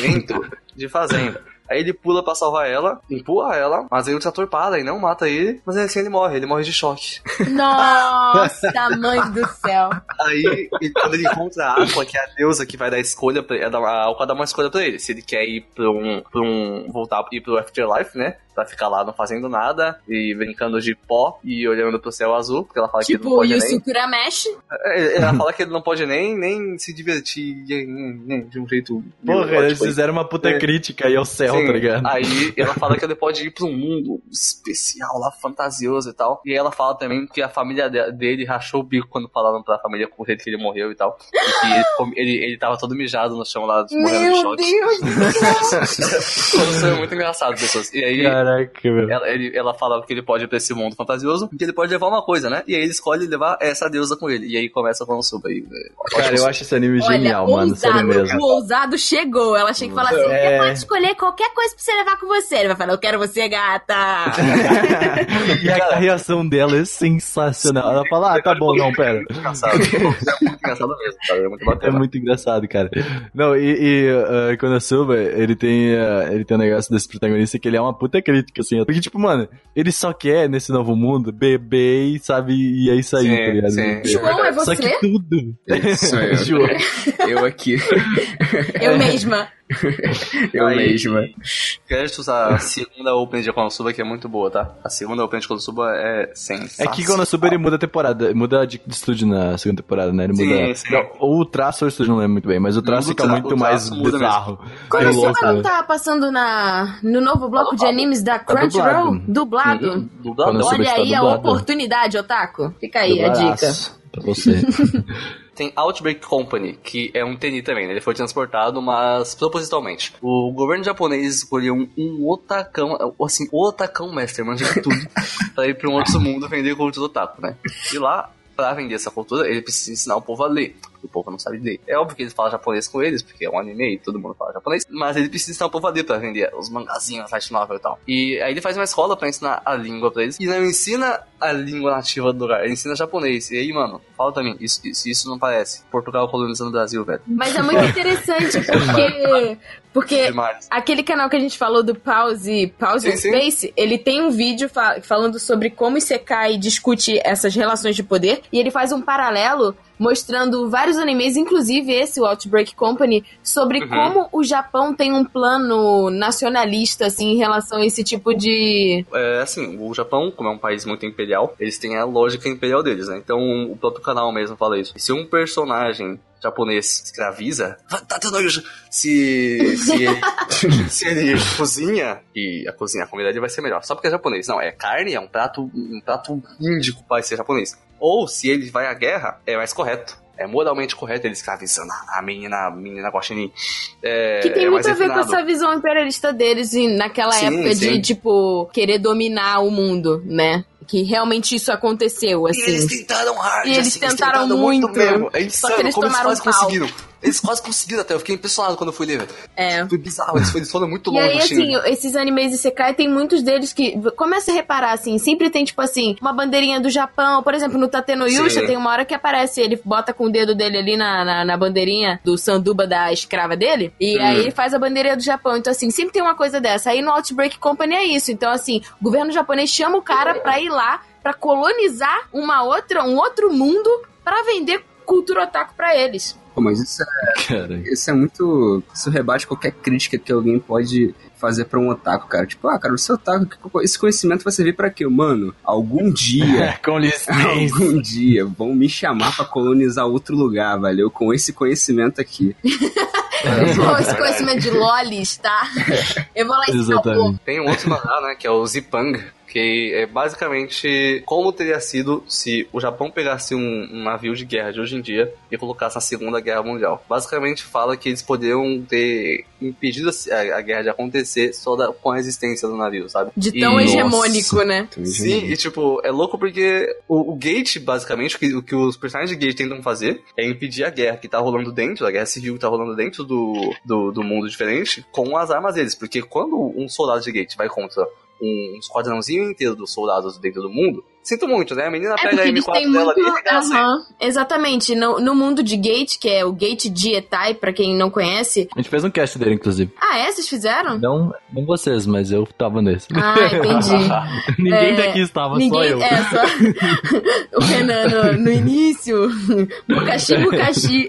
lento, de fazenda. Aí ele pula pra salvar ela, empurra ela, mas aí o trator para e não mata ele, mas assim ele morre, ele morre de choque. Nossa, mãe do céu. Aí, e quando ele encontra a Aqua, que é a deusa que vai dar escolha pra ele, a Aqua dá uma escolha pra ele. Se ele quer ir pra um. Pra um voltar ir pro Afterlife, né? Pra ficar lá não fazendo nada e brincando de pó e olhando pro céu azul, porque ela fala que ele não Tipo, pode e o nem. Sukura Mesh. É, Ela fala que ele não pode nem, nem se divertir nem- nem de um jeito. Porra, eles aí. fizeram uma puta É. crítica aí ao céu, Sim, tá ligado? Aí ela fala que ele pode ir pra um mundo especial lá, fantasioso e tal. E aí ela fala também que a família de- dele rachou o bico quando falaram pra família com que ele morreu e tal. E que ele, ficou- ele, ele tava todo mijado no chão lá, morrendo de Meu choque. Deus! Isso é muito engraçado, pessoas. E aí. Caraca, meu. Ela, ele- ela fala que ele pode ir pra esse mundo fantasioso, que ele pode levar uma coisa, né? E aí ele escolhe levar essa deusa com ele. E aí começa com o Suba aí. é, Cara, eu acho esse anime genial, Olha, mano. Sério ousado, mesmo. o ousado chegou. Ela chega e fala assim: É. você pode escolher qualquer coisa pra você levar com você. Ele vai falar, eu quero você, gata. e a reação dela é sensacional. Ela fala, ah, tá bom, não, pera. muito engraçado. é muito engraçado mesmo, cara. É muito É bacana. muito engraçado, cara. Não, e, e uh, Konosuba, ele tem, uh, ele tem um negócio desse protagonista que ele é uma puta crítica, assim. Porque, tipo, mano, ele só quer, nesse novo mundo, beber e, sabe, e é isso aí, Sim, tá ligado? sim. João, é Só você? que tudo. Sou eu. João. Eu aqui. Eu mesma. Eu Aí- mesma. Créditos a segunda Open de Konosuba, que é muito boa, tá? A segunda Open de Konosuba é É sensacional. que Konosuba ele muda a temporada, muda de, de estúdio na segunda temporada, né? Ele Sim, muda. sim. Não, ou o traço ou o estúdio, não lembro muito bem, mas o traço Muda fica tra- muito mais bizarro. Quando É não tá passando na, no novo bloco de animes da Tá Crunchyroll? dublado. Dublado. Dublado. Konosuba Olha está aí a dublado. oportunidade, Otaku. Fica aí a dica. Pra você. Tem Outbreak Company, que é um TNI também, né? Ele foi transportado, mas propositalmente. O governo japonês escolheu um, um otacão, assim, o otacão mestre, manja de tudo, pra ir pra um outro mundo vender cultura otaku, né? E lá, pra vender essa cultura, ele precisa ensinar o povo a ler. O povo não sabe ler. É óbvio que ele fala japonês com eles, porque é um anime e todo mundo fala japonês. Mas ele precisa ensinar o povo a ler pra vender os mangazinhos, as light novel e tal. E aí ele faz uma escola pra ensinar a língua pra eles. E não ensina a língua nativa do lugar, ele ensina japonês. E aí, mano, fala pra mim, isso, isso, isso não parece. Portugal colonizando o Brasil, velho. Mas é muito interessante porque. Porque Demais. aquele canal que a gente falou do Pause, Pause Sim, sim. Space, ele tem um vídeo fa- falando sobre como Isekai discute essas relações de poder. E ele faz um paralelo mostrando vários animes, inclusive esse, o Outbreak Company, sobre Uhum. como o Japão tem um plano nacionalista, assim, em relação a esse tipo de. É assim, o Japão, como é um país muito imperial, eles têm a lógica imperial deles, né? Então o próprio canal mesmo fala isso. Se um personagem japonês escraviza, tá tendo se se ele, se ele cozinha e a cozinha, a comida dele vai ser melhor. Só porque é japonês. Não, é carne, é um prato, um prato índico para ser japonês. Ou se ele vai à guerra, é mais correto. é moralmente correto ele escravizando a a menina, a menina Guaxinim. É, Que tem é muito a ver com refinado. essa visão imperialista deles naquela Sim, época de, sim. tipo, querer dominar o mundo, né? Que realmente isso aconteceu, E eles assim. tentaram hard, E eles assim, tentaram muito, mesmo. É só insano que eles como eles tomaram quase um pau. conseguiram. Eles quase conseguiram até, eu fiquei impressionado quando eu fui ler, velho. É. Foi bizarro, eles, eles foram muito E longe. aí, assim. assim, esses animes Isekai, tem muitos deles que. Começa a reparar, assim, sempre tem, tipo assim, uma bandeirinha do Japão. Por exemplo, no Tateno Yusha Sim. tem uma hora que aparece, ele bota com o dedo dele ali na, na, na bandeirinha do sanduba da escrava dele. E Hum. aí ele faz a bandeirinha do Japão. Então, assim, sempre tem uma coisa dessa. Aí no Outbreak Company é isso. Então, assim, o governo japonês chama o cara pra ir lá, pra colonizar uma outra, um outro mundo, pra vender cultura otaku pra eles. Pô, mas isso é, Cara, isso é muito. Isso rebate qualquer crítica que alguém pode fazer pra um otaku, cara. Tipo, ah, cara, você é otaku, esse conhecimento vai servir pra quê? Mano, algum dia. com licença. Algum dia vão me chamar pra colonizar outro lugar, valeu? Com esse conhecimento aqui. Pô, esse conhecimento de lolis, tá? Eu vou lá o. Exatamente. Tem um outro mangá, né, que é o Zipang, que é basicamente como teria sido se o Japão pegasse um, um navio de guerra de hoje em dia e colocasse na Segunda Guerra Mundial. Basicamente fala que eles poderiam ter impedido a, a guerra de acontecer só da- com a existência do navio, sabe? De tão E- hegemônico, né? Sim, e tipo, é louco porque o, o Gate, basicamente, o que, o que os personagens de Gate tentam fazer é impedir a guerra que tá rolando dentro, a guerra civil que tá rolando dentro do, do, do mundo diferente, com as armas deles. Porque quando um soldado de Gate vai contra um esquadrãozinho inteiro dos soldados dentro do mundo, sinto muito, né? A menina É pega porque a eles M4 têm dela muito. ali. Aham, exatamente. No, no mundo de Gate, que é o Gate Dietai, pra quem não conhece. A gente fez um cast dele, inclusive. Ah, é? Vocês fizeram? Não, não vocês, mas eu tava nesse. Ah, entendi. Ninguém É, daqui estava, só Ninguém. eu. É, só. o Renan no, no início. Bukashi, Bukashi.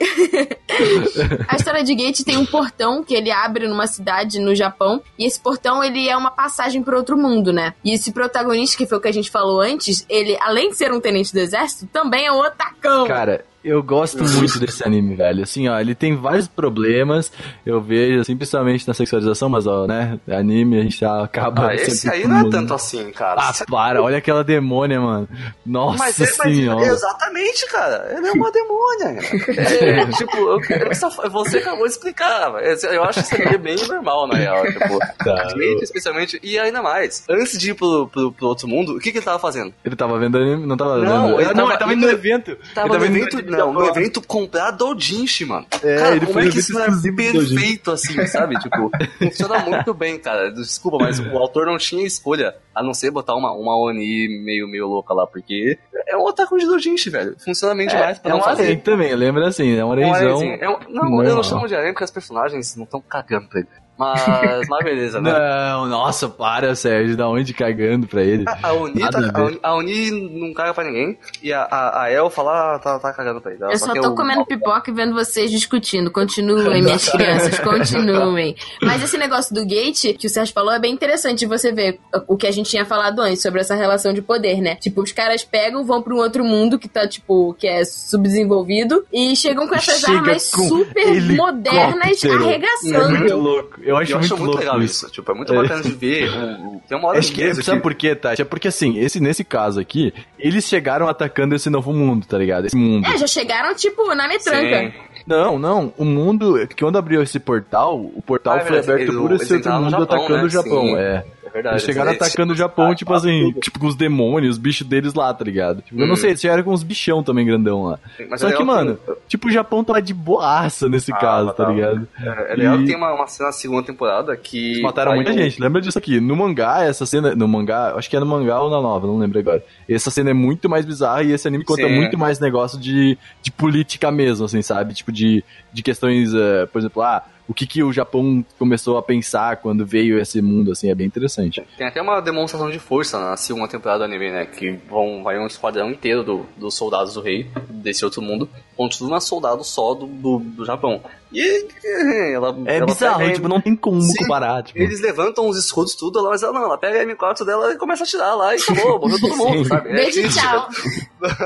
A história de Gate tem um portão que ele abre numa cidade no Japão. E esse portão, ele é uma passagem para outro mundo, né? E esse protagonista, que foi o que a gente falou antes, ele, além de ser um tenente do exército, também é um otacão. Cara, eu gosto muito desse anime, velho. Assim, ó, ele tem vários problemas. Eu vejo, assim, principalmente na sexualização, mas, ó, né? Anime, a gente já acaba. Ah, esse aí não é tanto assim, cara. Ah, para, olha aquela demônia, mano. Nossa Mas, é, mas senhora. exatamente, cara. Ela é uma demônia. É, tipo, eu, eu só- você acabou de explicar. Eu acho isso aqui bem normal, na real. Tipo, Tá. Especialmente. E ainda mais, antes de ir pro, pro, pro outro mundo, o que, que ele tava fazendo? Ele tava vendo anime? Não tava Não, vendo. ele tava não, ele tava indo no evento. Tava ele no indo evento, evento não, no Japão. evento comprar doujinshi, mano. É, cara, ele como foi é no que isso não é perfeito assim, sabe? Tipo, funciona muito bem, cara. Desculpa, mas o autor não tinha escolha a não ser botar uma, uma Oni meio, meio louca lá, porque é um otaku de doujinshi, velho. Funciona bem demais pra É não um fazer. harém também, lembra assim, é um É um arezinho. É um- não, eu normal. não chamo de harém porque as personagens não estão cagando pra ele. Mas, mas beleza, né? Não, nossa, para, Sérgio, da onde cagando pra ele? A, a Nada tá- a a, Oni não caga pra ninguém. E a, a, a Elfa lá tá, tá cagando pra ele. Eu só tô o- comendo pipoca e vendo vocês discutindo. Continuem, minhas crianças, continuem. Mas esse negócio do gate, que o Sérgio falou, é bem interessante você ver o que a gente tinha falado antes sobre essa relação de poder, né? Tipo, os caras pegam, vão pra um outro mundo que tá, tipo, que é subdesenvolvido e chegam com essas Chega armas com super modernas helicóptero. É arregaçando. muito louco. Eu acho, Eu acho muito, muito louco legal isso. isso. Tipo, é muito bacana de ver. tem uma hora Acho que, sabe por quê, Tati? É porque assim, esse, nesse caso aqui, eles chegaram atacando esse novo mundo, tá ligado? Esse mundo. É, já chegaram, tipo, na metranca. Sim. Não, não. O mundo, que quando abriu esse portal, o portal Ah, é foi aberto eles- por esse outro mundo Japão, atacando né? o Japão. Sim. É. Verdade. Eles chegaram Eles- atacando o Japão, Ah, tipo ah, assim, tipo com os demônios, os bichos deles lá, tá ligado? Tipo, Eu não Hum. sei, eles chegaram com uns bichão também grandão lá. Mas Só é que, mano, tipo, o Japão tava de boaça nesse Ah, caso, tá tava. ligado? É, é legal E- que tem uma, uma cena na segunda temporada que. Eles mataram muita gente, lembra disso aqui? No mangá, essa cena. No mangá, acho que é no mangá ou na nova, não lembro agora. Essa cena é muito mais bizarra e esse anime conta Sim. muito mais negócio de, de política mesmo, assim, sabe? Tipo, de, de questões, eh, por exemplo, ah, o que, que o Japão começou a pensar quando veio esse mundo, assim, é bem interessante. Tem até uma demonstração de força na segunda temporada do anime, né? Que vão, vai um esquadrão inteiro do- dos soldados do rei, desse outro mundo, contra um soldado só do, do, do Japão. E é, ela. É ela bizarro, pega- tipo, não tem como Sim, comparar, tipo. Eles levantam os escudos tudo lá, mas ela não, ela pega a M4 dela e começa a tirar lá e acabou, morreu todo mundo, Sim. sabe? É Beijo, tchau.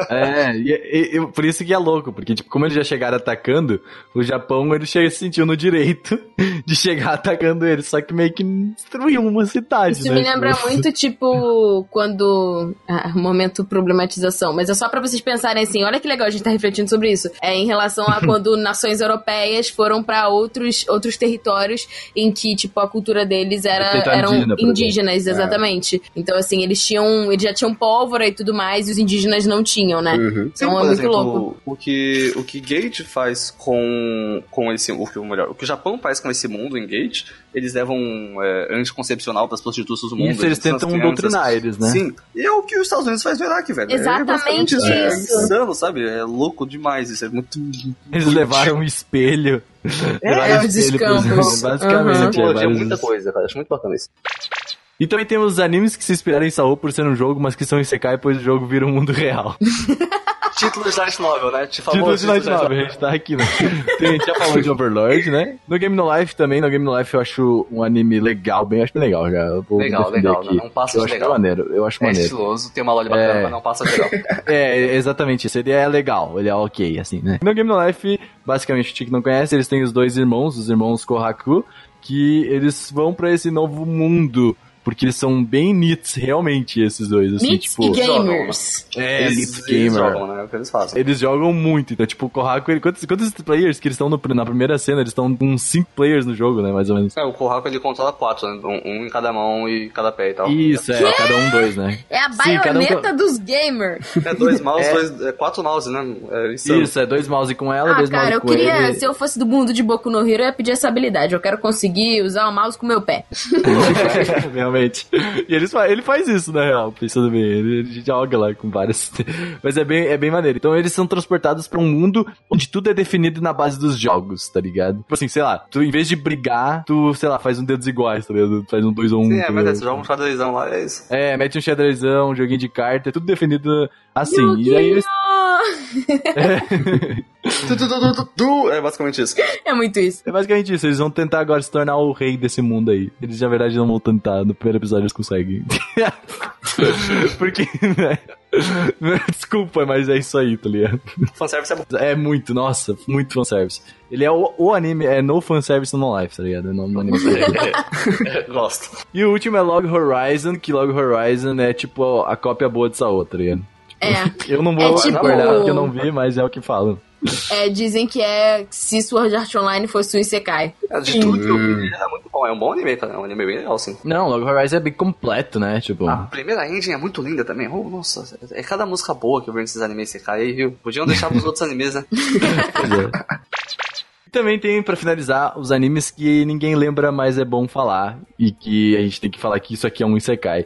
É, e, e- e por isso que é louco, porque, tipo, como eles já chegaram atacando, o Japão, ele chega, se sentiu no direito de chegar atacando eles, só que meio que destruiu uma cidade, Isso né? me lembra Tipo, muito, tipo, quando. Ah, momento problematização. Mas é só pra vocês pensarem assim: olha que legal a gente tá refletindo sobre isso. É em relação a quando nações europeias foram pra outros, outros territórios em que, tipo, a cultura deles era, eram indígena, indígenas, exatamente. Então, assim, eles tinham. Eles já tinham pólvora e tudo mais, e os indígenas não tinham, né? Uhum. Sim, Então é por muito exemplo, louco. o que o que Gate faz com com esse o que o melhor, o que o Japão faz com esse mundo em Gate, eles levam é, anticoncepcional das prostitutas do mundo. Isso, eles as tentam crianças. doutrinar eles, né? Sim, e é o que os Estados Unidos faz no Iraque, velho. Exatamente é isso. É insano, sabe? É louco demais, isso é muito Eles levaram um espelho. É, os escampos. Basicamente. Uhum. é, é muita coisa, cara. Acho muito bacana isso. E também tem os animes que se inspiraram em Saô por ser um jogo, mas que são Isekai, pois o jogo vira um mundo real. Título de Light Novel, né? Te falou Título de Light Novel, a gente tá aqui, né? Tem, a gente já falou de Overlord, né? No Game No Life também, no Game No Life eu acho um anime legal, bem, acho bem legal já. Legal, legal, aqui. não passa eu de acho legal. maneiro, eu acho É maneiro. estiloso, tem uma loja bacana, É. mas não passa de legal. É, exatamente isso. Ele é legal, ele é ok, assim, né? No Game No Life, basicamente, o Tiki não conhece, eles têm os dois irmãos, os irmãos Kohaku, que eles vão pra esse novo mundo. Porque eles são bem nits, realmente, esses dois, assim, Nits tipo... e gamers. É, eles, nits eles gamer. jogam, né? É o que eles fazem. Eles jogam muito, então, tipo, o Kohaku, ele, quantos, quantos players que eles estão na primeira cena? Eles estão com 5 players no jogo, né, mais ou menos. É, o Kohaku ele controla quatro, né? Um, um em cada mão e cada pé e tal. Isso, é, cada um dois, né? É a um baioneta com- dos gamers. É dois mouse, É. dois, é, quatro mouse, né? É. Isso, é dois mouse com ela, Ah, dois cara, mouse eu com queria, ele. se eu fosse do mundo de Boku no Hero, eu ia pedir essa habilidade. Eu quero conseguir usar o mouse com o meu pé. Realmente. E eles, fa- ele faz isso, na real, pensando bem. Ele, ele joga lá com vários. Mas é bem, é bem maneiro. Então eles são transportados pra um mundo onde tudo é definido na base dos jogos, tá ligado? Tipo assim, sei lá, tu em vez de brigar, tu, sei lá, faz um dedos iguais, tá ligado? Tu faz um 2 ou 1. Um, Sim, é, mas é, você joga um xadrezão lá, é isso. É, mete um xadrezão, um joguinho de carta, é tudo definido assim. E aí eles. É basicamente isso. É muito isso. É basicamente isso, eles vão tentar agora se tornar o rei desse mundo aí. Eles, na verdade, não vão tentar. No primeiro episódio eles conseguem. Porque, né? Desculpa, mas é isso aí, tá ligado? Fanservice é bom. É muito, nossa, muito fanservice. Ele é o, o anime, é no fanservice no life, tá ligado? É no, no anime. Gosto. e o último é Log Horizon, que Log Horizon é tipo a cópia boa de Saô, tá ligado? É. Eu não vou É tipo- concordar porque eu não vi, mas é o que falam. É, dizem que é se Sword Art Online fosse um Isekai. É, de tudo que eu vi, ele é muito bom. É um bom anime, cara. É um anime bem legal, sim. Não, Log Horizon é bem completo, né? Tipo. A primeira engine é muito linda também. Oh, nossa, é cada música boa que eu vejo nesses animes CK aí, viu? Podiam deixar pros outros animes, né? Também tem, pra finalizar, os animes que ninguém lembra, mas é bom falar. E que a gente tem que falar que isso aqui é um Isekai.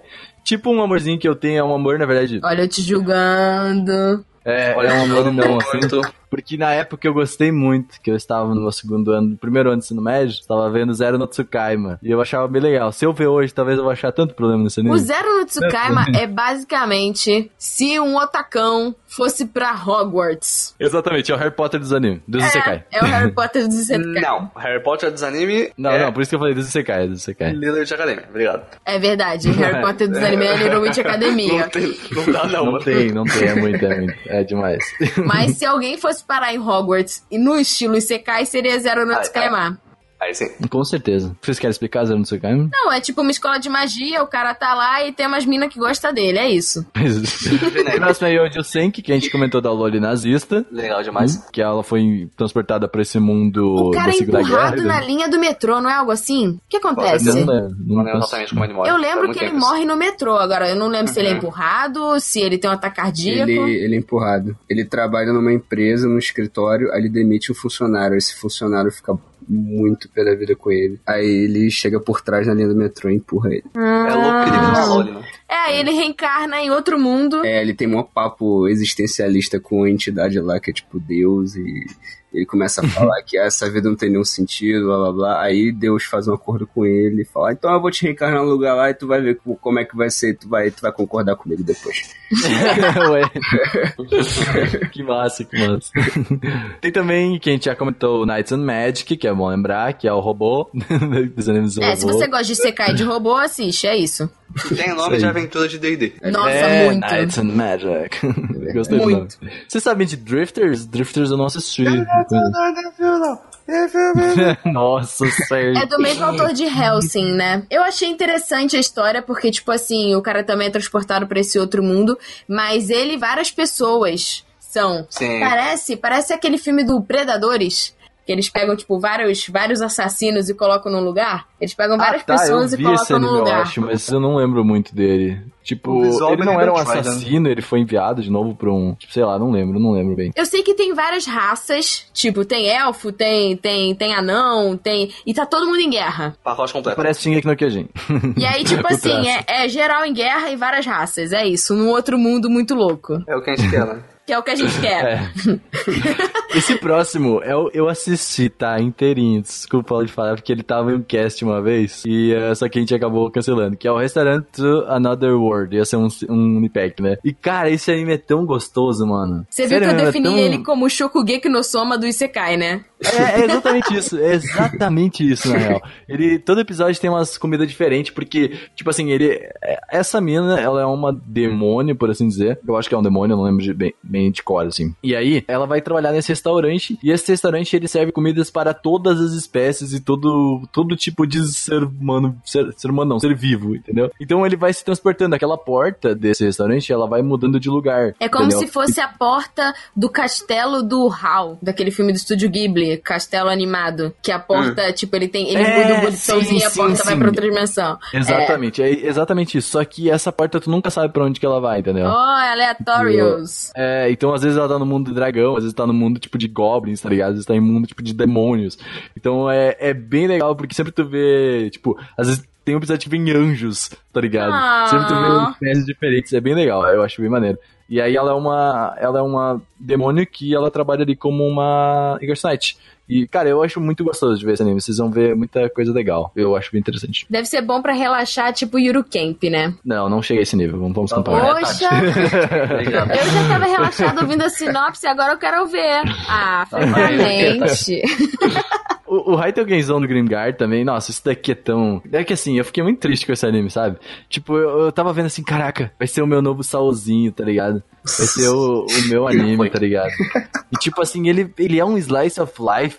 Tipo um amorzinho que eu tenho, é um amor, na verdade. Olha, eu te julgando. É, Olha, é um amor não, muito. Porque na época eu gostei muito, que eu estava no meu segundo ano, no primeiro ano de ensino médio, estava vendo Zero no Tsukaima. E eu achava bem legal. Se eu ver hoje, talvez eu vou achar tanto problema nesse anime. O Zero no Tsukaima é basicamente se um otacão fosse pra Hogwarts. Exatamente, é o Harry Potter dos animes, dos Isekai. É o Harry Potter dos Isekai. Não, Harry Potter dos anime Não, é não, por isso que eu falei dos Isekai, dos Isekai. líder de academia. Obrigado. É verdade, Harry Potter dos anime é literalmente academia. Não, tem, não dá não, Não tem, não tem, é muito, é muito. É demais. Mas se alguém fosse parar em Hogwarts e no estilo Isekai, seria Zero no Ah, Tsukaima. Aí sim. Com certeza. Vocês querem explicar Zero no Tsukaima? Não, é tipo uma escola de magia, o cara tá lá e tem umas minas que gostam dele, é isso. O próximo é Yojo Senki, que a gente comentou da Loli nazista. Legal demais. Que ela foi transportada pra esse mundo O cara da é empurrado Guerra. na linha do metrô, não é algo assim? O que acontece? Não, não, Não não, lembro exatamente como ele morre. Eu lembro que ele tempo isso. morre no metrô, agora eu não lembro se ele é Uhum. empurrado, se ele tem um ataque cardíaco. Ele, ele é empurrado. Ele trabalha numa empresa, no escritório, aí ele demite um funcionário. Esse funcionário fica muito pé da vida com ele. Aí ele chega por trás na linha do metrô e empurra ele. É louco que ele vira uma Loli, né? É, aí ele reencarna em outro mundo. É, ele tem um papo existencialista com a entidade lá, que é tipo Deus, e Ele começa a falar que essa vida não tem nenhum sentido, blá blá blá. Aí Deus faz um acordo com ele e fala: então eu vou te reencarnar no lugar lá e tu vai ver como é que vai ser, tu vai, tu vai concordar comigo depois. Ué. que massa, que massa. Tem também, que a gente já comentou, o Knights and Magic, que é bom lembrar, que é o robô. dos animes do É, se robô. você gosta de Sekai de robô, assiste, é isso. Tem nome de aventura de D&D. Nossa, é, muito. Knights and Magic. Gostei do nome. Muito. Vocês sabem de Drifters? Drifters eu não assisti. Nossa, sério. É do mesmo autor de Helsing, né? Eu achei interessante a história, porque, tipo assim, o cara também é transportado pra esse outro mundo, mas ele e várias pessoas são. Sim. Parece, parece aquele filme do Predadores. Que eles pegam, tipo, vários, vários assassinos e colocam num lugar. Eles pegam várias Ah, tá, pessoas eu e colocam anime, num eu lugar. acho, mas eu não lembro muito dele. Tipo, ele não era um assassino, ele foi enviado de novo pra um. Tipo, sei lá, não lembro, não lembro bem. Eu sei que tem várias raças, tipo, tem elfo, tem, tem, tem anão, tem. E tá todo mundo em guerra. Pacote completo. Parece Shingeki no Kyojin. E aí, tipo assim, é, é geral em guerra e várias raças. É isso, num outro mundo muito louco. É o que a gente quer, né? Que é o que a gente quer. É. Esse próximo, eu, eu assisti, tá? Inteirinho. Desculpa de falar, porque ele tava em um cast uma vez. E eh, só que a gente acabou cancelando. Que é o Restaurant to Another World. Ia ser um, um unipack, né? E cara, esse anime é tão gostoso, mano. Você viu Sério que eu é defini tão- ele como Shokugeki no Soma do Isekai, né? É, é exatamente isso, é exatamente isso, na real. Ele, todo episódio tem umas comidas diferentes, porque, tipo assim, ele. é- Essa mina, ela é uma demônio, por assim dizer. Eu acho que é um demônio, eu não lembro de bem, bem de cor, assim. E aí, ela vai trabalhar nesse restaurante, e esse restaurante ele serve comidas para todas as espécies e todo, todo tipo de ser humano. Ser, ser humano não, ser vivo, entendeu? Então ele vai se transportando. Aquela porta desse restaurante, ela vai mudando de lugar. É como entendeu? se fosse a porta do castelo do Hal, daquele filme do estúdio Ghibli, Castelo Animado. Que a porta, tipo, ele tem. Ele É, muda o botãozinho e a porta sim, vai pra outra dimensão. Exatamente, é. exatamente isso. Só que essa porta tu nunca sabe pra onde que ela vai, entendeu? Oh, aleatórios. É, então às vezes ela tá no mundo de dragão, às vezes tá no mundo tipo de goblins, tá ligado? Às vezes tá em mundo tipo de demônios. Então é, é bem legal, porque sempre tu vê, tipo, às vezes tem um episódio que vem anjos, tá ligado? Ah. Sempre tu vê espécies diferentes, é bem legal, eu acho bem maneiro. E aí ela é uma, ela é uma demônio que ela trabalha ali como uma Knight. E, cara, eu acho muito gostoso de ver esse anime. Vocês vão ver muita coisa legal. Eu acho bem interessante. Deve ser bom pra relaxar, tipo Yuru Camp, né? Não, não cheguei a esse nível. Vamos, vamos comparar. bom. Poxa! Eu já tava relaxado ouvindo a sinopse, agora eu quero ver. Ah, francamente. O, o Raito Genzão do Grimgar também, nossa, isso daqui é tão. É que assim, eu fiquei muito triste com esse anime, sabe? Tipo, eu, eu tava vendo assim, caraca, vai ser o meu novo Saulzinho, tá ligado? Vai ser o, o meu anime, tá ligado? E tipo assim, ele, ele é um slice of life.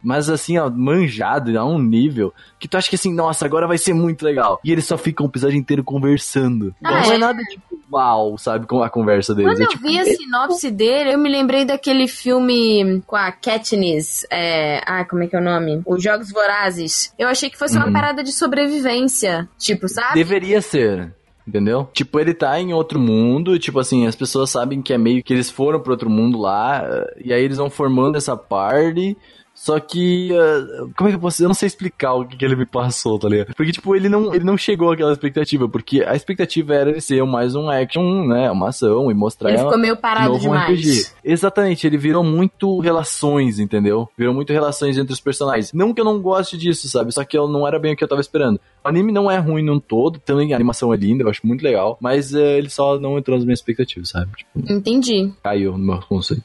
Mas assim, ó, manjado a um nível que tu acha que assim, nossa, agora vai ser muito legal. E eles só ficam o episódio inteiro conversando. Ah, não é é? nada tipo, uau, sabe, com a conversa deles. Quando é, eu tipo, vi a sinopse dele, eu me lembrei daquele filme com a Katniss. É... Ah, como é que é o nome? Os Jogos Vorazes. Eu achei que fosse uma Uhum. parada de sobrevivência. Tipo, sabe? Deveria ser. Entendeu? Tipo, ele tá em outro mundo, tipo assim, as pessoas sabem que é meio que eles foram pro outro mundo lá, e aí eles vão formando essa party. Só que. eh, como é que eu posso. Eu não sei explicar o que, que ele me passou, tá ligado? Porque, tipo, ele não, ele não chegou àquela expectativa. Porque a expectativa era ele ser mais um action, né? Uma ação e mostrar. Ele ela ficou meio parado novo um demais. RPG. Exatamente, ele virou muito relações, entendeu? Virou muito relações entre os personagens. Não que eu não goste disso, sabe? Só que eu não era bem o que eu tava esperando. O anime não é ruim num todo, também a animação é linda, eu acho muito legal, mas eh, ele só não entrou nas minhas expectativas, sabe? Tipo, Entendi. caiu no meu conceito.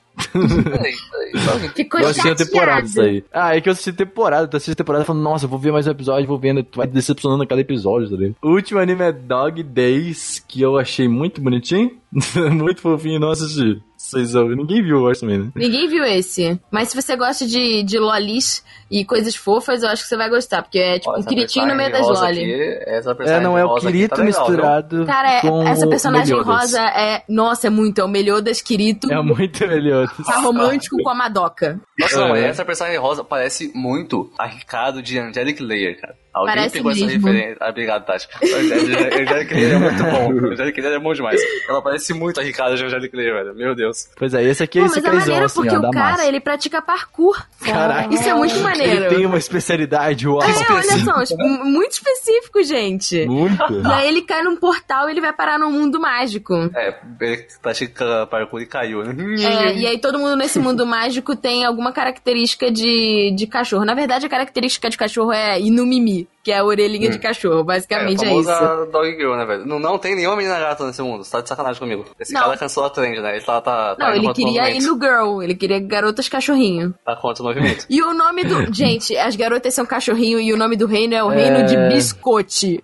Ficou eu assisti a temporada isso aí. Ah, é que eu assisti a temporada, tu assiste a temporada falando, nossa, eu vou ver mais um episódio, vou vendo, tu vai decepcionando a cada episódio, tá ligado? O último anime é Dog Days, que eu achei muito bonitinho, muito fofinho, não assisti. Vocês ouviram? Ninguém viu, eu acho também, né? Ninguém viu esse. Mas se você gosta de, de lolis e coisas fofas, eu acho que você vai gostar. Porque é tipo Ó, um Kiritinho no meio das personagem loli. rosa aqui, essa É, não é o Kirito tá legal, misturado Cara, é- com essa o personagem rosa é. Nossa, é muito. É o Meliodas Kirito. É muito Meliodas. Tá romântico com a Madoka. Nossa, não, É. essa personagem rosa parece muito a Ricardo de Angelic Layer, cara. Alguém Parece pegou essa mesmo. referência. Ah, obrigado, Tati. A Angélica Layer é muito bom. A Angélica Layer é bom demais. Ela parece muito a Ricardo de Angélica Layer, velho. Meu Deus. Pois é, esse aqui é esse mas é maneiro assim, porque ó, o cara, massa. ele pratica parkour. Caraca. Isso é muito maneiro. Ele tem uma especialidade, uau. É, olha só, tipo, muito específico, gente. Muito. E aí ele cai num portal e ele vai parar num mundo mágico. É, ele pratica parkour e caiu, né? É, e aí todo mundo nesse mundo mágico tem alguma característica de, de cachorro. Na verdade, a característica de cachorro é inumimi, que é a orelhinha de cachorro. Basicamente é, é, isso. Dog Girl, né, velho? Não, não tem nenhuma menina gata nesse mundo. Você tá de sacanagem comigo. Esse Não. cara cancelou a trend, né? Ele tá, tá, tá Não, indo ele queria ir no girl, ele queria garotas cachorrinho. Tá contra o movimento. E o nome do. Gente, as garotas são cachorrinho e o nome do reino é o reino É. de biscote.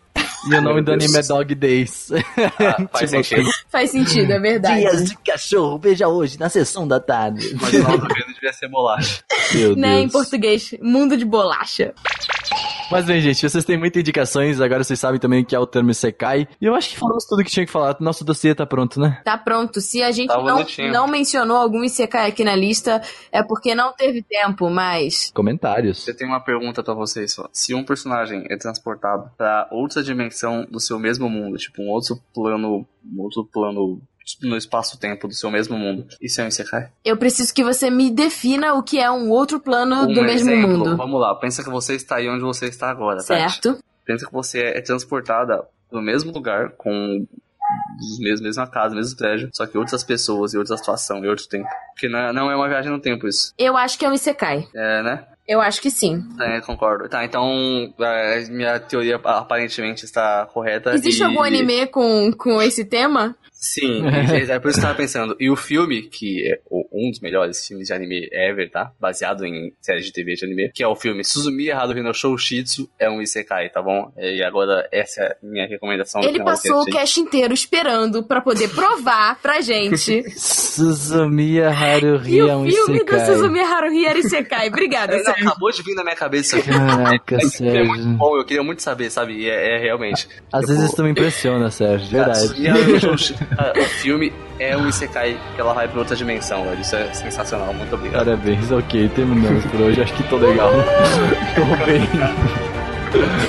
E o nome do anime é Dog Days. Ah, faz sentido. Faz sentido, é verdade. Dias de cachorro, veja hoje, na sessão da tarde. Mas o nome do devia ser bolacha. Meu Né, em Deus. português, mundo de bolacha. Mas bem, gente, vocês têm muitas indicações, agora vocês sabem também que é o termo Isekai. E eu acho que falamos tudo que tinha que falar. Nosso dossiê tá pronto, né? Tá pronto. Se a gente Tá não, não mencionou algum Isekai aqui na lista, é porque não teve tempo, mas. Comentários. Eu tenho uma pergunta pra vocês só. Se um personagem é transportado pra outra dimensão do seu mesmo mundo, tipo um outro plano, um outro plano no espaço-tempo do seu mesmo mundo, isso é um Isekai? Eu preciso que você me defina o que é um outro plano do um mesmo exemplo, mundo. vamos lá, pensa que você está aí onde você está agora, Tati. Certo? Pensa que você é transportada pro mesmo lugar, com os mesmos, mesma casa, mesmo prédio, só que outras pessoas, e outra situação, e outro tempo. Porque não é, não é uma viagem no tempo isso, Eu acho que é um Isekai. é, né? Eu acho que sim. É, concordo. Tá, então é, minha teoria aparentemente está correta. Existe e- algum anime com, com esse tema? Sim, é, é por isso que eu tava pensando. E o filme, que é o- um dos melhores filmes de anime ever, tá? Baseado em séries de TV de anime, que é o filme Suzumiya Haruhi no Shoushitsu, é um Isekai, tá bom? E agora essa é a minha recomendação. Ele passou o cast inteiro esperando pra poder provar pra gente. Suzumiya Haruhi E é o um filme do Isekai. Suzumi Haruhi era Isekai. Obrigada, É, não, Sérgio. acabou de vir na minha cabeça isso aqui. Caraca, É muito Sérgio. bom, eu queria muito saber, sabe? É, é realmente. Às Tipo, vezes tu me impressiona, Sérgio, de verdade. O filme é um Isekai que ela vai pra outra dimensão, velho. Isso é sensacional, muito obrigado. Parabéns, ok, terminamos por hoje, acho que tô legal. tô bem.